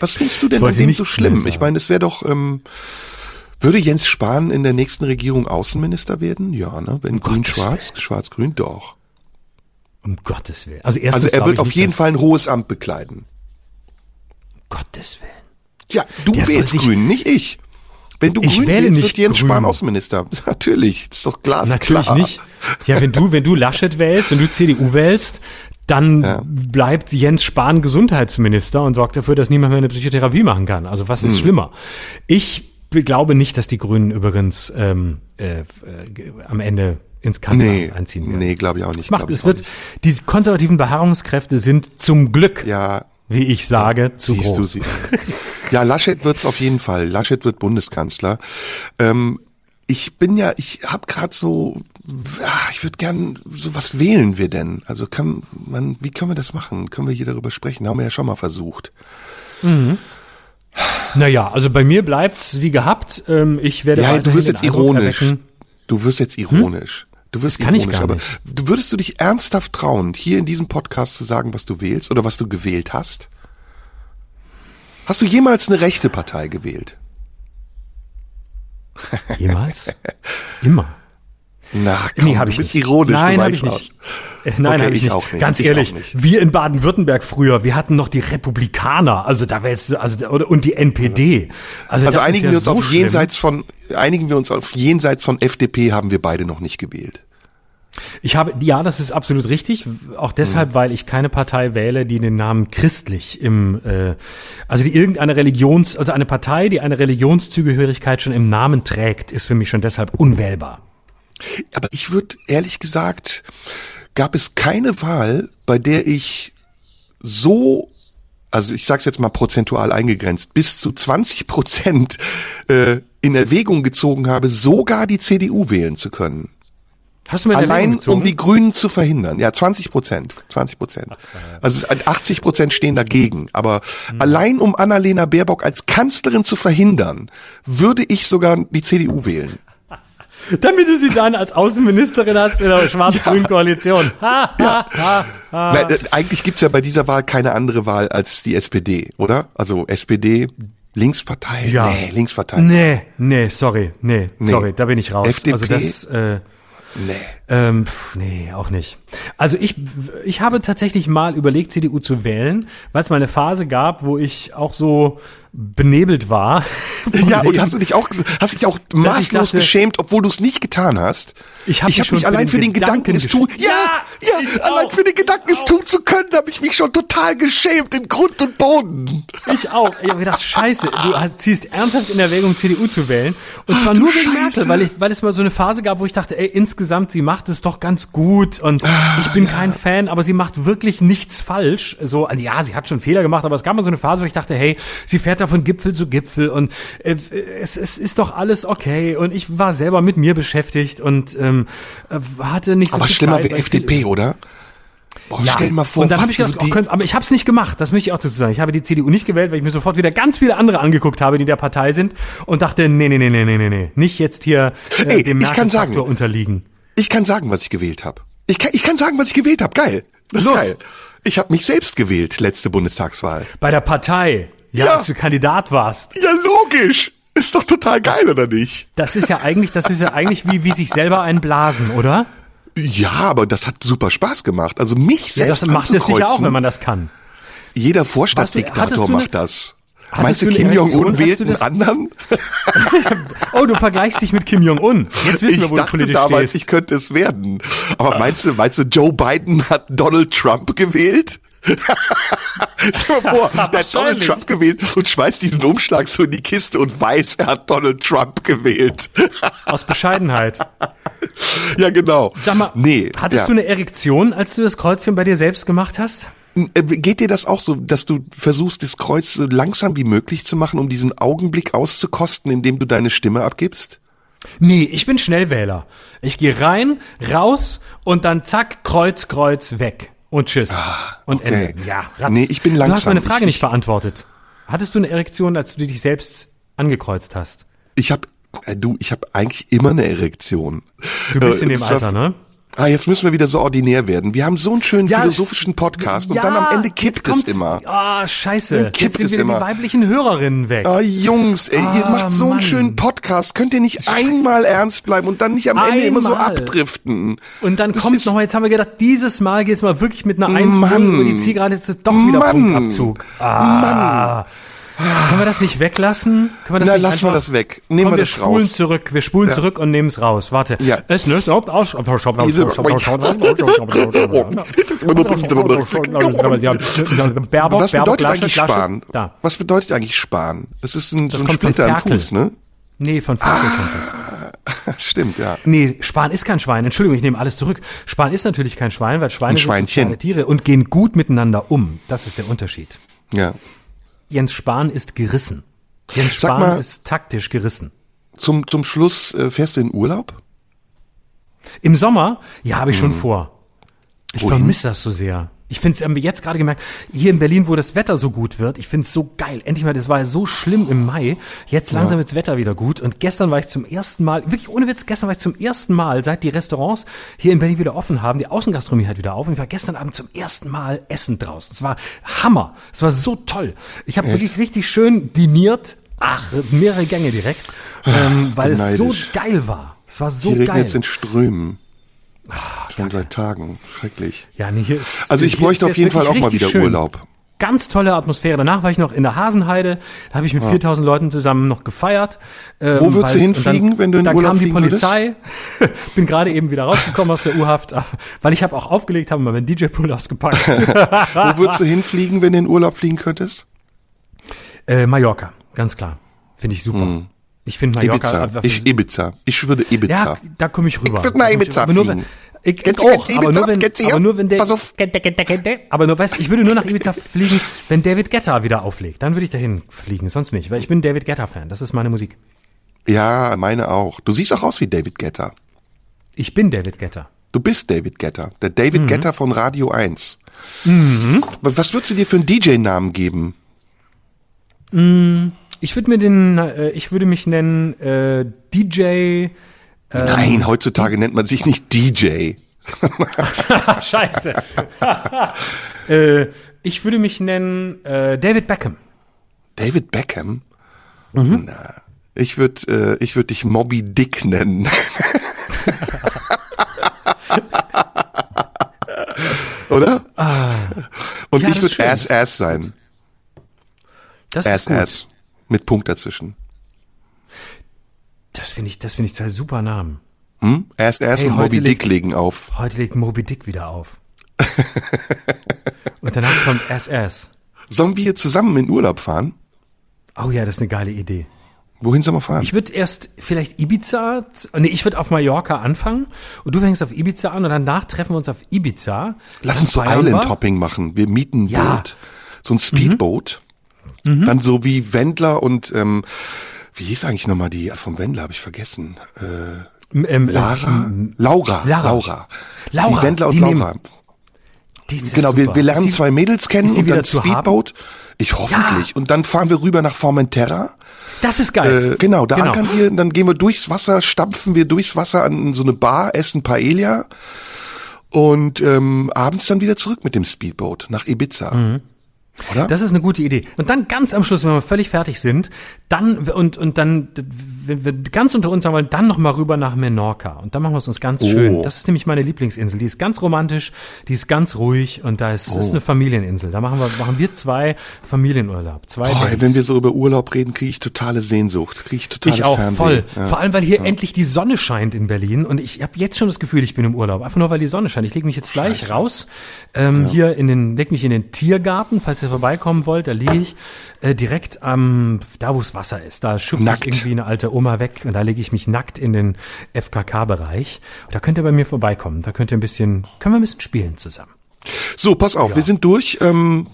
Was findest du denn an dem so schlimm? Ich meine, es wäre doch, ähm, würde Jens Spahn in der nächsten Regierung Außenminister werden? Ja, ne? Wenn um grün-schwarz, schwarz-grün doch. Um Gottes Willen. Also, erstens also er wird auf jeden Fall ein hohes Amt bekleiden. Um Gottes Willen. Ja, du der wählst grün, nicht ich. Wenn du ich grün wähle wählst, wird Jens grün. Spahn Außenminister. Natürlich, ist doch klar. Natürlich nicht. Ja, wenn du, wenn du Laschet wählst, wenn du CDU wählst, dann ja. bleibt Jens Spahn Gesundheitsminister und sorgt dafür, dass niemand mehr eine Psychotherapie machen kann. Also was ist hm. schlimmer? Ich glaube nicht, dass die Grünen übrigens ähm, äh, äh, am Ende ins Kanzleramt nee, einziehen werden. Nee, glaube ich auch nicht. Es macht, es wird, die konservativen Beharrungskräfte sind zum Glück, ja, wie ich sage, ja, zu groß. Du, sie. ja, Laschet wird's auf jeden Fall. Laschet wird Bundeskanzler. Ähm, ich bin ja, ich habe gerade so, ach, ich würde gern, so was wählen wir denn? Also kann man, wie können wir das machen? Können wir hier darüber sprechen? Haben wir ja schon mal versucht. Mhm. Naja, also bei mir bleibt's wie gehabt. Ähm, ich werde ja, du wirst jetzt ironisch. Erwecken. Du wirst jetzt ironisch. Hm? Du wirst das kann ironisch, ich gar aber nicht. du würdest du dich ernsthaft trauen, hier in diesem Podcast zu sagen, was du wählst oder was du gewählt hast? Hast du jemals eine rechte Partei gewählt? Jemals? Immer. Na, komm, nee, hab du bist nicht. ironisch. Nein, habe ich nicht. Äh, nein, okay, habe ich, ich, nicht. Ganz ich ehrlich, wir in Baden-Württemberg früher, wir hatten noch die Republikaner, also da wäre jetzt, also und die NPD. Also, also einigen ja wir uns so auf schlimm. jenseits von, einigen wir uns auf jenseits von FDP haben wir beide noch nicht gewählt. Ich habe, ja, das ist absolut richtig. Auch deshalb, mhm. weil ich keine Partei wähle, die den Namen christlich im, äh, also die irgendeine Religions, also eine Partei, die eine Religionszugehörigkeit schon im Namen trägt, ist für mich schon deshalb unwählbar. Aber ich würde ehrlich gesagt, gab es keine Wahl, bei der ich so, also ich sage es jetzt mal prozentual eingegrenzt, bis zu 20 Prozent äh, in Erwägung gezogen habe, sogar die CDU wählen zu können. Hast du mir Allein um die Grünen zu verhindern. Ja, 20 Prozent. 20 Prozent. Also 80 Prozent stehen dagegen. Aber hm. allein um Annalena Baerbock als Kanzlerin zu verhindern, würde ich sogar die CDU wählen. Damit du sie dann als Außenministerin hast in der schwarz-grünen Koalition. Ha, ha, ha, ha. Nein, äh, eigentlich gibt's ja bei dieser Wahl keine andere Wahl als die SPD, oder? Also SPD, Linkspartei? Ja. Nee, Linkspartei. Nee, nee, sorry, nee, nee. sorry, da bin ich raus. FDP? Also das, äh, Nee. Ähm, pf, nee, auch nicht. Also ich, ich habe tatsächlich mal überlegt, CDU zu wählen, weil es mal eine Phase gab, wo ich auch so benebelt war. Ja, und hast du dich auch, hast dich auch maßlos dachte, geschämt, obwohl du es nicht getan hast. Ich habe ich hab mich allein für den Gedanken, Gedanken es tun, ja, ja, allein auch. für den Gedanken, es tun zu können, habe ich mich schon total geschämt in Grund und Boden. Ich auch. Ich habe gedacht, scheiße, du ziehst ernsthaft in Erwägung, CDU zu wählen. Und zwar Ach, nur wegen Scheiße. Merkel, weil, ich, weil es mal so eine Phase gab, wo ich dachte, ey, insgesamt, sie macht es doch ganz gut und ah, ich bin ja. kein Fan, aber sie macht wirklich nichts falsch. So, ja, sie hat schon Fehler gemacht, aber es gab mal so eine Phase, wo ich dachte, hey, sie fährt da von Gipfel zu Gipfel und äh, es, es ist doch alles okay und ich war selber mit mir beschäftigt und ähm, äh, hatte nicht so aber viel schlimmer Zeit, wie FDP, viel, oder? Boah, ja, stell dir mal vor, und dann ich gedacht, oh, aber ich habe es nicht gemacht, das möchte ich auch dazu sagen. Ich habe die CDU nicht gewählt, weil ich mir sofort wieder ganz viele andere angeguckt habe, die der Partei sind und dachte, nee, nee, nee, nee, nee, nee, nee, nicht jetzt hier äh, Ey, dem Merkel-Faktor unterliegen. Ich kann sagen, was ich gewählt habe. Ich kann, ich kann sagen, was ich gewählt habe. Geil. Das ist Los. geil. Ich habe mich selbst gewählt, letzte Bundestagswahl. Bei der Partei. Ja, Ja. als du Kandidat warst. Ja, logisch. Ist doch total geil, oder nicht? Das ist ja eigentlich, das ist ja eigentlich wie, wie sich selber einblasen, oder? Ja, aber das hat super Spaß gemacht. Also mich Ja, selbst das macht es sicher auch, wenn man das kann. Jeder Vorstadtdiktator macht das. Hattest Meinst du, du Kim? Jong-un wählt du einen das- anderen? Oh, du vergleichst dich mit Kim Jong-un. Jetzt wissen Ich wir, wo du dachte politisch damals, stehst. ich könnte es werden. Aber meinst du, meinst du, Joe Biden hat Donald Trump gewählt? Stell dir vor, der hat Donald. Trump gewählt und schmeißt diesen Umschlag so in die Kiste und weiß, er hat Donald Trump gewählt. Aus Bescheidenheit. ja, genau. Sag mal, nee, hattest ja. du eine Erektion, als du das Kreuzchen bei dir selbst gemacht hast? Äh, Geht dir das auch so, dass du versuchst, das Kreuz so langsam wie möglich zu machen, um diesen Augenblick auszukosten, indem du deine Stimme abgibst? Nee, ich bin Schnellwähler. Ich gehe rein, raus und dann zack, Kreuz, Kreuz, weg. Und tschüss. und Ah, okay. Ende. Ja, ratz. Nee, ich bin Du hast langsam. meine Frage Ich- nicht beantwortet. Hattest du eine Erektion, als du dich selbst angekreuzt hast? Ich habe, äh, du, ich habe eigentlich immer eine Erektion. Du bist Äh, in dem es war- Alter, ne? Ah, jetzt müssen wir wieder so ordinär werden. Wir haben so einen schönen Ja, philosophischen es- Podcast und Ja, dann am Ende kippt es immer. Ah, scheiße. Dann kippt Jetzt sind es wieder immer. die weiblichen Hörerinnen weg. Ah, Jungs, ey, ihr Ah, macht so einen Mann. schönen Podcast. Könnt ihr nicht einmal ernst bleiben und dann nicht am Ende immer so Einmal. abdriften? Und dann Das kommt ist- noch, jetzt haben wir gedacht, dieses Mal geht's mal wirklich mit einer 1 Mann. über die Zielgerade, jetzt ist doch wieder Mann. Punktabzug. Ah. Können wir das nicht weglassen? Können wir das Na, nicht lassen wir das weg. Nehmen Komm, wir, wir spulen raus. zurück. Wir spulen ja. zurück und nehmen es raus. Warte. Ja. Es nüsst ob aus. Was bedeutet eigentlich sparen? Was bedeutet eigentlich sparen? Das ist ein, das so ein Splitter im Fuß, ne? Nee, von Ferkel ah, kommt das. Stimmt, ja. Nee, Schwan ist kein Schwein. Entschuldigung, ich nehme alles zurück. Schwan ist natürlich kein Schwein, weil Schweine sind soziale Tiere und gehen gut miteinander um. Das ist der Unterschied. Ja. Jens Spahn ist gerissen. Jens Spahn mal- ist taktisch gerissen. Zum, zum Schluss äh, fährst du in Urlaub? Im Sommer, ja, habe ich schon vor. Ich Mhm. Vermisse das so sehr. Ich finde es jetzt gerade gemerkt, hier in Berlin, wo das Wetter so gut wird, ich finde es so geil. Endlich mal, das war ja so schlimm im Mai. Jetzt langsam wird's Wetter wieder gut. Und gestern war ich zum ersten Mal, wirklich ohne Witz, gestern war ich zum ersten Mal, seit die Restaurants hier in Berlin wieder offen haben, die Außengastronomie hat wieder auf. Und ich war gestern Abend zum ersten Mal essen draußen. Es war Hammer. Es war so toll. Ich habe wirklich richtig schön diniert. Ach, mehrere Gänge direkt. Ähm, weil es so neidisch. geil war. Es war so Hier geil. jetzt in Strömen. Schon seit Tagen. Schrecklich. Ja, nee, hier ist. Also ich bräuchte auf jeden Fall auch mal wieder schön. Urlaub. Ganz tolle Atmosphäre. Danach war ich noch in der Hasenheide. Da habe ich mit 4000 Leuten zusammen noch gefeiert. Ähm, Wo würdest du hinfliegen, dann, wenn du in Dann Urlaub kam die? Polizei. Bin gerade eben wieder rausgekommen aus der U-Haft, weil ich habe auch aufgelegt, habe mal meinen DJ-Pool ausgepackt. Wo würdest du hinfliegen, wenn du in Urlaub fliegen könntest? äh, Mallorca, ganz klar. Finde ich super. Ich finde Mallorca. Ibiza. Ich Ibiza. Ich würde Ibiza. ja, da komme ich rüber. Ich würd nach Da komm Ibiza aber nur, fliegen. Ich, ich auch, geht's aber Ibiza? nur wenn, hier? aber nur wenn der, Pass auf. aber nur weißt, ich würde nur nach Ibiza fliegen, wenn David Guetta wieder auflegt. Dann würde ich dahin fliegen, sonst nicht, weil ich bin David Guetta Fan. Das ist meine Musik. Ja, meine auch. Du siehst auch aus wie David Getter. Ich bin David Guetta. Du bist David Getter. Der Mhm. David Getter von Radio 1. Was was würdest du dir für einen DJ-Namen geben? Ich würde mir den, äh, ich würde mich nennen äh, DJ. Ähm. Nein, heutzutage nennt man sich nicht DJ. Scheiße. äh, ich würde mich nennen äh, David Beckham. David Beckham? Mhm. Na, ich würde äh, ich würd dich Moby Dick nennen. Oder? Und Ah. Ja, ich würde. Ass Ass sein. Das Ass. Ass. Mit Punkt dazwischen. Das finde ich, das finde ich zwei super Namen. Hm? Ass Ass Hey, und Moby legt- Dick legen auf. Heute legt Moby Dick wieder auf. Und danach kommt SS. Sollen wir zusammen in Urlaub fahren? Oh ja, das ist eine geile Idee. Wohin sollen wir fahren? Ich würde erst vielleicht Ibiza, nee, ich würde auf Mallorca anfangen und du fängst auf Ibiza an und danach treffen wir uns auf Ibiza. Lass uns so feiern wir. Island-Topping machen. Wir mieten ein Ja. Mhm. Boot. So ein Speedboot. Dann so wie Wendler und, ähm, wie hieß eigentlich nochmal die vom Wendler, habe ich vergessen. Äh, ähm, Lara? ähm, Laura. Lara. Laura. Laura, Wie Wendler und die Laura. die Genau, wir, wir lernen sie- zwei Mädels kennen und dann Speedboat. Ich hoffentlich. Und dann fahren wir rüber nach Formentera. Das ist geil. Äh, genau, da ankern wir, dann gehen wir durchs Wasser, stampfen wir durchs Wasser an so eine Bar, essen Paella und ähm, abends dann wieder zurück mit dem Speedboat nach Ibiza. Oder? Das ist eine gute Idee. Und dann ganz am Schluss, wenn wir völlig fertig sind, dann und und dann, wenn wir ganz unter uns wollen, dann noch mal rüber nach Menorca. Und dann machen wir es uns ganz schön. Das ist nämlich meine Lieblingsinsel. Die ist ganz romantisch, die ist ganz ruhig und da ist, ist eine Familieninsel. Da machen wir machen wir zwei Familienurlaub. Zwei Boah, wenn wir so über Urlaub reden, kriege ich totale Sehnsucht, kriege ich totales Ich auch Fernweh. voll. Ja. Vor allem, weil hier endlich die Sonne scheint in Berlin und ich habe jetzt schon das Gefühl, ich bin im Urlaub. Einfach nur, weil die Sonne scheint. Ich lege mich jetzt gleich raus, ähm, hier in den, leg mich in den Tiergarten, falls ihr vorbeikommen wollt. Da liege ich äh, direkt am, da wo es Wasser ist. Da schubst Nackt. ich irgendwie eine alte Oma weg und da lege ich mich nackt in den FKK-Bereich. Da könnt ihr bei mir vorbeikommen. Da könnt ihr ein bisschen, können wir ein bisschen spielen zusammen. So, pass auf, wir sind durch. Ähm,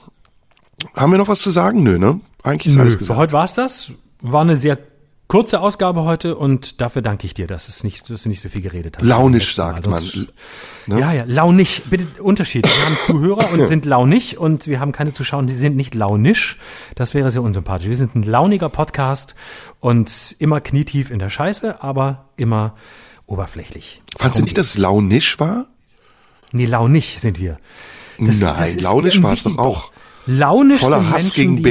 haben wir noch was zu sagen? Nö, ne? Eigentlich ist alles Für gesagt. heute war's das. War eine sehr kurze Ausgabe heute und dafür danke ich dir, dass, es nicht, dass du nicht so viel geredet hast. Launisch, sagt man. Das- Ja, ja, launig. Bitte Unterschied. Wir haben Zuhörer und sind launig und wir haben keine Zuschauer, die sind nicht launisch. Das wäre sehr unsympathisch. Wir sind ein launiger Podcast und immer knietief in der Scheiße, aber immer oberflächlich. Fandst du nicht, dass es launisch war? Nee, launig sind wir. Nein, launisch ein war es doch auch. Launisch Voller Hass Menschen, gegen die,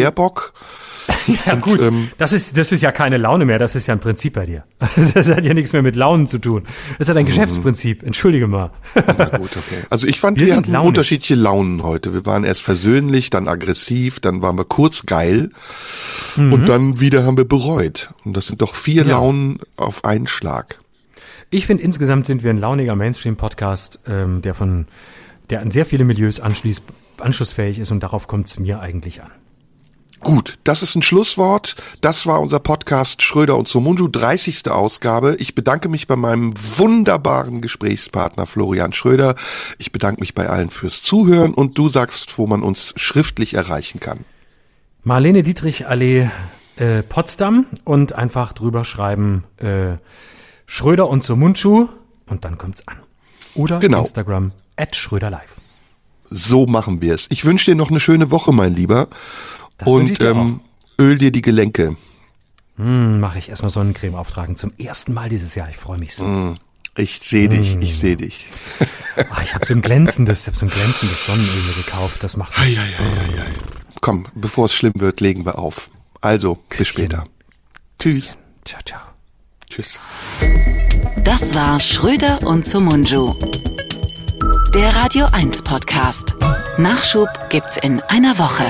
Ja gut, ähm, das ist das ist ja keine Laune mehr, das ist ja ein Prinzip bei dir. Das hat ja nichts mehr mit Launen zu tun. Das ja dein Mhm. Geschäftsprinzip. Entschuldige mal. Na gut, okay. Also ich fand, Wir wir, hatten launisch. unterschiedliche Launen heute. Wir waren erst versöhnlich, dann aggressiv, dann waren wir kurz geil und dann wieder haben wir bereut. Und das sind doch vier Mhm. Ja. Launen auf einen Schlag. Ich finde insgesamt sind wir ein launiger Mainstream-Podcast, ähm, der von der an sehr viele Milieus anschließt, anschlussfähig ist und darauf kommt es mir eigentlich an. Gut, das ist ein Schlusswort. Das war unser Podcast Schröder und Somunju, 30. Ausgabe. Ich bedanke mich bei meinem wunderbaren Gesprächspartner Florian Schröder. Ich bedanke mich bei allen fürs Zuhören und du sagst, wo man uns schriftlich erreichen kann. Marlene Dietrich Allee äh, Potsdam und einfach drüber schreiben äh, Schröder und Somunchu und dann kommt's an. Oder Genau. Instagram at Schröder Live. So machen wir es. Ich wünsche dir noch eine schöne Woche, mein Lieber. Das wünsche ich und dir ähm, öl dir die Gelenke. Hm, Mache ich erstmal Sonnencreme auftragen zum ersten Mal dieses Jahr. Ich freue mich so. Ich sehe dich, Mm. ich sehe dich. Ah, ich habe so ein glänzendes, ich hab so ein glänzendes Sonnenöl mir gekauft. Das macht mich Komm, bevor es schlimm wird, legen wir auf. Also, bis Küsschen. später. Tschüss. Ciao, ciao. Tschüss. Das war Schröder und Sumunju. Der Radio 1 Podcast. Nachschub gibt's in einer Woche.